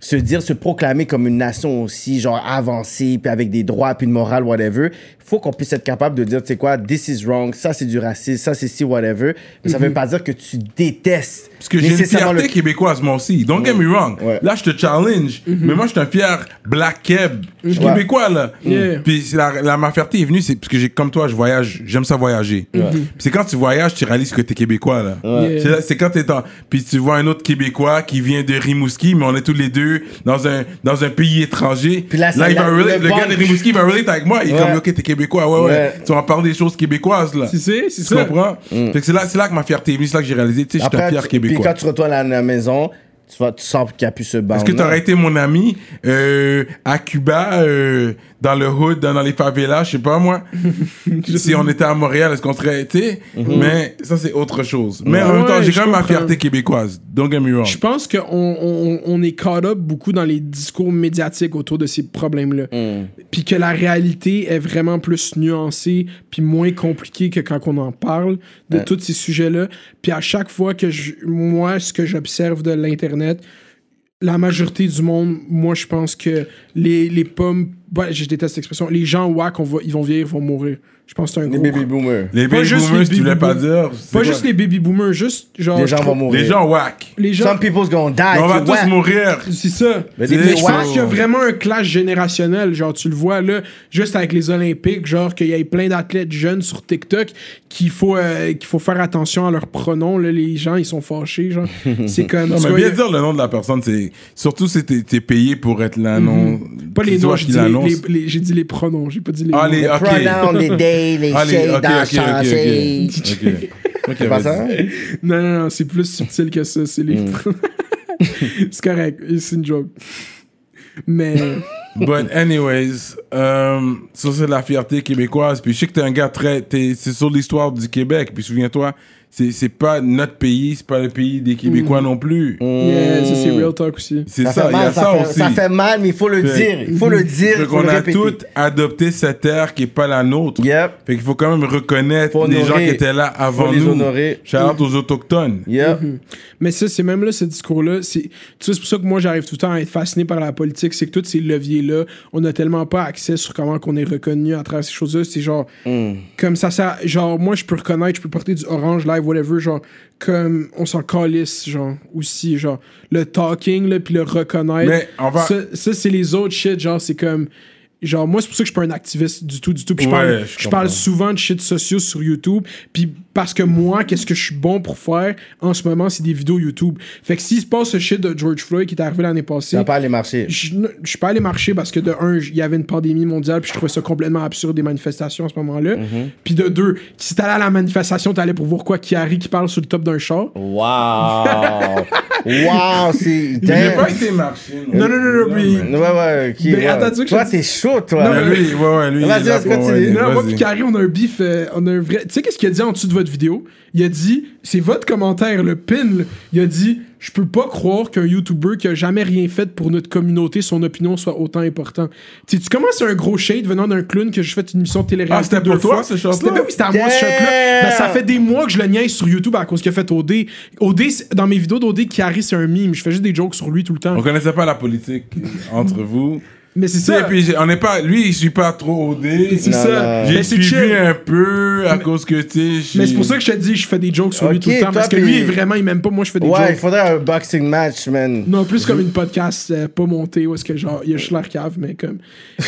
se dire, se proclamer comme une nation aussi, genre avancée, puis avec des droits, puis une morale, whatever, il faut qu'on puisse être capable de dire, tu sais quoi, this is wrong, ça c'est du racisme, ça c'est si, whatever. Mais ça veut pas dire que tu détestes Parce que j'ai une fierté le- québécoise, moi aussi. Don't get me wrong. Ouais. Là, je te challenge. Mais moi, je suis un fier black keb. Je suis Ouais. québécois, là. Yeah. Puis la, la- ma fierté est venue, c'est parce que j'ai, comme toi, je voyage, j'aime ça voyager. Puis c'est quand tu voyages, tu réalises que t'es québécois, là. Yeah. C'est, là- c'est quand t'es en, puis tu vois un autre québécois qui vient de Rimouski, mais on est tous les deux dans un, dans un pays étranger. Puis là, ça- il va la- relate- le le, gars de Rimouski va relate avec moi. Il est Ouais. comme, ok, t'es québécois. Ouais, ouais. Ouais. Tu vas parler des choses québécoises, là. Tu sais, c'est Tu ça. comprends? Fait que c'est là, c'est là que ma fierté est venue, c'est là que j'ai réalisé, tu sais, je suis un fier tu- puis québécois. quand tu retournes à la maison, tu, vas, tu sens qu'il n'y a plus ce band. Est-ce que tu aurais été mon ami euh, à Cuba, euh, dans le hood, dans, dans les favelas, je sais pas moi? si on était à Montréal, est-ce qu'on serait, tu sais? Mais ça, c'est autre chose. Mais en même temps, Ouais, j'ai quand même ma fierté québécoise. Don't get me wrong. Je pense qu'on on, on est caught up beaucoup dans les discours médiatiques autour de ces problèmes-là. Mm. Puis que la réalité est vraiment plus nuancée, puis moins compliquée que quand on en parle de tous ces sujets-là. Puis à chaque fois que je, moi, ce que j'observe de l'Internet, la majorité du monde, moi, je pense que les, les pommes, ouais, je déteste l'expression, les gens wack, on va, ils vont vieillir, ils vont mourir. Je pense que c'est un Les gros... baby boomers. Les Pas baby juste boomers, les si tu voulais baby pas dire. c'est Pas quoi? juste les baby boomers, juste genre... Les gens vont mourir. Les gens whack. Les gens... Some people's gonna die. On va tu tous vois. mourir. C'est ça. Mais des Mais je pense qu'il y a vraiment un clash générationnel. Genre, tu le vois là, juste avec les Olympiques, genre qu'il y ait plein d'athlètes jeunes sur TikTok qu'il faut, euh, qu'il faut faire attention à leurs pronoms. Là, les gens, ils sont fâchés. Genre, c'est comme. Non, tu mais vois, bien il y a- dire le nom de la personne, c'est surtout si t'es t'es payé pour être là, non. Pas les noms, les, l'annonce. les- les- j'ai dit les pronoms. J'ai pas dit les Ah, noms. les- Les ok. pronouns, les day, les ok, shade. ok. Ok, C'est pas ça? Non, non, non, c'est plus subtil que ça. C'est les. Hmm. c'est correct. C'est une joke. Mais. But anyways, euh, ça c'est de la fierté québécoise. Puis je sais que t'es un gars très, t'es- c'est sur l'histoire du Québec. Puis souviens-toi, c'est c'est pas notre pays, c'est pas le pays des Québécois non plus. Yeah, ça, c'est real talk aussi. C'est Ça ça, fait il y a mal, ça, ça, fait, aussi. ça fait mal, mais il faut le Fait- dire. Il faut le dire, Fait qu'on a toutes adopté cette terre qui est pas la nôtre. Yep. Fait qu'il faut quand même reconnaître Faut les gens qui étaient là avant Faut les nous. honorer. Shout out aux autochtones. Yep. Mais ça, c'est même là, ce discours-là. c'est- Tu sais, c'est pour ça que moi, j'arrive tout le temps à être fasciné par la politique. C'est que tous ces leviers-là, on n'a tellement pas accès sur comment qu'on est reconnu à travers ces choses-là. C'est genre, comme ça, ça, genre, moi, je peux reconnaître, je peux porter du orange live, whatever, genre, comme on s'en calisse, genre, aussi, genre, le talking, là, puis le reconnaître. Mais on va- Ça, ça, c'est les autres shit, genre, c'est comme. Genre, moi, c'est pour ça que je suis pas un activiste du tout, du tout. Puis je Ouais, parle, je je parle souvent de shit sociaux sur YouTube. Puis parce que moi, qu'est-ce que je suis bon pour faire en ce moment, c'est des vidéos YouTube. Fait que s'il se passe ce shit de George Floyd qui est arrivé l'année Tu passée, vas pas aller marcher. je je suis pas allé marcher parce que de un, il y avait une pandémie mondiale, puis je trouvais ça complètement absurde des manifestations à ce moment-là. Mhm. Puis de deux, si t'allais à la manifestation, t'allais pour voir quoi Kiari qui parle sur le top d'un char. Wow. wow, c'est. J'ai pas été marché. Non, non, non, non, mais- Ouais, ouais, ok. Mais ouais. Toi, t'es chaud, toi. Non, Mais lui, ouais, ouais, lui. Vas-y, il est là vas-y, continue. Non, moi puis Carré, on a un beef, euh, on a un vrai... Tu sais qu'est-ce qu'il a dit en dessous de votre vidéo? Il a dit, c'est votre commentaire, le pin, il a dit, je peux pas croire qu'un YouTuber qui a jamais rien fait pour notre communauté, son opinion soit autant important. Tu sais, tu commences un gros shade venant d'un clown que j'ai fait une émission télé Ah, c'était pour toi, ce shot-là? C'était ben oui, c'était à moi, ce shot-là. Ben, ça fait des mois que je le niaise sur YouTube à cause qu'il a fait OD. OD, dans mes vidéos d'OD, Carré, c'est un meme. Je fais juste des jokes sur lui tout le temps. On connaissait pas la politique entre vous. Mais c'est ça. puis j'ai- on n'est pas. Lui, il suit pas trop OD. C'est ça. J'ai Mais suivi chill. un peu à cause que, tu sais. Mais c'est pour ça que je te dis, je fais des jokes sur lui Ok, tout le temps. Parce que lui, puis- vraiment, il m'aime pas. Moi, je fais des Ouais, il jokes. faudrait un boxing match, man. Non, plus comme une podcast euh, pas montée où est-ce que genre, il y a juste l'air cave, mais comme.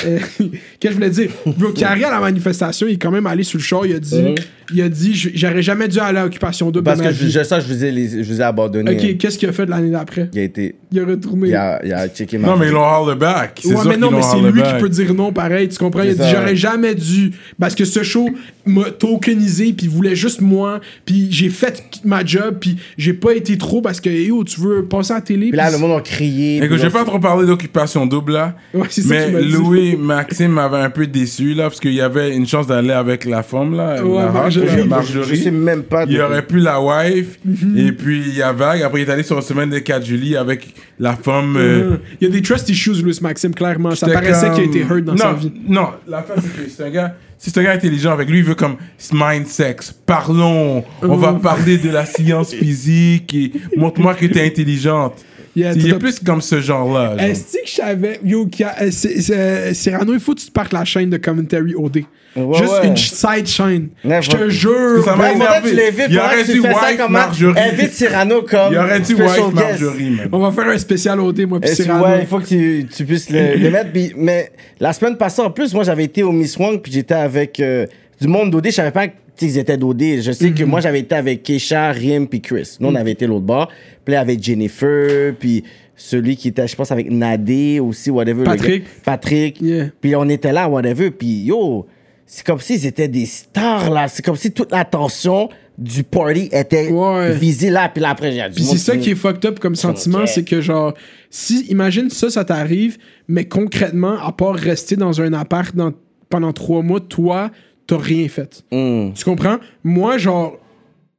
Euh, Qu'est-ce que je voulais dire? Bro, Carré à la manifestation, il est quand même allé sur le char, il a dit, il a dit, j'aurais jamais dû aller à l'occupation double Parce de ma que je, je- ça, je vous ai, les- je vous ai abandonné. Ok, qu'est-ce qu'il a fait de l'année d'après? Il a été. Il a retourné. Il a, il a checké ma Non, mais ils l'ont haul back. C'est Ouais, ça mais non, mais c'est lui back. qui peut dire non pareil, tu comprends? Il a dit ça, j'aurais jamais dû. Parce que ce show m'a tokenisé, puis il voulait juste moi, puis j'ai fait ma job, puis j'ai pas été trop parce que, yo, tu veux passer à la télé. Puis là, le monde a crié. Écoute, puis je vais là, pas trop parler d'occupation double là. Ouais, c'est ça mais dit. Louis Maxime m'avait un peu déçu là parce qu'il y avait une chance d'aller avec la femme là, Ouais, la Marjorie. Je sais même pas. Il aurait pu la wife Mhm. et puis il y a Vague. Après il est allé sur la semaine des 4 juillet avec la femme. euh, Euh, Il y a des trust issues, Louis Maxime, clairement. Ça J'étais paraissait comme- qu'il a été hurt dans non, sa vie. Non, la fin, c'est que c'est un gars. C'est un gars intelligent avec lui, il veut comme mind sex. Parlons. On va parler de la science physique et montre-moi que t'es intelligente. Yeah, il est plus comme ce genre-là. genre. Est-ce que je savais, yo, euh, Cyrano, il faut que tu te partes la chaîne de commentary OD. Ouais, Juste ouais. une side chaîne. Ouais, je te jure. Ça m'a énervé. Il aurait dû wife Marjorie. Invite Cyrano comme. Il aurait dû wife. Marjorie, man. On va faire un spécial OD, moi, puis Cyrano. ouais, il faut que tu, tu puisses le, le mettre. mais la semaine passée, en plus, moi, j'avais été au Miss Wang, puis j'étais avec euh, du monde d'OD. Je savais pas qu'ils étaient d'OD. Je sais Mhm. que moi, j'avais été avec Keisha, Rim, puis Chris. Nous, on avait été l'autre bord. Puis là, avec Jennifer, puis celui qui était, je pense, avec Nadé aussi, whatever. Patrick. Patrick. Yeah. Puis on était là, whatever. Puis yo, c'est comme s'ils étaient des stars, là. C'est comme si toute l'attention du party était Ouais. visée là. Puis là, après, j'ai. Puis c'est ça qui est fucked up comme sentiment, c'est que genre, si, imagine ça, ça t'arrive, mais concrètement, à part rester dans un appart dans- pendant trois mois, toi, t'as rien fait. Mm. Tu comprends? Moi, genre,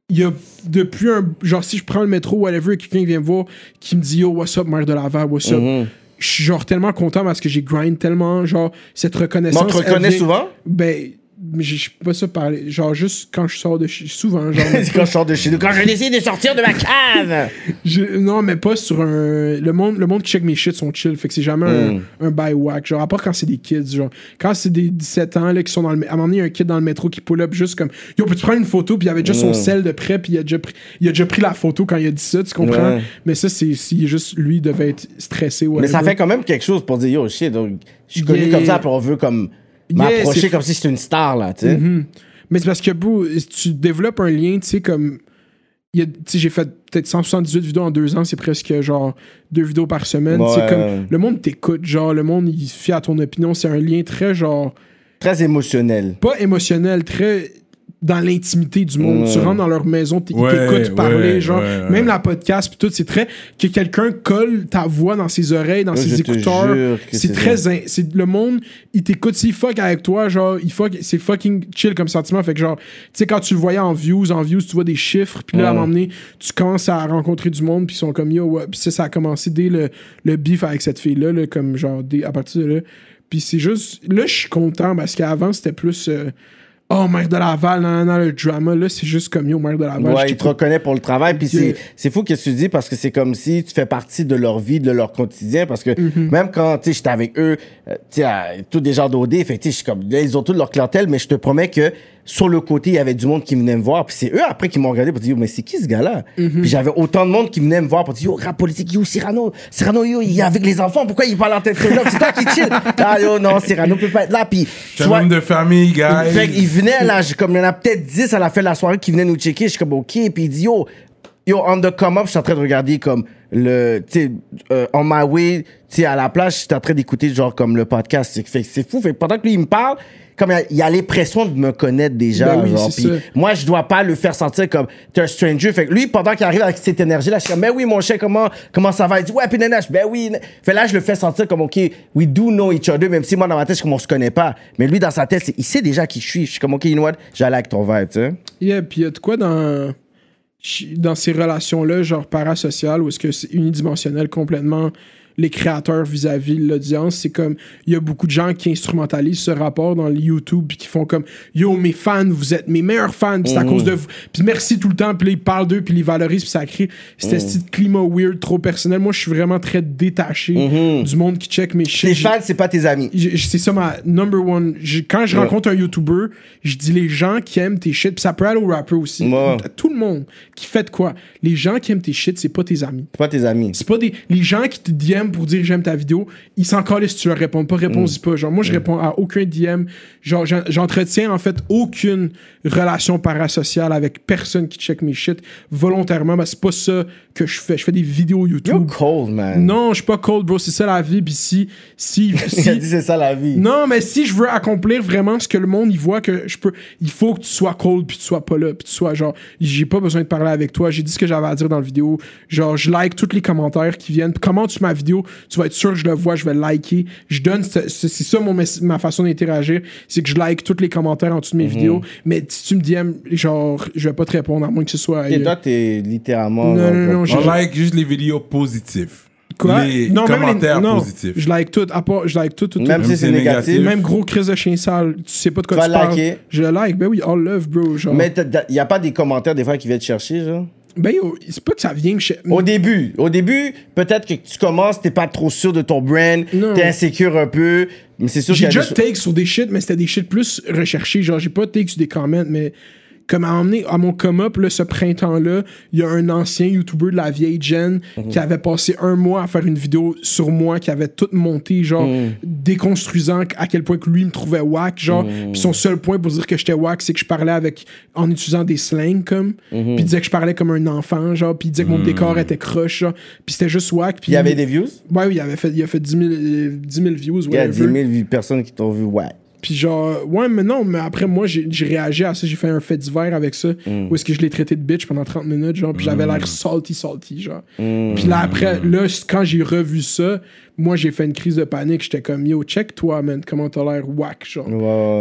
il y a depuis un. Genre, si je prends le métro, whatever, et quelqu'un vient me voir, qui me dit Yo, what's up, mère de Laval, what's up? Mhm. Je suis genre tellement content parce que j'ai grind tellement, genre, cette reconnaissance. Mais on te reconnaît vient- souvent? Ben, je je peux pas ça parler. Genre, juste quand je sors de chez. Souvent, genre. Quand je sors de chez nous. Quand je décide de sortir de ma cave. Je- non, mais pas sur un. Le monde, le monde qui check mes shit sont chill. Fait que c'est jamais Mm. un, un buy whack. Genre, à part quand c'est des kids. Genre, quand c'est des 17 ans là, qui sont dans le. À un moment donné, il y a un kid dans le métro qui pull up juste comme. Yo, peux-tu prendre une photo? Puis il avait déjà son Mm. sel de près. Puis il a, déjà pris, il a déjà pris la photo quand il a dit ça. Tu comprends? Ouais. Mais ça, c'est si juste lui devait être stressé. Mais ça whatever. fait quand même quelque chose pour dire yo shit. Donc, je suis connu Yeah. comme ça, puis on veut comme m'approcher c'est- comme si j'étais une star là, tu sais. Mhm. Mais c'est parce que, bro, tu développes un lien, tu sais, comme. J'ai fait peut-être 178 vidéos en deux ans, c'est presque genre deux vidéos par semaine. Ouais. C'est comme. Le monde t'écoute, genre, le monde, il se fie à ton opinion. C'est un lien très, genre. Très émotionnel. Pas émotionnel, très dans l'intimité du monde. Tu rentres dans leur maison, ils Ouais, t'écoutent parler, ouais, genre. ouais. Même la podcast, puis tout, c'est très. Que quelqu'un colle ta voix dans ses oreilles, dans ses écouteurs. C'est très. in- Le monde, il t'écoute. S'il fuck avec toi, genre, il fuck. C'est fucking chill comme sentiment. Fait que, genre, tu sais, quand tu le voyais en views, en views, tu vois des chiffres, puis là, à un moment donné, tu commences à rencontrer du monde, puis ils sont comme yo, ouais. Puis ça, ça a commencé dès le, le beef avec cette fille-là, là, comme genre, dès- à partir de là. Puis c'est juste. Là, je suis content parce qu'avant, c'était plus. euh, Oh, mère de Laval, non, non, non, le drama, là, c'est juste comme yo, mère de Laval. Ouais, ils te reconnaissent pour le travail. Puis Yeah. c'est, c'est fou que tu dis parce que c'est comme si tu fais partie de leur vie, de leur quotidien. Parce que Mm-hmm. même quand tu sais, j'étais avec eux, euh, tu sais, tous des gens d'OD, fait tu sais, je suis comme, ils ont toute leur clientèle, mais je te promets que sur le côté, il y avait du monde qui venait me voir. Puis c'est eux après qui m'ont regardé pour dire, mais c'est qui ce gars-là? Mm-hmm. Puis j'avais autant de monde qui venait me voir pour dire, yo, rap politique, yo, Cyrano, Cyrano, yo, il est avec les enfants, pourquoi il parle en tête là? C'est toi qui chill. Ah, yo, non, Cyrano peut pas être là. Puis, tu C'est un homme de famille, guys. fait qu'il venait là, comme il y en a peut-être 10 à la fin de la soirée qui venaient nous checker. Je suis comme OK. Puis il dit Yo, yo, on the come up, je suis en train de regarder comme le. Tu sais, euh, on my way, tu sais, à la plage, j'étais en train d'écouter genre comme le podcast. C'est- Fait que c'est fou. Fait pendant que lui, il me parle, comme il y a- il y a, l'impression de me connaître déjà. Ben oui, genre, moi, je dois pas le faire sentir comme t'es un stranger. Fait que lui, pendant qu'il arrive avec cette énergie-là, je suis comme, ben oui, mon cher, comment, comment ça va? Il dit, ouais, puis nana, ben oui. Fait là, je le fais sentir comme, OK, we do know each other, même si moi, dans ma tête, je suis comme, on se connaît pas. Mais lui, dans sa tête, il sait déjà qui je suis. Je suis comme, OK, you know what? J'allais avec ton vibe, tu sais. Yeah, puis il y a de quoi dans, dans ces relations-là, genre parasociales, où est-ce que c'est unidimensionnel complètement? Les créateurs vis-à-vis de l'audience. C'est comme, il y a beaucoup de gens qui instrumentalisent ce rapport dans le YouTube puis qui font comme, yo, mes fans, vous êtes mes meilleurs fans, puis c'est à cause de vous. Puis merci tout le temps, puis ils parlent d'eux, puis ils valorisent, puis ça crée cet style de climat weird, trop personnel. Moi, je suis vraiment très détaché du monde qui check mes shit. Tes fans, c'est pas tes amis. c'est ça ma number one. Quand je Ouais. rencontre un YouTuber, je dis les gens qui aiment tes shit, puis ça peut aller au rapper aussi. Ouais. Tout le monde qui fait de quoi. Les gens qui aiment tes shit, c'est pas tes amis. C'est pas tes amis. C'est pas des. Les gens qui te DM DM pour dire j'aime ta vidéo, ils s'en calent si tu leur réponds pas, réponds-y pas. Genre, moi, je réponds à aucun DM. Genre, j'en- j'entretiens en fait aucune relation parasociale avec personne qui check mes shit volontairement. Ben, c'est pas ça que je fais. Je fais des vidéos You're YouTube. cold, man. Non, je suis pas cold, bro. C'est ça la vie. Puis si, si, si, c'est ça la vie. non, mais si je veux accomplir vraiment ce que le monde il voit que je peux, il faut que tu sois cold puis tu sois pas là puis tu sois genre, j'ai pas besoin de parler avec toi. J'ai dit ce que j'avais à dire dans la vidéo. Genre, je like tous les commentaires qui viennent. Comment tu ma vidéo, tu vas être sûr que je le vois, je vais liker. Je donne, ce- ce- c'est ça mon ma façon d'interagir, c'est que je like tous les commentaires en dessous de mes vidéos. Mais si tu me DM, genre, je vais pas te répondre à moins que ce soit. Et euh, toi, t'es littéralement. Non, non, On like juste les vidéos positives. quoi? Les Non, même les- commentaires non, positifs. Je like tout, à part, je like tout, tout, tout. Même si c'est négatif. Même gros crise de chien sale, tu sais pas de quoi Tu tu, vas parles. liker. Je like, ben oui, all love, bro. Genre. Mais il n'y a pas des commentaires des fois qui viennent te chercher, genre? Ben c'est pas que ça vient me Au début, au début, peut-être que tu commences, t'es pas trop sûr de ton brand, t'es insécure un peu, mais c'est sûr J'ai déjà des take sur des shit, mais c'était des shit plus recherchés. Genre, j'ai pas take sur des comments, mais comme à emmener à mon come-up, là, ce printemps-là, il y a un ancien YouTuber de la vieille gen Mhm. qui avait passé un mois à faire une vidéo sur moi, qui avait tout monté, genre, Mhm. déconstruisant à quel point que lui me trouvait whack, genre. Mhm. Puis son seul point pour dire que j'étais whack, c'est que je parlais avec, en utilisant des slangs, comme. Puis il disait que je parlais comme un enfant, genre. Puis il disait que mon décor était croche, genre. Puis c'était juste whack. Puis Il y avait des views? Ouais, oui, il avait fait, il a fait 10 000, euh, 10 000 views, Il y a 10 whatever. 000 personnes qui t'ont vu, ouais. Puis genre, ouais, mais non, mais après, moi, j'ai réagi à ça. J'ai fait un fait divers avec ça. Mm. Où est-ce que je l'ai traité de bitch pendant 30 minutes, genre. Puis j'avais l'air salty, salty, genre. Mm. Puis là, après, là, c- quand j'ai revu ça, moi, j'ai fait une crise de panique. J'étais comme, yo, check toi, man, comment t'as l'air whack, genre.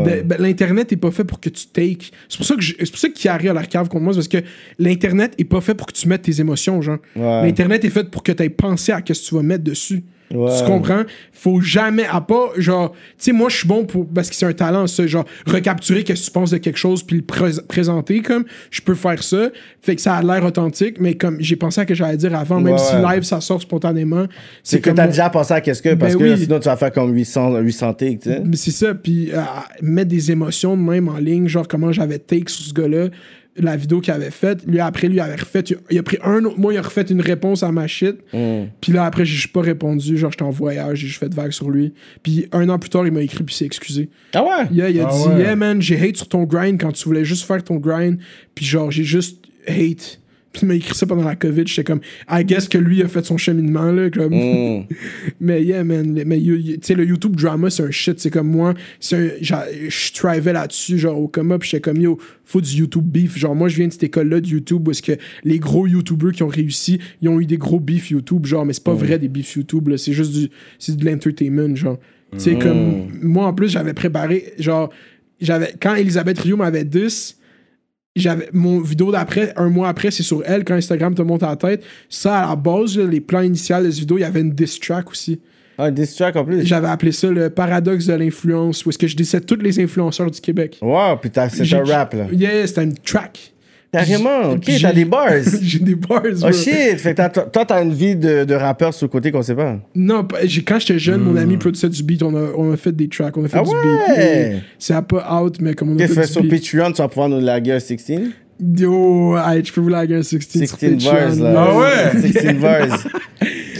Ben, ben, L'Internet est pas fait pour que tu take. C'est pour ça que c'est pour ça qu'il arrive à la cave contre moi, c'est parce que l'Internet est pas fait pour que tu mettes tes émotions, genre. Ouais. L'Internet est fait pour que tu aies pensé à ce que tu vas mettre dessus. Ouais. Tu comprends? Faut jamais, à pas, genre, tu sais, moi, je suis bon pour, parce que c'est un talent, ça, genre, recapturer qu'est-ce que tu penses de quelque chose puis le pré- présenter, comme, je peux faire ça. Fait que ça a l'air authentique, mais comme, j'ai pensé à ce que j'allais dire avant, même Ouais, si ouais. live, ça sort spontanément. C'est que t'as déjà pensé à qu'est-ce que, parce Ben que là, oui. sinon tu vas faire comme 800, 800 takes, tu sais. Mais c'est ça, puis euh, mettre des émotions de même en ligne, genre comment j'avais take sur ce gars-là, la vidéo qu'il avait faite. Lui, après, lui avait refait, il a pris un autre mois, il a refait une réponse à ma shit. Mm. Puis là, après, j'ai pas répondu, genre j'étais en voyage, j'ai juste fait de vagues sur lui. Puis un an plus tard, il m'a écrit, puis il s'est excusé. Ah ouais? Yeah, il a Ah dit, ouais. yeah man, j'ai hate sur ton grind quand tu voulais juste faire ton grind, puis genre j'ai juste hate. Puis il m'a écrit ça pendant la COVID, j'étais comme, I guess que lui a fait son cheminement, là, comme. Mm. Mais yeah, man. Mais tu sais, le YouTube drama, c'est un shit. C'est comme moi, Je thrivais là-dessus, genre au coma, puis j'étais comme yo, faut du YouTube beef. Genre, moi, je viens de cette école-là de YouTube où est-ce que les gros YouTubers qui ont réussi, ils ont eu des gros beef YouTube, genre, mais c'est pas vrai des beef YouTube, là. C'est juste du. C'est de l'entertainment, genre. Tu sais, comme. Moi, en plus, j'avais préparé, genre. J'avais. Quand Elisabeth Rio m'avait 10, j'avais mon vidéo d'après un mois après c'est sur elle quand Instagram te monte à la tête ça à la base là, les plans initiaux de cette vidéo il y avait une diss track aussi Un diss track en plus? j'avais appelé ça le paradoxe de l'influence où est-ce que je décède tous les influenceurs du Québec Wow, t'as- c'est un rap, là. yeah c'était une track Carrément, ok, t'as des bars. j'ai des bars bro. Oh shit, fait que t'as- toi, t'as une vie de, de rappeur sur le côté qu'on sait pas. non quand j'étais jeune mon ami produisait du beat on a, on a fait des tracks on a fait Hmm. Ah du ouais? beat c'est un peu out mais comme on a Qu'est-ce que tu fait fais sur du beat Patreon, tu vas pouvoir nous laguer un 16? yo hey, je peux vous laguer un 16 sur 16 Patreon, bars, là. Ah ouais? 16 bars.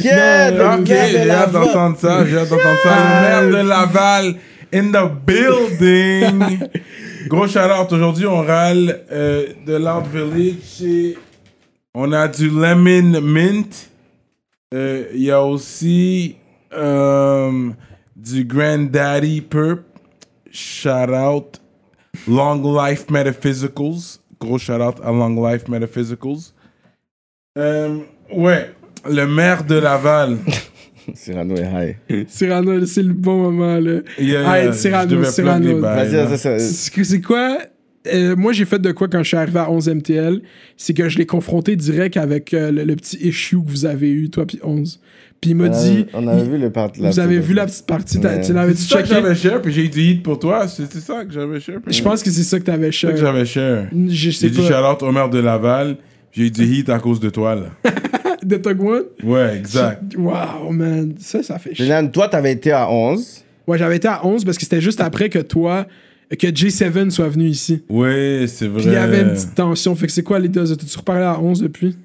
Yeah, Non, le Ok, j'ai hâte d'entendre ça, j'ai hâte d'entendre ça. Le maire de Laval in the building. Gros shout-out. Aujourd'hui, on râle euh, de l'Art Village. et On a du Lemon Mint. Euh, Il y a aussi euh, du Granddaddy Perp. Shout-out. Long Life Metaphysicals. Gros shout-out à Long Life Metaphysicals. Euh, ouais, le maire de Laval. Cyrano est high. Cyrano c'est le bon moment là Yeah, yeah, Cyrano, Cyrano. C'est quoi? Euh, moi, j'ai fait de quoi quand je suis arrivé à 11 MTL? C'est que je l'ai confronté direct avec euh, le, le petit issue que vous avez eu, toi, puis 11. Puis il m'a dit. On avait vu le part. vous avez vu la petite partie, Ouais. tu ça que checké? j'avais cher, puis j'ai eu du hit pour toi. C'est c'est ça que j'avais cher. Je pense que c'est ça que t'avais C'est ça que cher. j'avais cher. Je sais J'ai dit pas. au maire de Laval. J'ai eu du hit à cause de toi, là. De Tug One? Ouais, exact. Wow, man. Ça, ça fait chier. Toi, t'avais été à 11. Ouais, j'avais été à 11 parce que c'était juste après que toi, que J7 soit venu ici. Ouais, c'est vrai. Puis il y avait une petite tension. Fait que c'est quoi les deux? T'as-tu reparlé à 11 depuis?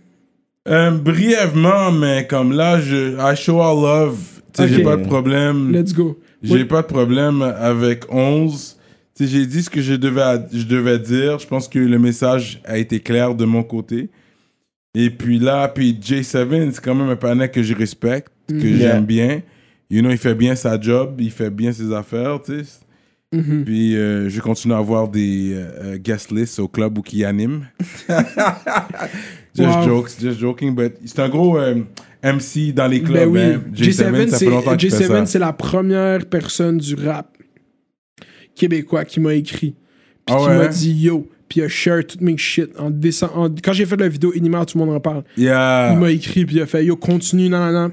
Euh, brièvement, mais comme là, je, I show all love. Tu sais, j'ai pas de problème. Let's go. J'ai Oui. pas de problème avec 11. Tu sais, j'ai dit ce que je devais, je devais dire. Je pense que le message a été clair de mon côté. Et puis là, puis J7, c'est quand même un panel que je respecte, que Mhm. J'aime bien. You know, il fait bien sa job, il fait bien ses affaires, tu sais. Mhm. Puis euh, je continue à avoir des euh, euh, guest lists au club où qui anime. just Wow. jokes, just joking, but c'est un gros euh, MC dans les clubs. Ben oui, hein. J7, ça c'est fait longtemps qu'il fait ça. J7, c'est la première personne du rap québécois qui m'a écrit. Puis Ah qui ouais? m'a dit yo, puis il a share toutes mes shit. En descend, en- quand j'ai fait la vidéo Inima, tout le monde en parle. Yeah. Il m'a écrit, puis il a fait yo, continue, nan, nan, nan.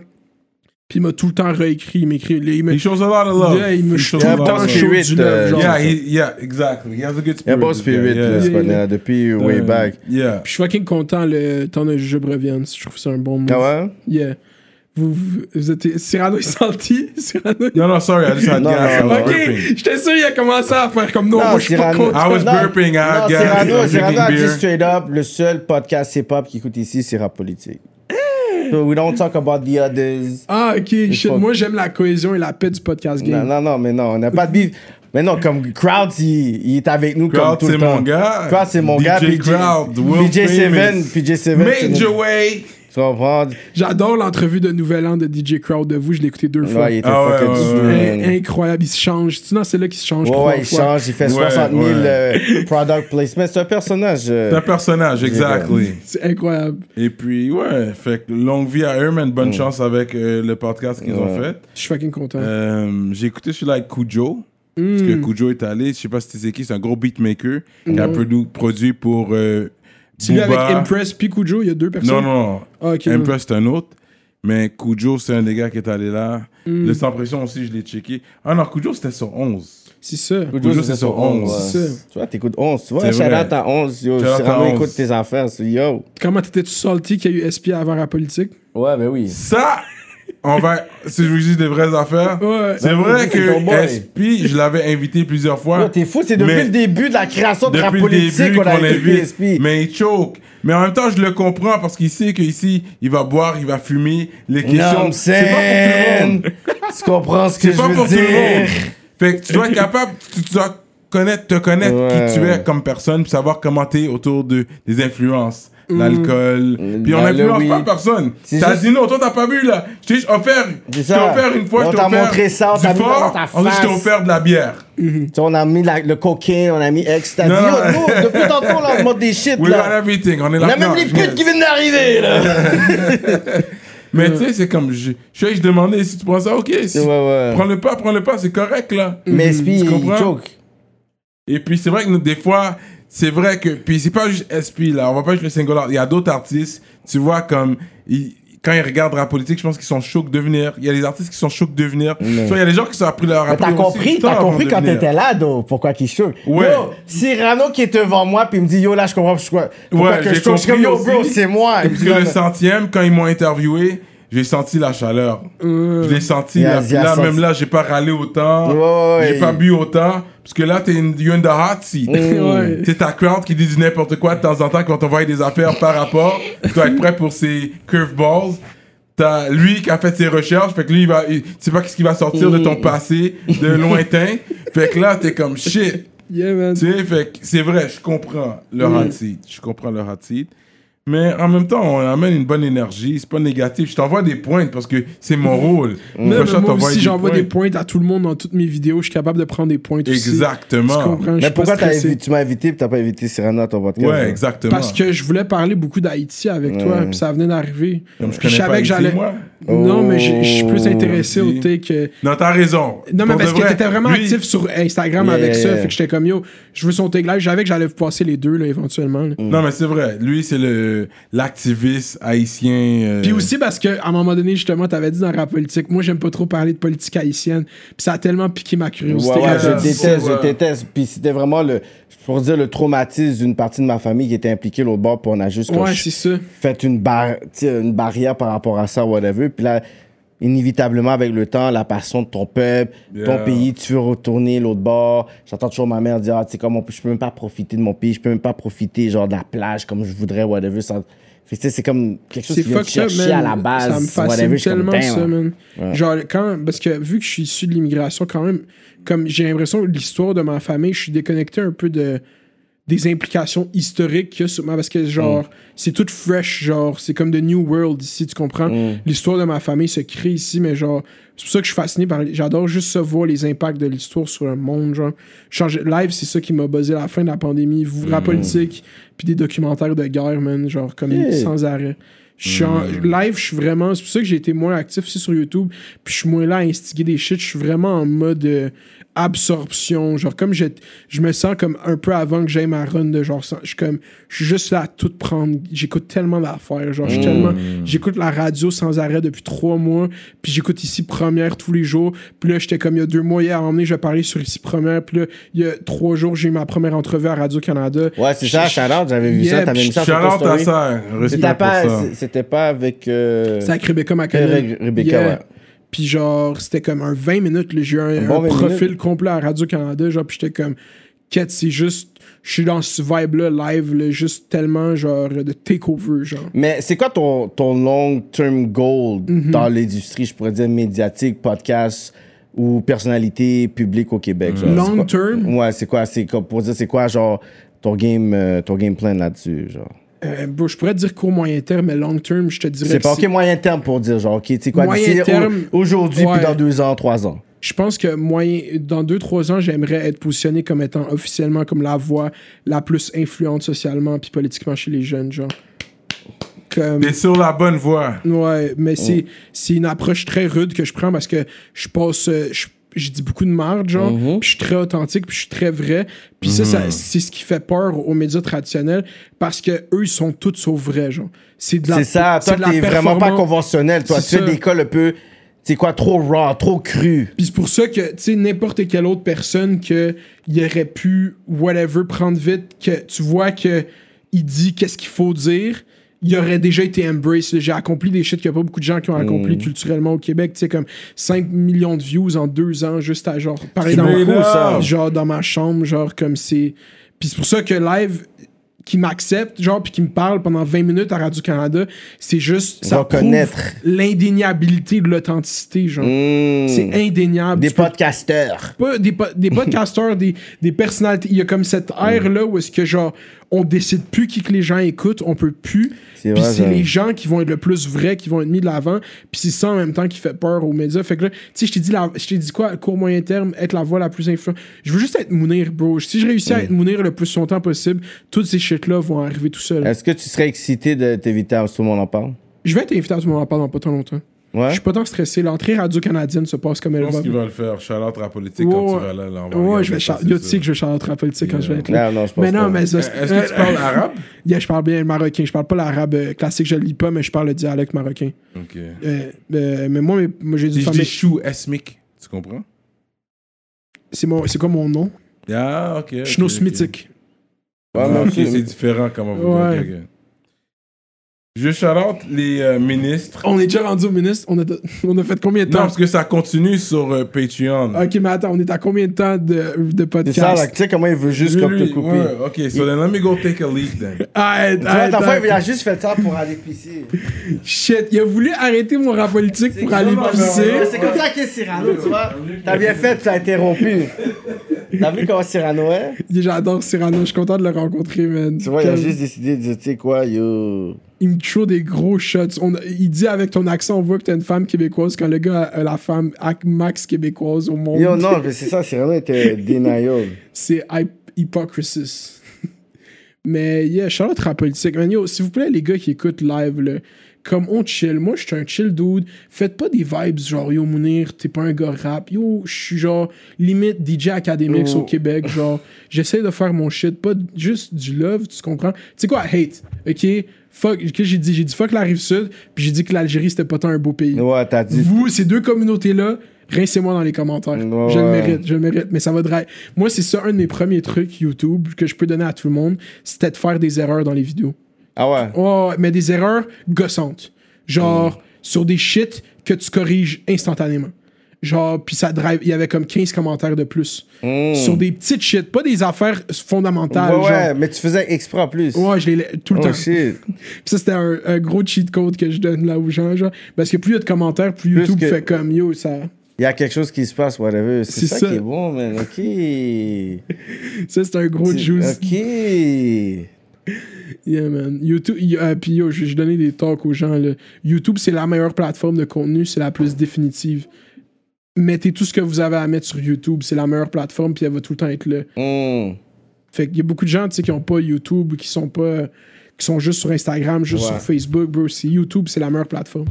Puis il m'a tout le temps réécrit. Il m'écrit. Il m'a He shows a lot of love. Yeah, il me shows a Yeah, lot of love. spirit, euh, genre. Yeah, he, yeah, exactly. He has a good Il y a spirit. un bon spirit, yeah. Yeah, panel, depuis way back. Yeah. Je suis fucking content le temps de jujube revienne. Je trouve que c'est un bon move. Ah ouais? Yeah. Vous, vous, êtes. Cyrano est salty. Cyrano. No, no, sorry, I just had No, gas. no, I was no. burping. Ok, j'étais sûr il a commencé à faire comme non, moi je suis pas Cyrano- content. I was Non, burping, I had non, gas. Cyrano, Cyrano a dit beer. straight up, le seul podcast hip-hop qui écoute ici, c'est rap politique. So we don't talk about the others. Ah, ok, shit. Moi j'aime la cohésion et la paix du podcast Non, game. non, non, mais non, on n'a pas de beef. Mais non, comme Crowd, il, il est avec nous Crowd, comme tout c'est le temps. mon gars. Crowd, c'est mon DJ gars. Crowd, world PJ7, famous. PJ7. c'est Major mon- way. Tu? J'adore l'entrevue de Nouvel An de DJ Crowd de vous, je l'ai écouté deux fois. Ouais, il était Ah ouais, ouais, Incroyable, il se change. Tu sais, non, c'est là qu'il se change Ouais, trois ouais, il fois. change, il fait Ouais, 60 000 ouais. euh, product placement. C'est un personnage. euh, C'est un personnage, exactly. C'est incroyable. Et puis, ouais, fait que longue vie à eux, man. Bonne chance avec euh, le podcast qu'ils ont fait. Je suis fucking content. Euh, J'ai écouté celui-là avec Kujo. Parce que Kujo est allé, je sais pas si tu sais qui, c'est un gros beatmaker qui a produ- produit pour euh, Celui avec. Impress puis Kujo, il y a deux personnes? Non, non, Ah, ok. Impress, c'est un autre. Mais Kujo, c'est un des gars qui est allé là. Mm. Le Sans Pression aussi, je l'ai checké. Ah non, Kujo, c'était sur 11. C'est ça. Kujo, c'est sur 11. ouais. C'est ça. Tu vois, t'écoutes 11. Tu vois, C'est out à 11. Yo, Cyrano 11. écoute tes affaires. c'est Yo. Comment t'étais-tu salty qu'il y a eu SPA avant la politique? Ouais, ben oui. Ça, on va. Si je vous dis des vraies affaires, Ouais. c'est vrai c'est que. SP, je l'avais invité plusieurs fois. T'es fou, c'est depuis Mais- le début de la création de rap politique qu'on a invité. PSP. Mais il choke. Mais en même temps, je le comprends parce qu'il sait qu'ici, il va boire, il va fumer. Les questions. Non, C'est pas pour tout le monde. Tu comprends ce que C'est je pas pour veux tout le monde. dire? Fait que tu dois être capable, tu, tu dois connaître, te connaître Ouais. qui tu es comme personne, puis savoir comment t'es autour de, des influences. L'alcool. Puis on Bah, le n'influence weed. pas personne. T'as dit non, toi t'as pas bu là. Je t'ai offert. Je t'ai offert une fois, On je t'ai offert montré ça, on du fort, ensuite je t'ai offert de la bière. Tu sais, on a mis le cocaine, on a mis X. T'as dit, nous, depuis tantôt, là, on montre des shit, We got là. everything. On est On là. a même les putes qui viennent d'arriver, là. Mais tu sais, c'est comme. Je, je, je demandais si tu prends ça, ok. Si, Ouais, ouais. Prends le pas, prends le pas, c'est correct là. Mais SP, Tu comprends? Et puis c'est vrai que nous, des fois, c'est vrai que. Puis c'est pas juste SP là, on va pas juste le single. Il y a d'autres artistes, tu vois, comme. ils- quand ils regardent la politique, je pense qu'ils sont chocs de venir. Il y a des artistes qui sont chocs de venir. Tu vois, il y a des gens qui sont appris leur Mais t'as compris, t'as compris quand t'étais là, do, pourquoi qu'il choque. Ouais. Yo, Cyrano qui est devant moi, puis il me dit, yo, là, je comprends pourquoi, pourquoi Ouais, que j'ai je suis comme, compris yo, bro, c'est moi. Parce que non, le centième, quand ils m'ont interviewé, j'ai senti la chaleur. Je l'ai senti. A- là, Puis a là, senti. même là, j'ai pas râlé autant. Ouais. J'ai pas bu autant. Parce que là, t'es in, you're in the hot seat. C'est ta crowd qui dit du n'importe quoi de temps en temps quand on voit des affaires par rapport. Tu dois être prêt pour ses curveballs. T'as lui qui a fait ses recherches, fait que lui, il va, il- tu sais pas ce qui va sortir de ton passé, de lointain. Fait que là, t'es comme shit. Yeah, man. Tu sais, fait que c'est vrai, je comprends le hot seat. Je comprends le hot seat. Mais en même temps, on amène une bonne énergie. C'est pas négatif. Je t'envoie des pointes parce que c'est mon rôle. Même Prochain, moi aussi, j'envoie des pointes. points à tout le monde dans toutes mes vidéos. Je suis capable de prendre des points aussi. Exactement. Tu comprends? Je Mais pourquoi pas t'as stressé. invi- tu m'as invité puis t'as pas invité Cyrano à ton podcast? Ouais, exactement. Parce que je voulais parler beaucoup d'Haïti avec toi, puis ça venait d'arriver. Comme je Puis connais pas savais que j'allais. moi. Non, mais je je suis plus Oh, intéressé au si. take. Non, t'as raison. Non, mais Pour parce que t'étais vraiment lui- actif sur Instagram Yeah, avec ça. yeah. Fait que j'étais comme yo, je veux son take live. Je savais que j'allais vous passer les deux, là, éventuellement. là. Non, mais c'est vrai. Lui, c'est le l'activiste haïtien. euh, Puis aussi parce que à un moment donné, justement, t'avais dit dans la politique, moi j'aime pas trop parler de politique haïtienne. Puis ça a tellement piqué ma Ouais, curiosité. ouais, quand je déteste, ouais. je déteste. Puis c'était vraiment le, pour dire le traumatisme d'une partie de ma famille qui était impliquée l'autre bord, puis on a juste Ouais, fait une, bar- tu sais, une barrière par rapport à ça, whatever. Puis là, inévitablement, avec le temps, la passion de ton peuple, ton pays, tu veux retourner l'autre bord. J'entends toujours ma mère dire, ah, tu sais, comme on peut- je peux même pas profiter de mon pays, je peux même pas profiter, genre, de la plage comme je voudrais, whatever. Ça... Fait c'est comme quelque chose qui vient chercher à la base. Ça me fascine whatever, suis comme, tellement ça, man. Ouais. Genre, quand, parce que vu que je suis issu de l'immigration, quand même, comme j'ai l'impression que l'histoire de ma famille, je suis déconnecté un peu de des implications historiques qu'il y a sur moi parce que genre Mm. c'est tout fresh genre c'est comme the new world ici tu comprends? Mm. l'histoire de ma famille se crée ici mais genre c'est pour ça que je suis fasciné par j'adore juste ça voir les impacts de l'histoire sur le monde genre Changer- live c'est ça qui m'a buzzé à la fin de la pandémie vous rap politique puis des documentaires de guerre man genre comme Mm. Yeah. sans arrêt je suis en- live je suis vraiment c'est pour ça que j'ai été moins actif aussi sur YouTube puis je suis moins là à instiguer des shit je suis vraiment en mode euh, absorption genre comme je, je me sens comme un peu avant que j'aille ma run de genre sans- je suis comme je suis juste là à tout prendre j'écoute tellement d'affaires genre je suis tellement j'écoute la radio sans arrêt depuis trois mois puis j'écoute ici première tous les jours puis là j'étais comme il y a deux mois hier à emmener je vais parler sur ici première puis là il y a trois jours j'ai eu ma première entrevue à Radio Canada Ouais, c'est ça, shout-out, j'avais vu Yeah, ça, t'avais mis ça story. ça. Respect C'était pas, ça. c'est- c'était pas avec. euh, c'est avec Rebecca Re- McConnell Rebecca, Yeah. ouais. Puis genre, c'était comme un 20 minutes. J'ai eu un, bon un 20 profil complet à Radio-Canada. Genre, puis j'étais comme, quête, c'est juste, je suis dans ce vibe-là, live, là, juste tellement, genre, de takeover, genre. Mais c'est quoi ton, ton long-term goal Mhm. dans l'industrie, je pourrais dire médiatique, podcast ou personnalité publique au Québec? genre? Long quoi- term? Ouais, c'est quoi, c'est pour dire, c'est quoi, genre, ton game, euh, ton game plan là-dessus, genre? Euh, bro, je pourrais dire court moyen terme, mais long terme, je te dirais C'est pas, ok, moyen terme pour dire, genre, ok, tu sais quoi, Moyen terme, aujourd'hui, ouais. puis dans deux ans, trois ans. Je pense que moyen, dans 2-3 ans, j'aimerais être positionné comme étant officiellement comme la voix la plus influente socialement puis politiquement chez les jeunes, genre. Comme... T'es sur la bonne voie. Ouais, mais c'est c'est une approche très rude que je prends parce que je passe. euh, je- J'ai dit beaucoup de merde, genre, Mhm. puis je suis très authentique, puis je suis très vrai. Puis ça, ça, c'est ce qui fait peur aux médias traditionnels parce que eux, ils sont tous sauf vrais, genre. C'est de la C'est ça, c'est toi, t'es vraiment pas conventionnel. Toi, tu C'est fais ça. des calls un peu, tu sais quoi, trop raw, trop cru. Puis c'est pour ça que, tu sais, n'importe quelle autre personne que il aurait pu, whatever, prendre vite, que tu vois que il dit qu'est-ce qu'il faut dire, il aurait déjà été embrace. J'ai accompli des shit qu'il n'y a pas beaucoup de gens qui ont Mm. accompli culturellement au Québec. Tu sais, comme 5 millions de views en deux ans, juste à genre parler dans genre dans ma chambre, genre comme c'est. Puis c'est pour ça que live qui m'accepte, genre, puis qui me parle pendant 20 minutes à Radio-Canada, c'est juste, ça prouve Reconnaître. l'indéniabilité de l'authenticité, genre. Mm. C'est indéniable. Des peux podcasteurs. pas des, po- des podcasteurs, des, des personnalités. Il y a comme cette ère-là où est-ce que, genre, on décide plus qui que les gens écoutent, on peut plus. Puis c'est les gens qui vont être le plus vrais, qui vont être mis de l'avant. Puis c'est ça en même temps qui fait peur aux médias. Fait que là, tu sais, je t'ai dit, la- je t'ai dit quoi, court moyen terme, être la voix la plus influente. Je veux juste être Mounir, bro. Si je réussis à être Mounir le plus longtemps possible, toutes ces shit-là vont arriver tout seul. Est-ce que tu serais excité de t'éviter à tout le monde en parle? Je vais être invité à ce moment-là pendant pas trop longtemps. Ouais? Je suis pas tant stressé. L'entrée radio-canadienne se passe comme Je elle pense va. qu'il va le faire. Charlotte à politique quand tu vas là. là, Ouais, je vais Yo, tu sais que je vais charlotte la politique quand je vais être là. Non, non, je pense Mais non, pas. mais ça- Est-ce que tu parles arabe? Yeah, je parle bien le marocain. Je parle pas l'arabe euh, classique, je le lis pas, mais je parle le dialecte marocain. Ok. Euh, euh, mais moi, j'ai dit je dis chou esmic, tu comprends? C'est mon- c'est quoi mon nom? Ah, ok. ok, Chno ok. Smitic. Ouais, Ah, ok, c'est différent comment vous. Je charlotte les euh, ministres. On est déjà rendu au ministre. On a, on a fait combien de Non, temps? parce que ça continue sur euh, Patreon. Ok, mais attends, on est à combien de temps de, de C'est podcast? ça, là, tu sais comment il veut juste comme te couper. ouais, ok, so then let me go take a leak then. Arrête, Tu vois, arrête, ta fois, arrête. il a juste fait ça pour aller pisser. Shit, il a voulu arrêter mon rap politique pour aller pisser. C'est comme ça qu'est Cyrano, tu vois. T'as bien fait, tu l'as interrompu. T'as vu comment Cyrano est? J'adore Cyrano, je suis content de le rencontrer, man. Tu vois, il a juste décidé de dire, tu sais quoi, yo. Il me show des gros shots. On- il dit avec ton accent, on voit que t'es une femme québécoise quand le gars a la femme max québécoise au monde. Yo, non, mais c'est ça, Cyrano était denial. C'est hy- hypocrisy. Mais yeah, Charlotte rap politique. Man, yo, s'il vous plaît, les gars qui écoutent live, là, comme on chill. Moi, je suis un chill dude. Faites pas des vibes genre, yo, Mounir, t'es pas un gars rap. Yo, je suis genre, limite DJ Academics Oh. au Québec. Genre, j'essaie de faire mon shit. Pas juste du love, tu comprends? Tu sais quoi, hate, ok? Fuck, que j'ai dit? J'ai dit fuck la rive sud, puis j'ai dit que l'Algérie, c'était pas tant un beau pays. Ouais, t'as dit. Vous, ces deux communautés-là, rincez-moi dans les commentaires. Ouais, je le mérite, je le mérite. Mais ça va drive. Moi, c'est ça un de mes premiers trucs YouTube que je peux donner à tout le monde, c'était de faire des erreurs dans les vidéos. Ah ouais. Oh, mais des erreurs gossantes. Genre, sur des shit que tu corriges instantanément. Genre, puis ça drive, il y avait comme 15 commentaires de plus. Mm. Sur des petites shit, pas des affaires fondamentales. Ouais, genre. ouais, mais tu faisais exprès en plus. Ouais, je l'ai tout le Oh temps. shit. Puis ça, c'était un, un gros cheat code que je donne là aux gens, genre. Parce que plus il y a de commentaires, plus, Plus YouTube que- fait comme yo, ça. Il y a quelque chose qui se passe, whatever. C'est C'est ça, ça. qui est bon, man. Ok. Ça, c'est un gros juice. Ok. Yeah, man. YouTube, euh, puis yo, je je donnais des talks aux gens. Là. YouTube, c'est la meilleure plateforme de contenu, c'est la plus définitive. Mettez tout ce que vous avez à mettre sur YouTube, c'est la meilleure plateforme, puis elle va tout le temps être là. Mm. Fait qu'il y a beaucoup de gens, tu sais, qui ont pas YouTube, ou qui sont pas. qui sont juste sur Instagram, juste Ouais. sur Facebook, bro. YouTube, c'est la meilleure plateforme.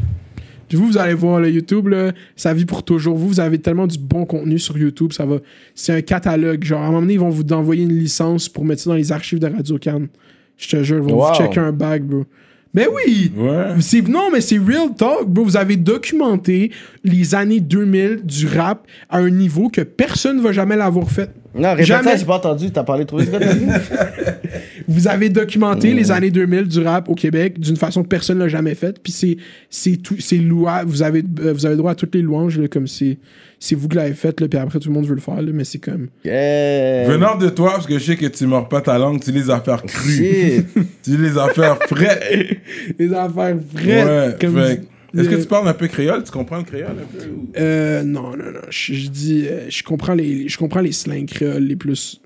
Puis vous, vous allez voir, le YouTube, là, ça vit pour toujours. Vous, vous avez tellement du bon contenu sur YouTube, ça va. C'est un catalogue. Genre, à un moment donné, ils vont vous envoyer une licence pour mettre ça dans les archives de Radio Cannes. Je te jure, ils vont Wow. vous checker un bag, bro. Ben oui! Ouais. Non, mais c'est real talk, bro. Vous avez documenté les années 2000 du rap à un niveau que personne ne va jamais l'avoir fait. Non, répète Jamais. ça, j'ai pas entendu. T'as parlé trop vite. Vous avez documenté Mm. les années 2000 du rap au Québec d'une façon que personne l'a jamais faite. Puis c'est c'est tout c'est louable. Vous avez euh, vous avez droit à toutes les louanges là, comme c'est c'est vous qui l'avez fait là, puis après tout le monde veut le faire là, mais c'est comme Yeah. Venant de toi, parce que je sais que tu mords pas ta langue, tu les affaires crues. Tu les affaires fraîches. les affaires vraies. Ouais. comme fait Est-ce que tu parles un peu créole? Tu comprends le créole un peu? ou- Euh, non, non, non. Je, je dis, euh, je comprends les, je comprends les slangs créoles les plus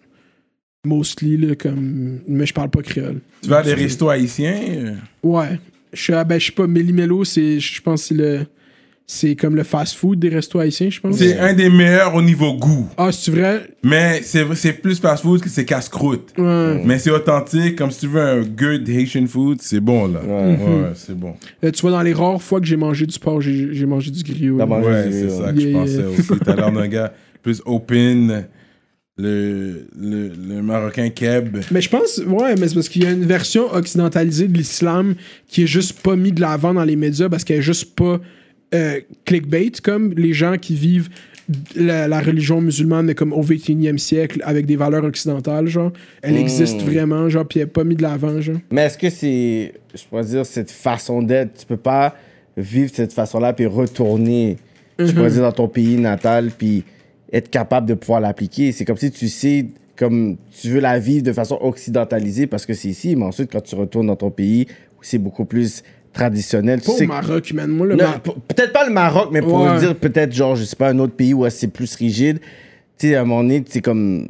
mostly là, comme, mais je parle pas créole. Tu vas à des restos haïtiens? euh, Ouais. Je suis, ben, je sais pas, Méli-Mélo, c'est, je pense, que c'est le, c'est comme le fast-food des restos haïtiens, je pense. C'est un des meilleurs au niveau goût. Ah, c'est vrai? Mais c'est c'est plus fast food que c'est casse-croûte. Ouais. Mais c'est authentique, comme si tu veux un good Haitian food, c'est bon là. Ouais, ouais, c'est bon. Euh, tu vois, dans les rares fois que j'ai mangé du porc, j'ai, mangé du griot. Ouais, c'est ça que je Yeah, pensais yeah. aussi. T'as l'air d'un gars plus open, le, le, le marocain keb. Mais je pense, ouais, mais c'est parce qu'il y a une version occidentalisée de l'islam qui est juste pas mis de l'avant dans les médias parce qu'elle est juste pas euh, clickbait, comme les gens qui vivent la, la religion musulmane comme au 21e siècle avec des valeurs occidentales, genre. Elle existe vraiment, genre, puis elle est pas mis de l'avant, genre. Mais est-ce que c'est, je pourrais dire, cette façon d'être, tu peux pas vivre cette façon-là puis retourner, je Mhm. pourrais dire, dans ton pays natal puis être capable de pouvoir l'appliquer. C'est comme si tu sais, comme tu veux la vivre de façon occidentalisée parce que c'est ici, mais ensuite, quand tu retournes dans ton pays, c'est beaucoup plus traditionnel, tu Pas au. Maroc, man. Moi, le peut-être pas le Maroc, mais pour Ouais. dire peut-être, genre, je sais pas, un autre pays où c'est plus rigide. Tu sais, à un moment donné, c'est comme.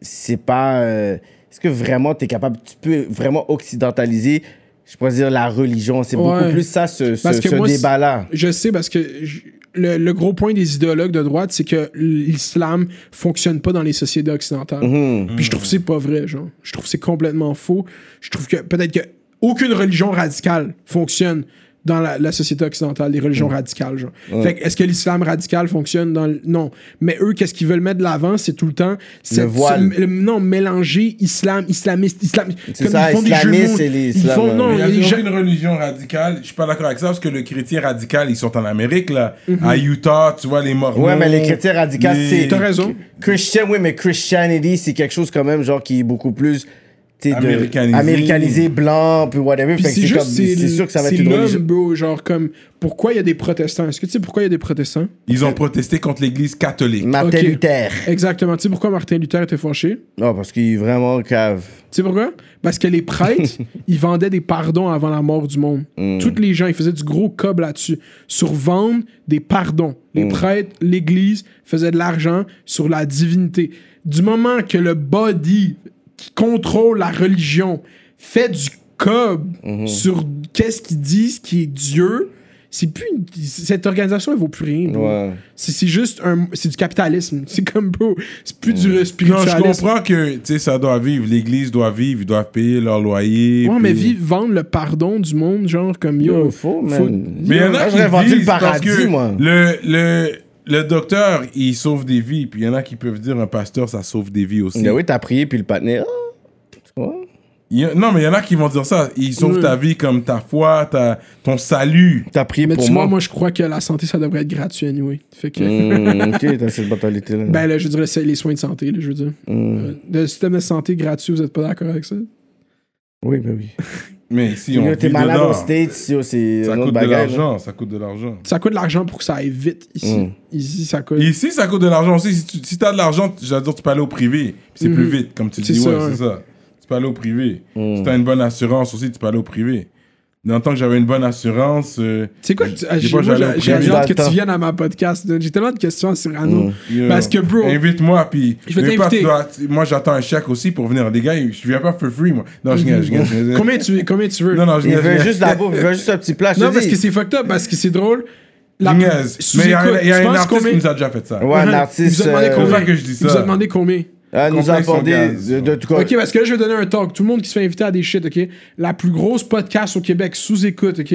C'est pas. euh, Est-ce que vraiment tu es capable. Tu peux vraiment occidentaliser, je pourrais dire, la religion? C'est beaucoup plus ça, ce, ce, débat-là. Je sais parce que je- le, le gros point des idéologues de droite, c'est que l'islam fonctionne pas dans les sociétés occidentales. Mhm. Puis je trouve que c'est pas vrai, genre. Je trouve que c'est complètement faux. Je trouve que peut-être que aucune religion radicale fonctionne dans la, la société occidentale, les religions Mm. radicales, genre. Fait que est-ce que l'islam radical fonctionne dans le... Non. Mais eux, qu'est-ce qu'ils veulent mettre de l'avant, c'est tout le temps... cette- voile. ce- le- non, mélanger islam, islamiste, islam... C'est comme ça, ils font des islamiste, mots. c'est les Ils islam, font- ouais. Non, Il y a aucune religion radicale. Je suis pas d'accord avec ça parce que le chrétien radical, ils sont en Amérique là. Mhm. À Utah, tu vois les mormons. Ouais, mais les chrétiens radicaux, les- c'est. T'as raison. Christian, oui, mais Christianity, c'est quelque chose quand même, genre, qui est beaucoup plus. De- Américanisé. américanisé, blanc, puis whatever. Puis Fait c'est juste, comme- c'est c'est sûr que ça va être une religion. bro. Genre, comme, pourquoi il y a des protestants? Est-ce que tu sais pourquoi il y a des protestants? Ils ont protesté contre l'église catholique. Martin. Luther. Exactement. Tu sais pourquoi Martin Luther était fâché? Non, parce qu'il est vraiment cave. Tu sais pourquoi? Parce que les prêtres, ils vendaient des pardons avant la mort du monde. Tous les gens, ils faisaient du gros cob là-dessus. Sur vendre des pardons. Les prêtres, l'église faisaient de l'argent sur la divinité. Du moment que le body qui contrôle la religion fait du cob sur qu'est-ce qu'ils disent qui est Dieu, c'est plus une- cette organisation elle vaut plus rien. bro. Ouais. C'est c'est juste un c'est du capitalisme. C'est comme bro, c'est plus du Non, je spiritualisme. comprends que tu sais, ça doit vivre. L'église doit vivre. Ils doivent payer leur loyer. Ouais, mais vivre, vendre le pardon du monde, genre, comme yo. Yo, man. Mais il y en a qui le disent parce paradis, que moi. Le, le, le docteur, il sauve des vies. Puis il y en a qui peuvent dire un pasteur, ça sauve des vies aussi. Mais oui, t'as prié, puis le y a- non, mais il y en a qui vont dire ça. Il sauve Oui. ta vie comme ta foi, ta, ton salut. T'as prié Mais pour tu vois, moi. moi, je crois que la santé, ça devrait être gratuit, anyway. Fait que. Hmm, ok, t'as cette mentalité-là. Ben là, je dirais c'est les soins de santé, là, je veux dire. Hmm. Euh, Le système de santé gratuit, vous êtes pas d'accord avec ça? Oui, ben oui. Mais ici, on T'es malade dedans. aux States, yo, c'est Ça un autre coûte de l'argent, ça coûte de l'argent. Ça coûte de l'argent pour que ça aille vite ici. Mm. Ici, ça coûte. Ici, ça coûte de l'argent aussi. Si tu si as de l'argent, j'allais dire, tu peux aller au privé. C'est plus vite, comme tu dis. ça, ouais, ouais. c'est ça. Tu peux aller au privé. Mm. Si tu as une bonne assurance aussi, tu peux aller au privé. Dans le temps que j'avais une bonne assurance. euh, C'est quoi? ah, J'ai hâte que tu viennes à ma podcast. J'ai tellement de questions à Cyrano. Mm. Parce que, bro- Invite-moi, puis. Je vais t'inviter. moi, j'attends un chèque aussi pour venir. Les gars, je viens pas for free, moi. Non, je gagne, je gagne. je gagne. Combien tu, combien tu veux? Non, non, je Il gagne. veut je juste la bouffe, il veut juste un petit plat. Non, parce que c'est fucked up, parce que c'est drôle. La Mais il y a, il y a un artiste combien? qui nous a déjà fait ça. Ouais, un Uh-huh. artiste. Il vous a demandé euh, C'est pour combien? ça que je dis Il vous a demandé combien? Euh, nous a Complexe en abordé. gaz. De, de tout cas. Ok, parce que là, je vais donner un talk. Tout le monde qui se fait inviter à des shit, ok? La plus grosse podcast au Québec, sous écoute, ok?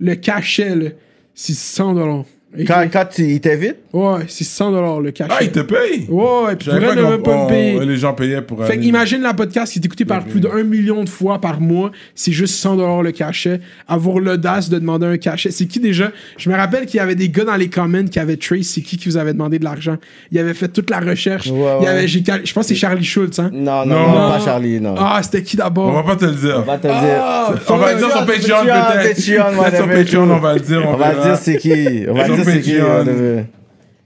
Le cachet, là, c'est 100 dollars. Quand, quand tu- il t'invite, Ouais, c'est 100 dollars le cachet. Ah, il te paye? Ouais, et puis elle, pas ne même pas me payer. on- les gens payaient pour Fait aller. que imagine la podcast qui est écoutée par plus d'un million de fois par mois, c'est juste 100 dollars le cachet. Avoir l'audace de demander un cachet. C'est qui déjà? Je me rappelle qu'il y avait des gars dans les comments qui avaient trace, c'est qui qui vous avait demandé de l'argent. Il avait fait toute la recherche. Ouais, Il y ouais. avait, j'ai cal- je pense que c'est Charlie Schultz, hein? non, non, Non. non, pas Charlie, non. Ah, c'était qui On d'abord va pas te le dire. On va te le Ah, dire. On va le dire sur Patreon peut-être. Patreon, Peut-être sur whatever. Patreon, on va le dire. On va verra. dire c'est qui. On va Sur dire c'est.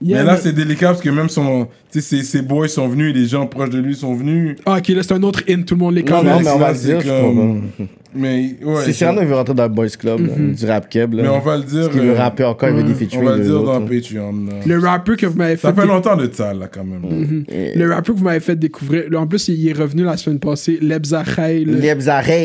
Yeah, Mais là, mais- c'est délicat parce que même son, tu sais, ses, ses boys sont venus, les gens proches de lui sont venus. Ah, ok, là, c'est un autre in, tout le monde les connaît. non, mais on va dire, je comme- crois. Mais ouais. Si Cyrano veut rentrer dans le Boys Club, là, Mhm. du rap keb, là. Mais on va le dire. Parce qu'il veut rapper encore, il veut des On featuring. va le dire dans. Patreon. là. Le rappeur que vous m'avez fait. Ça fait longtemps de ça, là, quand même. Mhm. Le rappeur que vous m'avez fait découvrir. là, en plus, il est revenu la semaine passée. Liebs Arrey.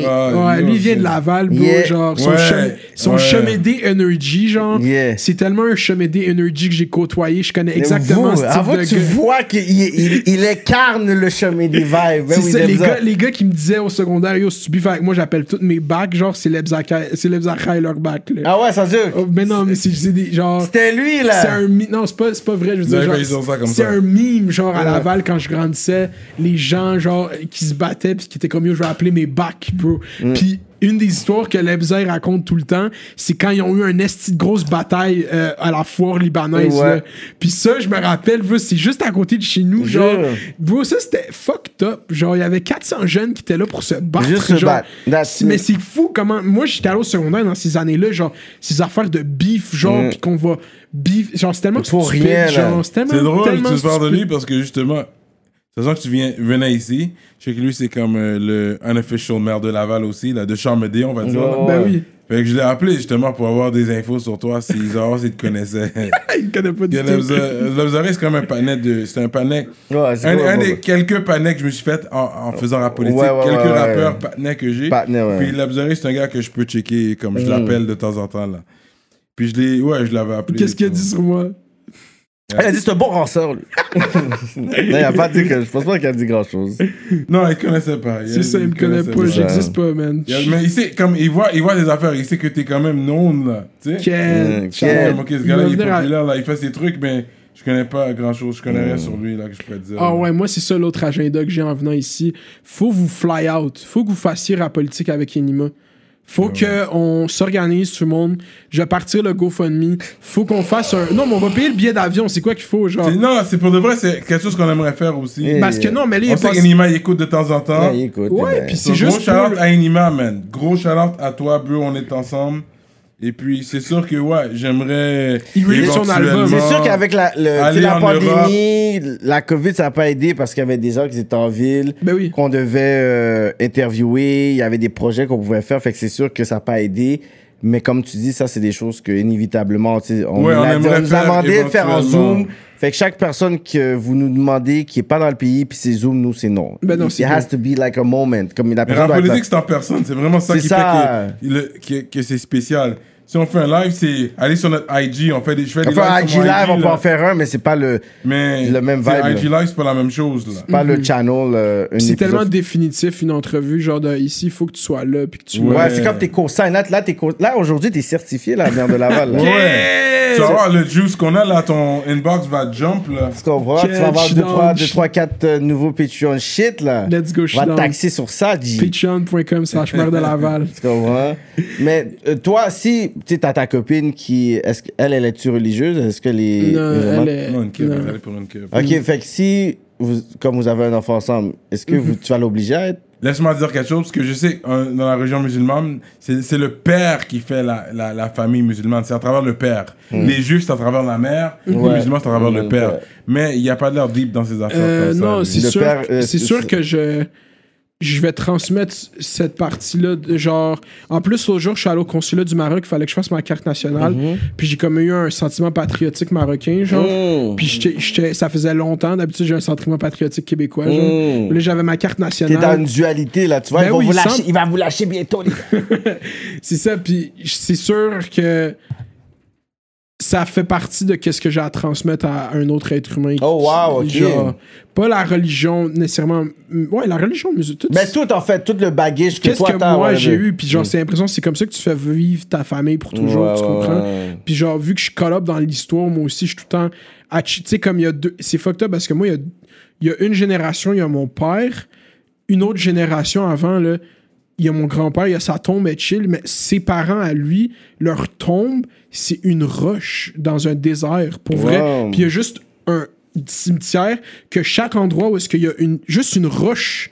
Ah, Ouais, lui il vient de Laval, bro. Yeah. Genre, son, Ouais, chemin, son ouais. chemédé energy, genre. Yeah. C'est tellement un chemédé energy que j'ai côtoyé. Je connais exactement Vous, ce type avant de tu gars. vois qu'il il, il incarne le chemin des vibes. C'est oui, ça, les, gars, les gars qui me disaient au secondaire, yo, si tu avec moi, j'appelle toutes mes bacs, genre, c'est c'est Lebzachaï leur bac. là. Ah ouais, ça dure. Oh, mais non, mais c'est des. Genre. C'était lui, là. C'est un Non, c'est pas, c'est pas vrai. Je veux dire, genre, c'est un mime, genre, à. Laval, quand je grandissais. Les gens, genre, qui se battaient, puis qui étaient comme, yo, je vais appeler mes bacs, bro. Mm. Puis une des histoires que Lebzer raconte tout le temps, c'est quand ils ont eu un esti de grosse bataille euh, à la foire libanaise. Ouais. Puis ça, je me rappelle, c'est juste à côté de chez nous. Genre, bro, ça, c'était fucked up. Genre, il y avait 400 jeunes qui étaient là pour se battre. Juste se genre. battre. That's Mais c'est fou comment. Moi, j'étais allé au secondaire dans ces années-là, genre, ces affaires de beef, genre, Mm. puis qu'on va beef. Genre, c'est tellement Pour stupide, rien. C'est drôle tu parles de lui parce que justement, sachant que tu viens, venais ici, je sais que lui c'est comme euh, le unofficial maire de Laval aussi, là, de Charmédé, on va dire. Ben oui. Fait que je l'ai appelé justement pour avoir des infos sur toi, s'ils savoir s'ils te connaissaient. Il connaît pas du tout. C'est comme un pannet de. C'est un pannet. Ouais, c'est Un, cool, un ouais, des ouais. quelques panneaux que je me suis fait en, en faisant rap politique. Quelques rappeurs panets que j'ai. Puis l'Observé, c'est un gars que je peux checker, comme je Mm. l'appelle de temps en temps. là. Puis je l'ai. Ouais, je l'avais appelé. Qu'est-ce qu'il a dit sur moi? Elle a dit c'est un bon ranceur, lui. non, il a pas dit que. Je pense pas qu'il a dit grand chose. Non, il connaissait pas. Il- C'est ça, il me connaît pas, j'existe pas, man. Il Mais il sait, comme il voit, il voit des affaires, il sait que t'es quand même known là. Tu sais? Comme, quel- ok, ce Il gars-là, il est venir à- populaire, là, il fait ses trucs, mais je connais pas grand chose. Je connais rien sur lui là que je pourrais te dire. Ah ouais, moi, c'est ça l'autre agenda que j'ai en venant ici. Faut vous fly out. Faut que vous fassiez rap politique avec Enima. Faut que on s'organise, tout le monde. Je vais partir le GoFundMe. Faut qu'on fasse un. Non, mais on va payer le billet d'avion. C'est quoi qu'il faut, genre? C'est- Non, c'est pour de vrai, c'est quelque chose qu'on aimerait faire aussi. Et- Parce que non, mais là, il On sait pas. qu'Enima, il écoute de temps en temps. Ouais, écoute. Ouais, ben, puis c'est gros juste. shout-out pour- à Enima, man. Gros shout-out à toi, bro, on est ensemble. Et puis, c'est sûr que, ouais, j'aimerais. Il release son album. éventuellement- C'est sûr qu'avec la, le, la pandémie, la COVID, ça n'a pas aidé parce qu'il y avait des gens qui étaient en ville, Ben oui. qu'on devait euh, interviewer, il y avait des projets qu'on pouvait faire, fait que c'est sûr que ça n'a pas aidé. Mais comme tu dis, ça, c'est des choses que, inévitablement, tu sais, on, Ouais, nous on aimerait on nous a demandé de faire en. Zoom. Fait que chaque personne que vous nous demandez qui est pas dans le pays, puis c'est Zoom, nous, c'est non. Ben non, It c'est has to be like a moment. Comme la Mais être politique, c'est en personne. C'est vraiment ça qui ça. fait que, que c'est spécial. Si on fait un live, c'est aller sur notre IG. On fait des, je fais On des fait un lives IG sur mon live, on peut en faire un, mais c'est pas le, Mais le même vibe, IG live, c'est pas la même chose. Là. pas le channel. euh, C'est tellement définitif une entrevue, genre de ici, il faut que tu sois là puis que tu Ouais. Ouais, c'est comme tes cosignes. Là, là, t'es co- là aujourd'hui, t'es certifié, la mère de Laval. là. Ouais. Tu vas voir le juice qu'on a là, ton inbox va jump là. Tu comprends? Tu vas avoir Catch 2, 3, down. 3, 4 nouveaux Patreon shit, là. Let's go, On va shit te taxer sur ça, G. Patreon.com slash mère de Laval. Tu comprends? Mais euh, toi, si tu sais, t'as ta copine qui. Est-ce qu'elle, elle est-tu religieuse? Est-ce qu'elle est. Non, elle est. Non, une va aller pour une keuf. Ok, fait que si, vous, comme vous avez un enfant ensemble, est-ce que vous, tu vas l'obliger à être? Laisse-moi dire quelque chose, parce que je sais que dans la région musulmane, c'est c'est le père qui fait la, la, la famille musulmane. C'est à travers le père. Les juifs, c'est à travers la mère. Les Ouais. musulmans, c'est à travers le Ouais. père. Mais il n'y a pas de l'air deep dans ces affaires Euh, comme ça. non, c'est Le sûr, père, euh, sûr que je, je vais transmettre cette partie-là. de Genre, en plus, l'autre jour, je suis allé au consulat du Maroc, il fallait que je fasse ma carte nationale. Puis j'ai comme eu un sentiment patriotique marocain, genre. Mm. Puis j'étais- j'étais- ça faisait longtemps. D'habitude, j'ai un sentiment patriotique québécois, genre. Puis Là, j'avais ma carte T'es nationale. dans une dualité, là. Tu vois, Ben il, va oui, vous il lâcher, semble- il va vous lâcher bientôt, les gars. C'est ça, puis c'est sûr que ça fait partie de qu'est-ce que j'ai à transmettre à un autre être humain. Oh, wow, ok. Genre, pas la religion nécessairement. Ouais, la religion musulmane. Ben, tout, en fait, tout le bagage que Qu'est-ce toi que t'as. moi ouais, j'ai eu, puis genre, c'est l'impression que c'est comme ça que tu fais vivre ta famille pour toujours, Ouais, tu comprends? ouais. Puis genre, vu que je up dans l'histoire, moi aussi, je suis tout le temps. Tu sais, comme il y a deux. C'est fucked up parce que moi, il y a, il y a une génération, il y a mon père, une autre génération avant, là, il y a mon grand-père, il y a sa tombe, est chill, mais ses parents à lui, leur tombe, c'est une roche dans un désert, pour vrai. Puis il y a juste un cimetière que chaque endroit où est-ce qu'il y a une, juste une roche,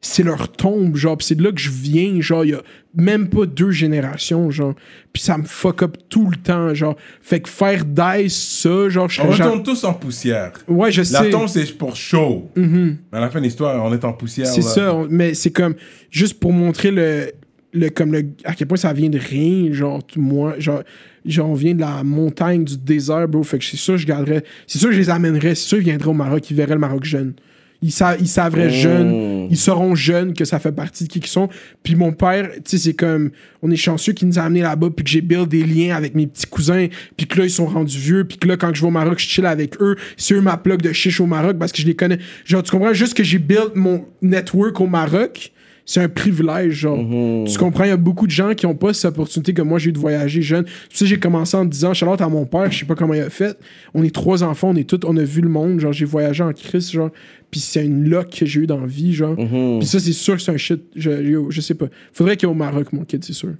c'est leur tombe, genre. Puis c'est de là que je viens, genre, il y a même pas deux générations, genre. Puis ça me fuck up tout le temps, genre. Fait que faire dice ça, genre, je On genre... retourne tous en poussière. Ouais, je La sais. tombe, c'est pour show. Mais à la fin de l'histoire, on est en poussière. C'est là. ça, mais c'est comme juste pour montrer le, le comme le à quel point ça vient de rien, genre moi, genre, genre on vient de la montagne du désert, bro. Fait que c'est sûr je garderais, c'est sûr je les amènerais, c'est sûr ils viendraient au Maroc, ils verraient le Maroc jeune. Ils, sa- ils savraient jeunes, ils sauront jeunes que ça fait partie de qui qu'ils sont. Puis mon père, tu sais, c'est comme, on est chanceux qu'il nous a amenés là-bas, puis que j'ai build des liens avec mes petits cousins, puis que là, ils sont rendus vieux, puis que là, quand je vais au Maroc, je chill avec eux. C'est eux ma plug de chiche au Maroc parce que je les connais. Genre, tu comprends? Juste que j'ai build mon network au Maroc, c'est un privilège, genre. Tu comprends? Il y a beaucoup de gens qui n'ont pas cette opportunité que moi j'ai eu de voyager jeune. Tu sais, j'ai commencé en disant, Charlotte à mon père, je sais pas comment il a fait. On est trois enfants, on est tous, on a vu le monde, genre, j'ai voyagé en Christ, genre. Puis c'est une luck que j'ai eu dans la vie, genre. Puis ça, c'est sûr que c'est un shit. Je, je sais pas. Faudrait qu'il y ait au Maroc, mon kid, c'est sûr.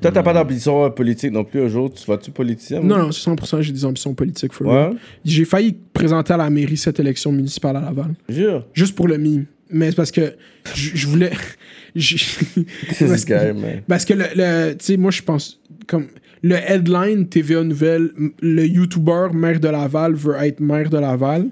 Toi, t'as pas d'ambition euh, politique non plus aujourd'hui. Tu vas-tu politicien? Non, non, c'est 100%, j'ai des ambitions politiques. Ouais. J'ai failli présenter à la mairie cette élection municipale à Laval. Jure. Juste pour le mime. Mais c'est parce que je voulais. parce, man. parce que le. le- tu sais, moi, je pense. Comme. Le headline TVA Nouvelle, le YouTuber maire de Laval veut être maire de Laval.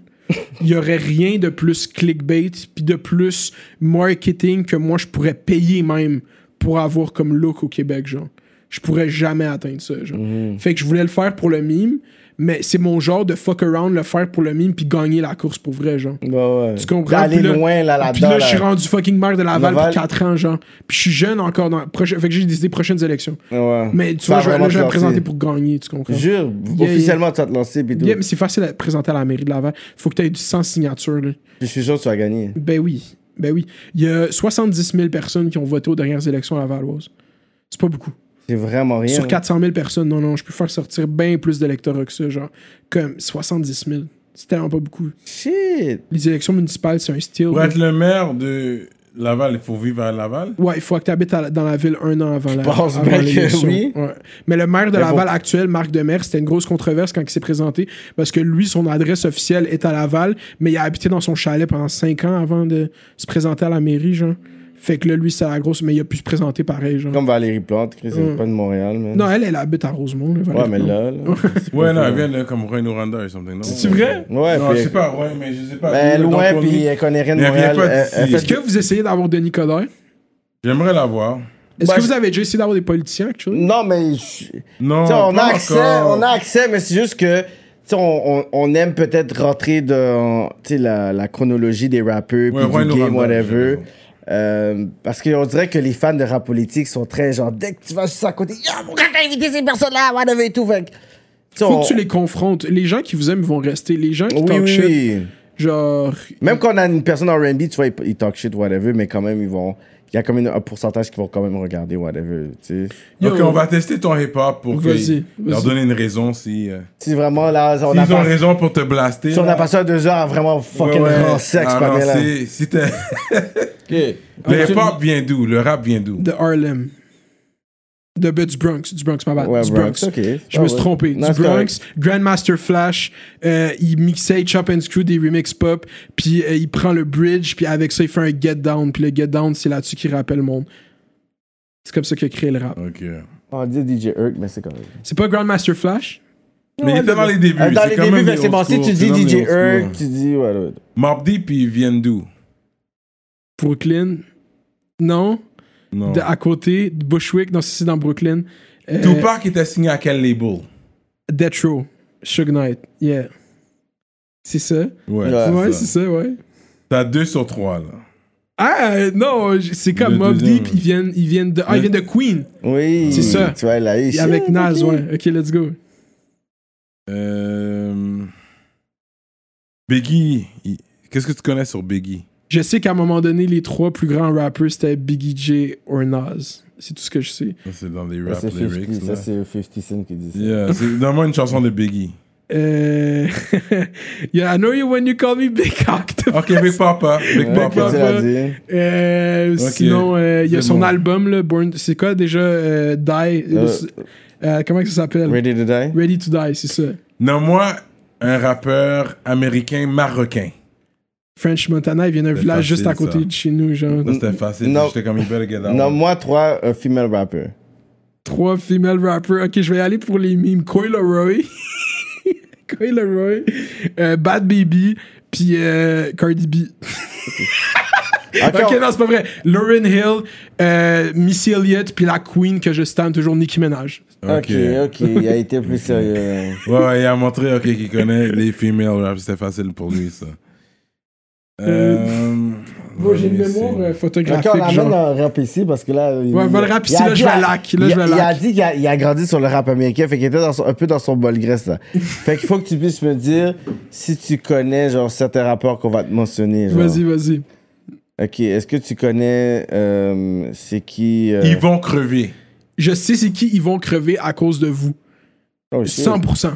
Il y aurait rien de plus clickbait puis de plus marketing que moi je pourrais payer même pour avoir comme look au Québec, genre. Je pourrais jamais atteindre ça, genre. Fait que je voulais le faire pour le mime, mais c'est mon genre de fuck around le faire pour le mime puis gagner la course pour vrai, genre. Ouais, ouais. Tu comprends? D'aller Puis là- loin, là, Puis là, je suis rendu fucking maire de Laval, Laval. pour 4 ans, genre. Puis je suis jeune encore dans. prochain- Fait que j'ai décidé prochaines élections. Ouais. Mais tu Ça vois, je, vais- te me présenter pour gagner, tu comprends? Jure, Yeah, officiellement, tu vas te lancer. Puis tout. Yeah, mais c'est facile à présenter à la mairie de Laval. Faut que tu aies du 100 signatures, là. Je suis sûr que tu vas gagner. Ben oui. Ben oui. Il y a 70 000 personnes qui ont voté aux dernières élections à Lavalloise. C'est pas beaucoup. C'est vraiment rien. Sur hein. 400 000 personnes, non, non, je peux faire sortir bien plus d'électorats que ça, genre. Comme 70 000. C'est tellement pas beaucoup. Shit. Les élections municipales, c'est un style. Pour être le maire de Laval, il faut vivre à Laval? Ouais, il faut que tu habites dans la ville un an avant la penses avant bien que oui. Ouais. Mais le maire de Mais Laval bon. actuel, Marc Demers, c'était une grosse controverse quand il s'est présenté parce que lui, son adresse officielle est à Laval, mais il a habité dans son chalet pendant cinq ans avant de se présenter à la mairie, genre. Fait que là, lui, c'est la grosse, mais il a pu se présenter pareil, genre. Comme Valérie Plante, Chris, elle est pas de Montréal, man. Non, elle, elle habite à Rosemont. Là, Ouais, mais là. là Ouais, non, elle vient de comme Roy Noranda ou something. C'est vrai? Ouais, Non, puis. je sais pas, ouais, mais je sais pas. Ben, Donc, loin, puis elle connaît rien de elle Montréal. Elle- elle Est-ce que vous essayez d'avoir Denis Coderre? J'aimerais la voir. Est-ce Bah, que vous avez déjà essayé d'avoir des politiciens, actually? Non, mais. je- Non, on, pas a accès, encore. on a accès, mais c'est juste que tu sais, on, on, on aime peut-être rentrer dans tu sais, la, la chronologie des rappeurs, Ouais, puis Roy du game, whatever. Euh, parce qu'on dirait que les fans de rap politique sont très genre, dès que tu vas juste à côté, Yo, pourquoi t'as invité ces personnes-là, whatever et tout. Fait Faut on- que tu les confrontes. Les gens qui vous aiment vont rester. Les gens qui Oui, talk oui, shit, oui. genre. Même quand on a une personne en R&B, tu vois, ils, ils talk shit, whatever, mais quand même, ils vont. Il y a quand même un pourcentage qui vont quand même regarder, whatever, tu sais. Ok, on va tester ton hip-hop pour que- leur donner une raison si. euh, Si vraiment, là, on a ont pas... raison pour te blaster. Si on a passé deux heures à vraiment fucking Ouais, ouais, à ce panel-là. rancer. Si t'es- Ok. Le hip-hop vient d'où? Le rap vient d'où? De Harlem. De, du Bronx, du Bronx, ma bad. Ouais, du Bronx. Je Ah me suis ouais. trompé. Non, du Bronx, correct. Grandmaster Flash, euh, il mixait Chop and Screw des remix pop, puis euh, il prend le bridge, puis avec ça, il fait un get down, puis le get down, c'est là-dessus qu'il rappelle le monde. C'est comme ça qu'il a créé le rap. Ok. On dit DJ Urk, mais c'est correct. C'est pas Grandmaster Flash? Mais il était dans les débuts. Euh, Dans les débuts, que c'est bon. Si tu dis DJ. Urk, tu dis. Ouais, ouais. Mobb Deep, ils viennent d'où? Brooklyn? Non. Non. De- à côté, de Bushwick, non, ça, c'est dans Brooklyn. Euh, Tupac était signé à quel label? Death Row, Suge Knight, yeah. C'est ça? Ouais, Ouais. ouais, c'est ça. ça, ouais. T'as deux sur trois, là. Ah, euh, non, c'est comme Mob. Deep, ils viennent, ils viennent de, ah, ils viennent de Queen, Oui. C'est ça. Tu vois, là, il avec Nas, ok. ouais. Ok, let's go. Euh... Biggie, qu'est-ce que tu connais sur Biggie? Je sais qu'à un moment donné, les trois plus grands rappers, c'était Biggie J ou Nas. C'est tout ce que je sais. Ça, c'est dans les Ça, rap c'est lyrics. 50, là. ça, c'est 50 Cent qui dit ça. Yeah, c'est- Donne-moi une chanson de Biggie. Euh... yeah, I know you when you call me Big Octopus. Ok, Big Papa. Big Ouais, Papa. Euh. Sinon, euh, il y a son bon. album, là, Born... c'est quoi déjà euh, Die? Euh, Euh, Comment ça s'appelle? Ready to Die? Ready to Die, c'est ça. Nomme-moi un rappeur américain marocain. French Montana, il vient d'un village juste à côté ça. de chez nous, genre. C'était facile. Non. J'étais comme, you better get Non, moi, trois, un female rapper. Trois female rappers. Ok, je vais y aller pour les mimes. Coy Leroy. Coy Leroy. euh, Bad Baby. Puis euh, Cardi B. Ok, Ok, on- non, c'est pas vrai. Lauren Hill, euh, Missy Elliott, puis la queen que je stan toujours, Nicki Minaj. ok, ok, il a été plus sérieux. Ouais, ouais, il a montré ok, qu'il connaît les female rap. C'était facile pour lui, ça. Euh, Bon, j'ai une mémoire euh, photographique. on amène genre. un rap ici parce que là. il- Ouais, va le rap ici, a là, dit je vais lac, là, il je a- Il dit qu'il a, il a grandi sur le rap américain, fait qu'il était dans son- un peu dans son bol graisse, là. fait qu'il faut que tu puisses me dire si tu connais, genre, certains rappeurs qu'on va te mentionner. Vas-y, vas-y. Ok, est-ce que tu connais. euh, c'est qui. euh, Ils vont crever. Je sais c'est qui ils vont crever à cause de vous. oh, shit. 100%.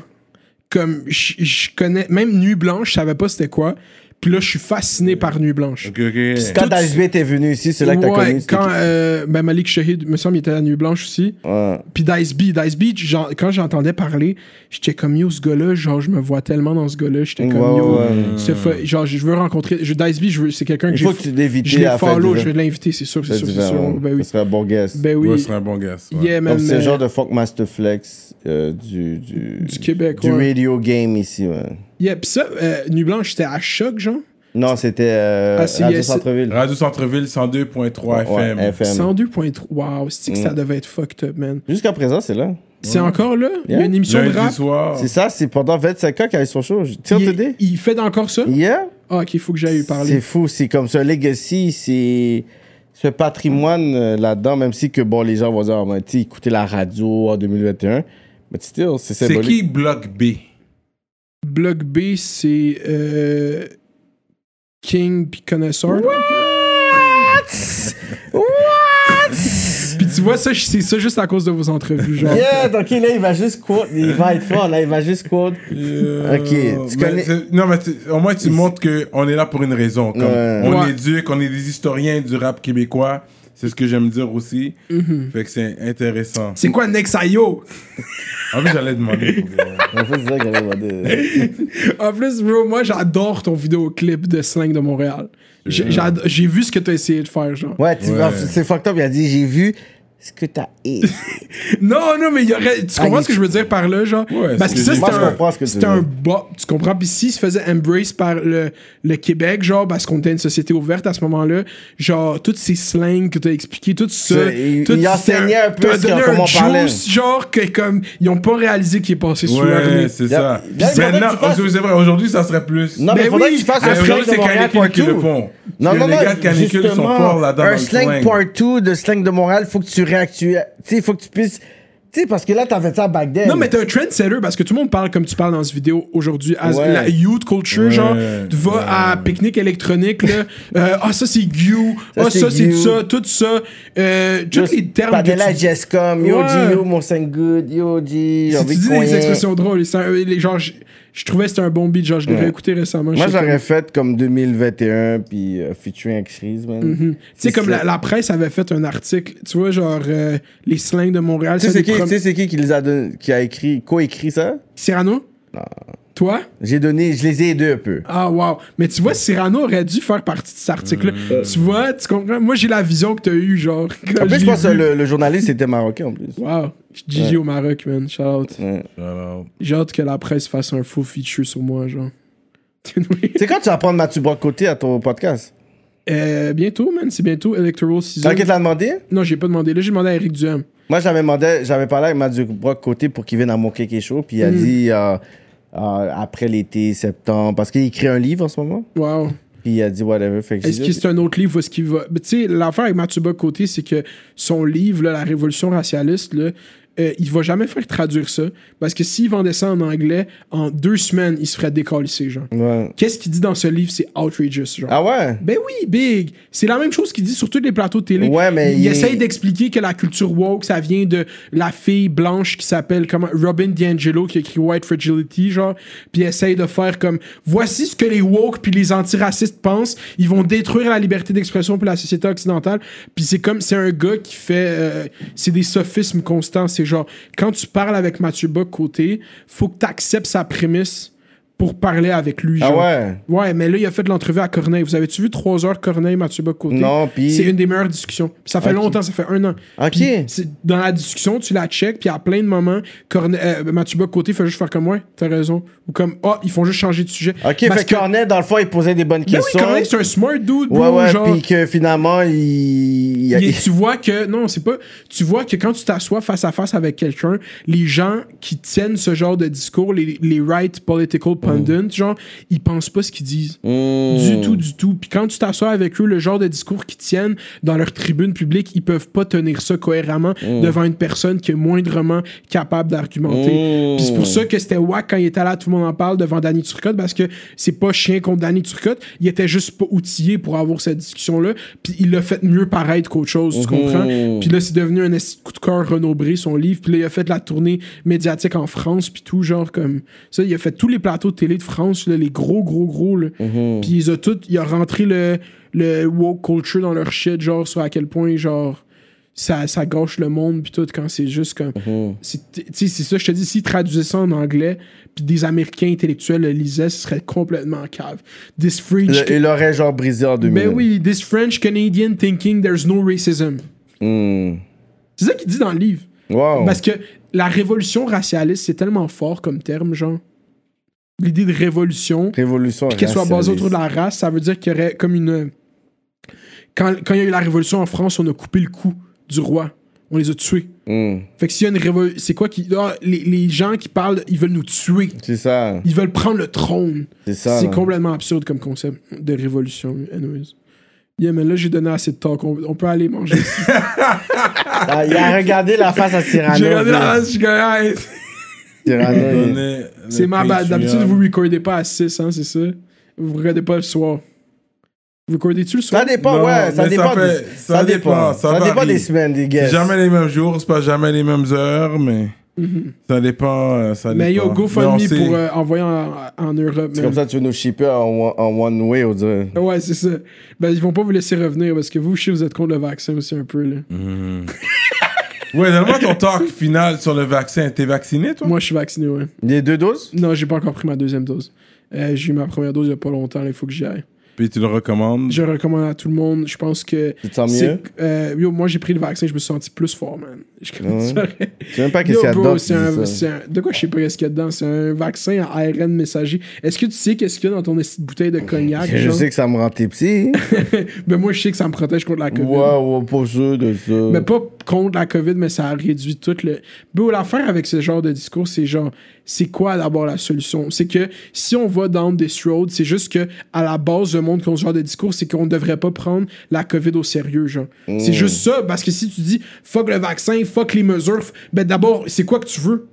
Comme, je je connais, même Nuit Blanche, je savais pas c'était quoi. Puis là, je suis fasciné par Nuit Blanche. Ok, ok. Quand Ice était venu ici, c'est là que t'as ouais, connu. quand euh, ben Malik Shahid, me semble, il était à Nuit Blanche aussi. Ouais. Puis Dice B, Dice B, genre, quand j'entendais parler, j'étais comme yo, ce gars-là, genre, je me vois tellement dans ce gars-là. J'étais comme Ouais, yo, ouais. ce fa- genre, je veux rencontrer. Je, Dice B, je veux- c'est quelqu'un que Il j'ai. faut que tu l'évites Je l'ai à faire follow, du- je vais l'inviter, c'est sûr, c'est sûr, c'est sûr. Ben oui. Ça serait un bon guest. Ben oui. ce serait un bon gars. ouais. Yeah, man. Donc, c'est euh, le genre de Funk Master Flex euh, du, du, Du Québec, du ouais. radio game ici. Ouais. Yeah, pis ça, euh, Nuit Blanche, c'était à choc, genre? Non, c'était euh, Ah, c'est- Radio Centre-Ville. Radio Centre-Ville 102.3 FM. Ouais, FM. 102.3. Wow, c'est que ça Mm. devait être fucked up, man? Jusqu'à présent, c'est là. C'est encore là? Il y a Yeah. une émission de rap? soir. C'est ça, c'est pendant 25 ans qu'il a son show. Tiens, Il, il fait encore ça? Yeah. Ah, ok, il faut que j'aille lui parler. C'est fou, c'est comme ça. Legacy, c'est ce patrimoine euh, là-dedans, même si que bon, les gens vont dire, oh, sais, écoutez la radio en 2021. Mais still, c'est C'est symbolique. qui Bloc B? Bloc B, c'est euh, King puis Connaisseur. Puis tu vois, ça, c'est ça juste à cause de vos entrevues, genre. Yeah, donc là, il va juste quote. Il va être fort, là, il va juste quote. Ok, tu connais- Non, mais tu- au moins, tu montres qu'on est là pour une raison. Comme Ouais. On Ouais. éduque, on est des historiens du rap québécois. C'est ce que j'aime dire aussi. Mhm. Fait que c'est intéressant. C'est quoi Nexayo? En plus, j'allais demander. En c'est qu'elle a demandé. En plus, bro, moi, j'adore ton vidéoclip de Slang de Montréal. J'ai vu ce que t'as essayé de faire, genre. Ouais, tu- Ouais. c'est fucked up. Il a dit, j'ai vu ce que t'as. Non, non, mais il y aurait. Tu comprends Ah, ce que je veux dire par là, genre? Ouais, Parce que c'est- ça, je un, un bas. Tu comprends? Puis s'il se faisait embrace par le, le Québec, genre, parce qu'on était une société ouverte à ce moment-là, genre, toutes ces slangs que t'as expliqué, tout ça. C'est- il- tout il c'était enseignait un peu t'as ce comment on parlait. genre, que comme, ils ont pas réalisé qu'il est passé sous leur Ouais, nez. c'est ça. a- Maintenant, c'est aujourd'hui, ça serait plus. Non, mais Ben faudrait oui, que tu fasses Mais un slang aujourd'hui, de c'est Montréal Canicule part qui le 2. font. Non, non, non, les gars de Canicule sont justement, forts là-dedans. dans un slang slang. part 2 de slang de Montréal, faut que tu réactualises. Tu sais, faut que tu puisses. Tu sais, parce que là, t'avais ça back then. Non, mais t'es un trendsetter parce que tout le monde parle comme tu parles dans cette vidéo aujourd'hui. Ouais. La youth culture, Ouais, genre, tu vas ouais. à pique-nique électronique, là. euh, Ah, ça c'est. Ça, Ah, c'est ça c'est ça, tout ça. Euh, tous les termes Padella tu, Jesscom, yo Ouais. G, yo mon 5 good, yo G, j'ai si tu dis des expressions drôles, les gens, Je trouvais que c'était un bon beat, genre, je l'ai Ouais. réécouté récemment. Moi, j'aurais fait comme 2021, puis euh, featuring Shreeze, man. Mhm. Tu sais, comme la, la presse avait fait un article, tu vois, genre, euh, les slangs de Montréal. Tu sais, c'est qui, prom- qui qui les a donné, qui a écrit, co-écrit ça? Cyrano? Toi? J'ai donné, je les ai aidés un peu. Ah, wow. Mais tu vois, Cyrano aurait dû faire partie de cet article-là. Tu vois, tu comprends? Moi, j'ai la vision que t'as eue, genre. En plus, je pense que le, le journaliste était marocain en plus. Wow. Gigi Ouais. au Maroc, man. Shout out. Ouais. J'ai hâte que la presse fasse un faux feature sur moi, genre. C'est quand tu vas prendre Mathieu Broc-Côté à ton podcast? Euh, bientôt, man. C'est bientôt Electoral C'est Season. qui te l'a demandé? Non, j'ai pas demandé. Là, j'ai demandé à Eric Duhem. Moi, j'avais demandé, j'avais parlé avec Mathieu Broc-Côté pour qu'il vienne à mon Kéké Show, puis il a Mm. dit euh, euh, après l'été, septembre, parce qu'il écrit un livre en ce moment, Wow. puis il a dit whatever. Que Est-ce que c'est un autre livre ou est-ce qu'il va? Tu sais, l'affaire avec Mathieu Bock-Côté, c'est que son livre, là, La Révolution racialiste, là, euh, il va jamais faire traduire ça. Parce que s'il vendait ça en anglais, en deux semaines, il se ferait décalisser, genre. Ouais. Qu'est-ce qu'il dit dans ce livre? C'est outrageous, genre. Ah ouais? Ben oui, big. C'est la même chose qu'il dit sur tous les plateaux de télé. Ouais, mais il, il est- essaye d'expliquer que la culture woke, ça vient de la fille blanche qui s'appelle comment Robin DiAngelo qui a écrit White Fragility, genre. Puis il essaye de faire comme voici ce que les woke puis les antiracistes pensent. Ils vont détruire la liberté d'expression pour la société occidentale. Puis c'est comme c'est un gars qui fait euh, c'est des sophismes constants. C'est genre quand tu parles avec Mathieu Bock côté, faut que tu acceptes sa prémisse pour parler avec lui. Ah genre. ouais? Ouais, mais là, il a fait de l'entrevue à Corneille. Vous avez-tu vu 3 heures Corneille, Mathieu Bock-Côté? Non, puis- C'est une des meilleures discussions. Ça fait longtemps, ça fait un an. Ok. C'est- dans la discussion, tu la check, puis à plein de moments, Corne- euh, Mathieu Bock-Côté fait juste faire comme, ouais, t'as raison. Ou comme, ah, ils font juste changer de sujet. Ok, Parce fait que Cornet, dans le fond, il posait des bonnes Ben oui, questions. Corneille, c'est un smart dude, bro. ouais, ouais, genre. puis que finalement, il. il- Et tu vois que, non, c'est pas. Tu vois que quand tu t'assois face à face avec quelqu'un, les gens qui tiennent ce genre de discours, les, les right political pundits, genre, ils pensent pas ce qu'ils disent. Mm. Du tout, du tout. Puis quand tu t'assois avec eux, le genre de discours qu'ils tiennent dans leur tribune publique, ils peuvent pas tenir ça cohéremment devant une personne qui est moindrement capable d'argumenter. Mm. Puis c'est pour ça que c'était wack quand il était là, tout le monde en parle devant Danny Turcotte, parce que c'est pas chien contre Danny Turcotte. Il était juste pas outillé pour avoir cette discussion-là. Puis il l'a fait mieux paraître qu'autre chose, tu comprends? Puis là, c'est devenu un coup de cœur renombré, son livre. Puis là, il a fait la tournée médiatique en France, puis tout, genre comme ça. Il a fait tous les plateaux télé de France, là, les gros, gros, gros. Là. Puis ils ont tout, il a rentré le, le woke culture dans leur shit, genre sur à quel point, genre, ça, ça gâche le monde, puis tout, quand c'est juste comme. c'est- Tu sais, c'est ça, je te dis, s'ils traduisaient ça en anglais, puis des Américains intellectuels le lisaient, ce serait complètement cave. This French. Il il aurait genre brisé en 2000. Ben oui, this French Canadian thinking there's no racism. Mm. C'est ça qu'il dit dans le livre. Wow. Parce que la révolution racialiste, c'est tellement fort comme terme, genre. L'idée de révolution, Révolution. qu'elle soit basée autour de la race, ça veut dire qu'il y aurait comme une. Quand, quand il y a eu la révolution en France, on a coupé le cou du roi. On les a tués. Mm. Fait que s'il y a une révolution. C'est quoi qui. ah, les, les gens qui parlent, ils veulent nous tuer. C'est ça. Ils veulent prendre le trône. C'est ça. C'est complètement absurde comme concept de révolution. Anyways. Yeah, mais là, j'ai donné assez de talk. On, on peut aller manger. ici. Ah, il a regardé la face à Cyrano. j'ai regardé la là. race, je suis C'est ma bad. D'habitude, vous recordez pas à 6, hein, c'est ça? Vous regardez pas le soir. Vous recordez-tu le soir? Ça dépend, Non, ouais. Ça dépend. ça fait- des- ça dépend, ça Ça dépend des semaines, des C'est guests. jamais les mêmes jours, c'est pas jamais les mêmes heures, mais ça dépend. euh, Ça. Mais yo, dépend. GoFundMe on sait- pour euh, envoyer en, en Europe. C'est comme ça que tu veux nous shipper en, one- en one way, on dirait. Ouais, c'est ça. Ben, ils vont pas vous laisser revenir parce que vous, je sais, vous êtes contre le vaccin aussi un peu, là. Ouais, donne-moi ton talk final sur le vaccin. T'es vacciné, toi? Moi, je suis vacciné, ouais. Les deux doses? Non, j'ai pas encore pris ma deuxième dose. Euh, j'ai eu ma première dose il y a pas longtemps, il faut que j'y aille. Puis tu le recommandes? Je recommande à tout le monde. Je pense que. Tu te sens mieux? euh, yo, moi, j'ai pris le vaccin, je me suis senti plus fort, man. Je à- Tu sais même pas qu'est-ce qu'il y a dedans. De quoi je sais pas qu'est-ce qu'il y a dedans? C'est un vaccin à ARN messager. Est-ce que tu sais qu'est-ce qu'il y a dans ton de bouteille de cognac? Je genre? sais que ça me rend tes petits. Ben moi, je sais que ça me protège contre la COVID. Ouais, ouais, pas sûr de ça. Mais pas contre la COVID, mais ça a réduit tout le. Bro, l'affaire avec ce genre de discours, c'est genre, c'est quoi d'abord la solution? C'est que si on va down this road, c'est juste que à la base, le monde qui ont ce genre de discours, c'est qu'on ne devrait pas prendre la COVID au sérieux, genre. C'est juste ça, parce que si tu dis fuck le vaccin, fuck les mesures, ben d'abord, c'est quoi que tu veux?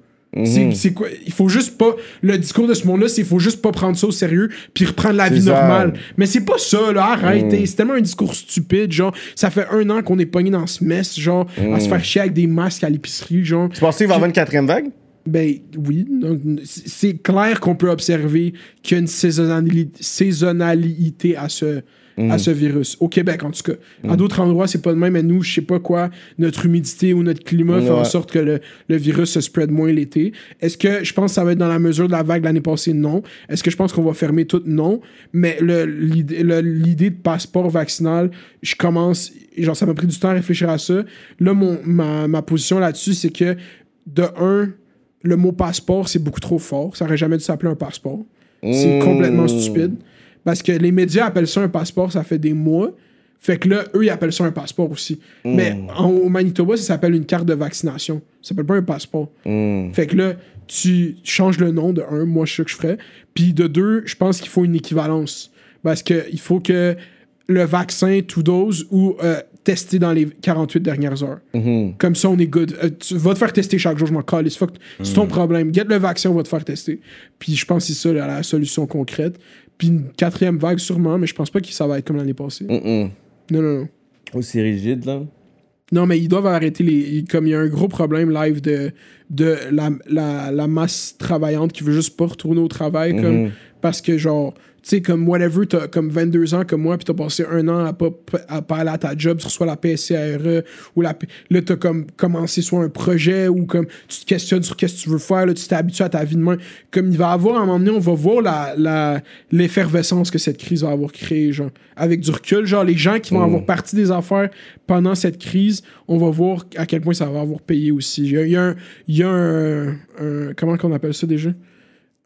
C'est- C'est quoi? Il faut juste pas. Le discours de ce monde-là, c'est qu'il faut juste pas prendre ça au sérieux puis reprendre la vie ça. normale. Mais c'est pas ça, là. Arrête. hein. C'est tellement un discours stupide. Genre, ça fait un an qu'on est pogné dans ce mess, genre, à se faire chier avec des masques à l'épicerie, genre. Tu penses qu'il va y avoir une quatrième vague? Ben oui, c'est clair qu'on peut observer qu'il y a une saisonnali- saisonnalité à ce, à ce virus. Au Québec, en tout cas. À d'autres endroits, c'est pas le même, mais nous, je sais pas quoi, notre humidité ou notre climat fait en sorte que le, le virus se spread moins l'été. Est-ce que je pense que ça va être dans la mesure de la vague l'année passée? Non. Est-ce que je pense qu'on va fermer tout? Non. Mais le- l'idée le- l'idée de passeport vaccinal, je commence, genre, ça m'a pris du temps à réfléchir à ça. Là, mon, ma, ma position là-dessus, c'est que, de un, le mot passeport, c'est beaucoup trop fort. Ça aurait jamais dû s'appeler un passeport. C'est complètement stupide. Parce que les médias appellent ça un passeport, ça fait des mois. Fait que là, eux, ils appellent ça un passeport aussi. Mais en, au Manitoba, ça s'appelle une carte de vaccination. Ça s'appelle pas un passeport. Fait que là, tu changes le nom de un, moi, je sais que je ferais. Puis de deux, je pense qu'il faut une équivalence. Parce que il faut que le vaccin, tout dose, ou euh, testé dans les 48 dernières heures. Comme ça, on est good. Euh, tu vas te faire tester chaque jour, je m'en. Fuck, C'est ton problème. Get le vaccin, on va te faire tester. Puis je pense que c'est ça la, la solution concrète. Puis une quatrième vague, sûrement, mais je pense pas que ça va être comme l'année passée. Mm-mm. Non, non, non. Aussi rigide, là? Non, mais ils doivent arrêter les. Comme il y a un gros problème live de, de la, la, la masse travaillante qui veut juste pas retourner au travail. comme, parce que, genre, sais, comme whatever, t'as comme 22 ans comme moi, puis t'as passé un an à pas, à pas aller à ta job, tu reçois la PSCRE, ou la, là, t'as comme commencé soit un projet, ou comme tu te questionnes sur qu'est-ce que tu veux faire, là, tu t'es habitué à ta vie de main. Comme il va avoir, à un moment donné, on va voir la, la, l'effervescence que cette crise va avoir créée, genre, avec du recul. Genre, les gens qui vont avoir parti des affaires pendant cette crise, on va voir à quel point ça va avoir payé aussi. Il y a, il y a un. il y a un- un- comment qu'on appelle ça déjà?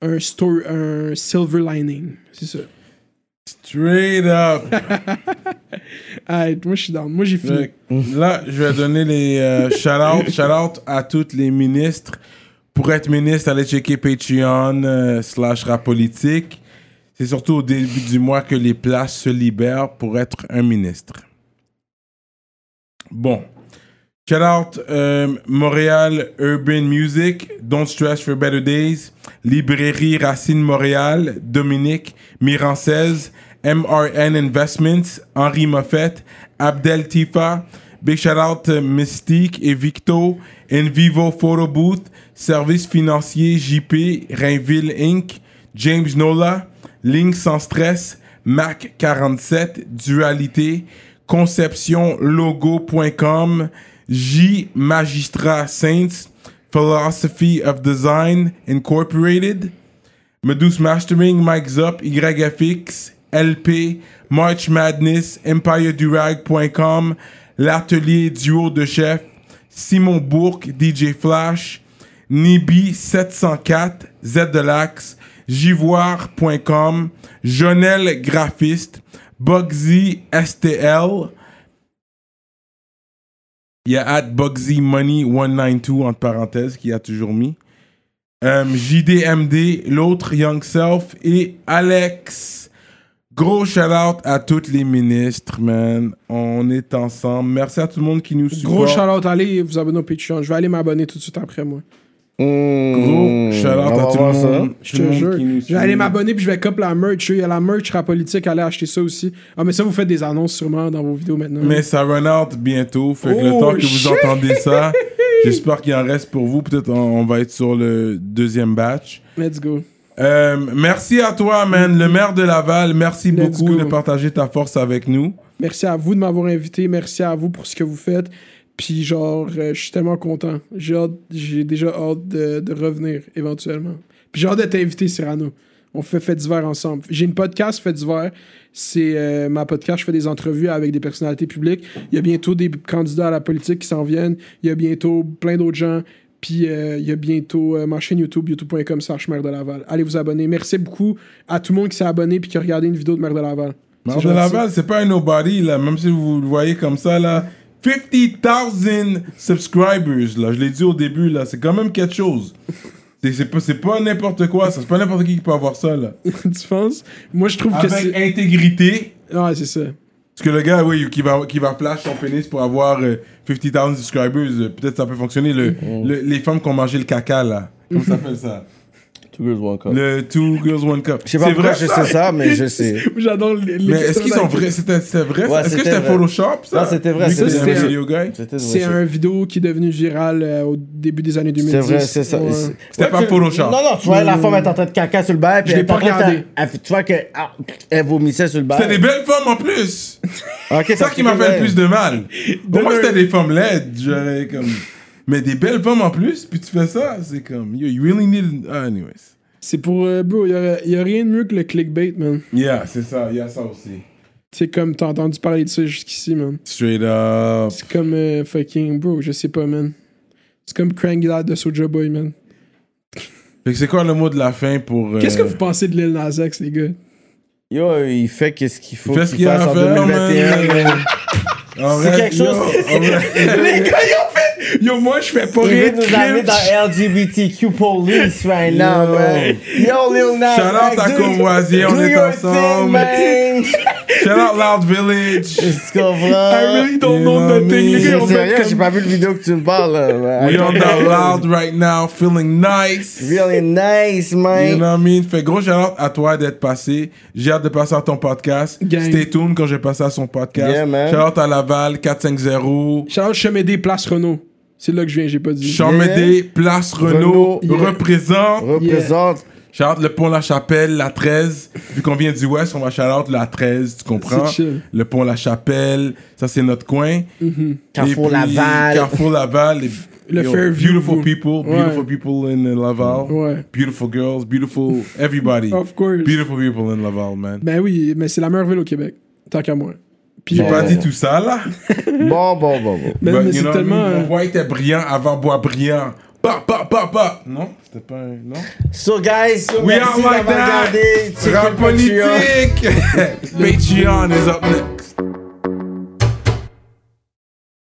Un, story, un silver lining. C'est ça. Straight up. Ah, moi, je suis down. Moi, j'ai fini. Là, je vais donner les euh, shout-out. Shout-out à tous les ministres. Pour être ministre, allez checker Patreon euh, slash rap politique. C'est surtout au début du mois que les places se libèrent pour être un ministre. Bon. Shout out euh, Montréal Urban Music, Don't Stress for Better Days, Librairie Racine Montréal, Dominique Mirancez, MRN Investments, Henri Moffett, Abdel Tifa, Big shout out Mystique et Victo, Envivo Photo Booth, Service financier JP, Rainville Inc., James Nola, Ligne sans stress, Mac 47, Dualité, conceptionlogo.com, J Magistrat Saints, Philosophy of Design Incorporated, Medus Mastering, Mike Zop, YFX, LP, March Madness, EmpireDurag.com, L'Atelier Duo de Chef, Simon Bourque, DJ Flash, Nibi 704, Z de l'Axe, Jivoire.com, Jonel Graphiste, Bugsy STL, il y a at Bugsy Money 192 entre parenthèses qui a toujours mis. Euh, JDMD, l'autre Young Self et Alex. Gros shout out à tous les ministres, man. On est ensemble. Merci à tout le monde qui nous supporte. Gros shout-out, allez vous abonner au Patreon. Je vais aller m'abonner tout de suite après, moi. Out on va à tout le ça. monde. Je te jure. Je vais aller m'abonner puis je vais cop la merch. Il y a la merch rap politique. Allez acheter ça aussi. Ah, mais ça, vous faites des annonces sûrement dans vos vidéos maintenant. Mais ça run out bientôt. Fait que le Oh, temps que vous entendez ça, j'espère qu'il en reste pour vous. Peut-être on, on va être sur le deuxième batch. Let's go. Euh, merci à toi, man. Le maire de Laval, merci Let's beaucoup go. de partager ta force avec nous. Merci à vous de m'avoir invité. Merci à vous pour ce que vous faites. Puis, genre, euh, je suis tellement content. J'ai hâte- j'ai déjà hâte de, de revenir éventuellement. Puis, j'ai hâte de t'inviter, Cyrano. On fait Fait d'hiver ensemble. J'ai une podcast Fait d'hiver. C'est euh, ma podcast. Je fais des entrevues avec des personnalités publiques. Il y a bientôt des candidats à la politique qui s'en viennent. Il y a bientôt plein d'autres gens. Puis euh, il y a bientôt ma chaîne YouTube, youtube.com slash maire de Laval. Allez vous abonner. Merci beaucoup à tout le monde qui s'est abonné puis qui a regardé une vidéo de maire de Laval. Maire C'est de. Laval, c'est pas un nobody, là. Même si vous le voyez comme ça, là. 50,000 subscribers, là. Je l'ai dit au début, là. C'est quand même quelque chose. C'est- pas, pas n'importe quoi, ça. C'est pas n'importe qui qui peut avoir ça, là. tu penses? Moi, je trouve que Avec c'est. intégrité. Ouais, c'est ça. Parce que le gars, oui, qui va, qui va flash son pénis pour avoir euh, 50,000 subscribers, euh, peut-être ça peut fonctionner. Le, le- les femmes qui ont mangé le caca, là. Comment ça s'appelle ça? Two Girls One Cup. Le Two Girls One Cup. Je sais pas C'est pourquoi vrai, je ça? sais ça, mais je sais. J'adore les. Mais est-ce qu'ils sont vrais? C'était vrai? Ouais, Est-ce que c'était. Photoshop, ça? Non, c'était vrai, c'était un video guy? C'était C'est un vidéo qui est devenu viral euh, au début des années 2010. C'est vrai, c'est ça. Ouais. C'était Ouais, pas tu- Photoshop. Non, non, tu vois, la femme est en train de caca sur le bail, puis Je l'ai pas regardé. Tu vois qu'elle elle vomissait sur le bail. C'était des belles femmes en plus! Ok, C'est ça qui m'a fait le plus de mal. Pour moi, c'était des femmes laides. Comme. Mais des belles femmes en plus, puis tu fais ça, c'est comme. Yo, you really need. Ah, anyways. C'est pour. euh, bro, il y, y a rien de mieux que le clickbait, man. Yeah, c'est ça, il y a ça aussi. C'est comme t'as entendu parler de ça jusqu'ici, man. Straight up. C'est comme euh, fucking. Bro, je sais pas, man. C'est comme Crank Glad de Soulja Boy, man. Fait que c'est quoi le mot de la fin pour. euh, Qu'est-ce que vous pensez de Lil Nas X, les gars? Yo, il fait qu'est-ce qu'il faut Il fait ce qu'il a à en faire, 2021. man. C'est quelque chose- yo, les gars. Yo, moi, je fais pas Il rire. veut nous amener dans LGBTQ police right now, Yo. man. Yo, Lil Nas. Shout out à Courvoisier, on est ensemble. Shout out Loud Village. Tu comprends? I really don't You know know nothing. C'est sérieux, j'ai pas vu le vidéo que tu me parles. là. We on that loud right now, feeling nice. Really nice, You man. know what I mean? Fait gros shout out à toi d'être passé. J'ai hâte de passer à ton podcast. Gang. Stay tuned quand j'ai passé à son podcast. Yeah, man. Shout out à Laval 450. Charles Chemédé, place Renault. C'est là que je viens, j'ai pas dit. Chamédé, Place Renault, Renault, yeah. représente. Représente. Shout out le pont La Chapelle, la 13. Vu qu'on vient du Ouest, on va shout out la 13, tu comprends? C'est chill. Le pont La Chapelle, ça c'est notre coin. Carrefour Et puis, Laval. Carrefour Laval. les- Le yo, Fairview. Beautiful people, Ouais. beautiful people in Laval. Ouais. Beautiful girls, beautiful everybody. Of course. Beautiful people in Laval, man. Ben oui, mais c'est la meilleure ville au Québec. Tant qu'à moi. Puis, J'ai euh, pas dit tout ça là. Bon, bon, bon, bon. mais, But, mais you c'est know, tellement. Mon bois était brillant avant bois brillant. Pa, pa, pa, pa. Non, c'était pas un. Non? So, guys, We merci are like that. Rap politique. Patreon is up next.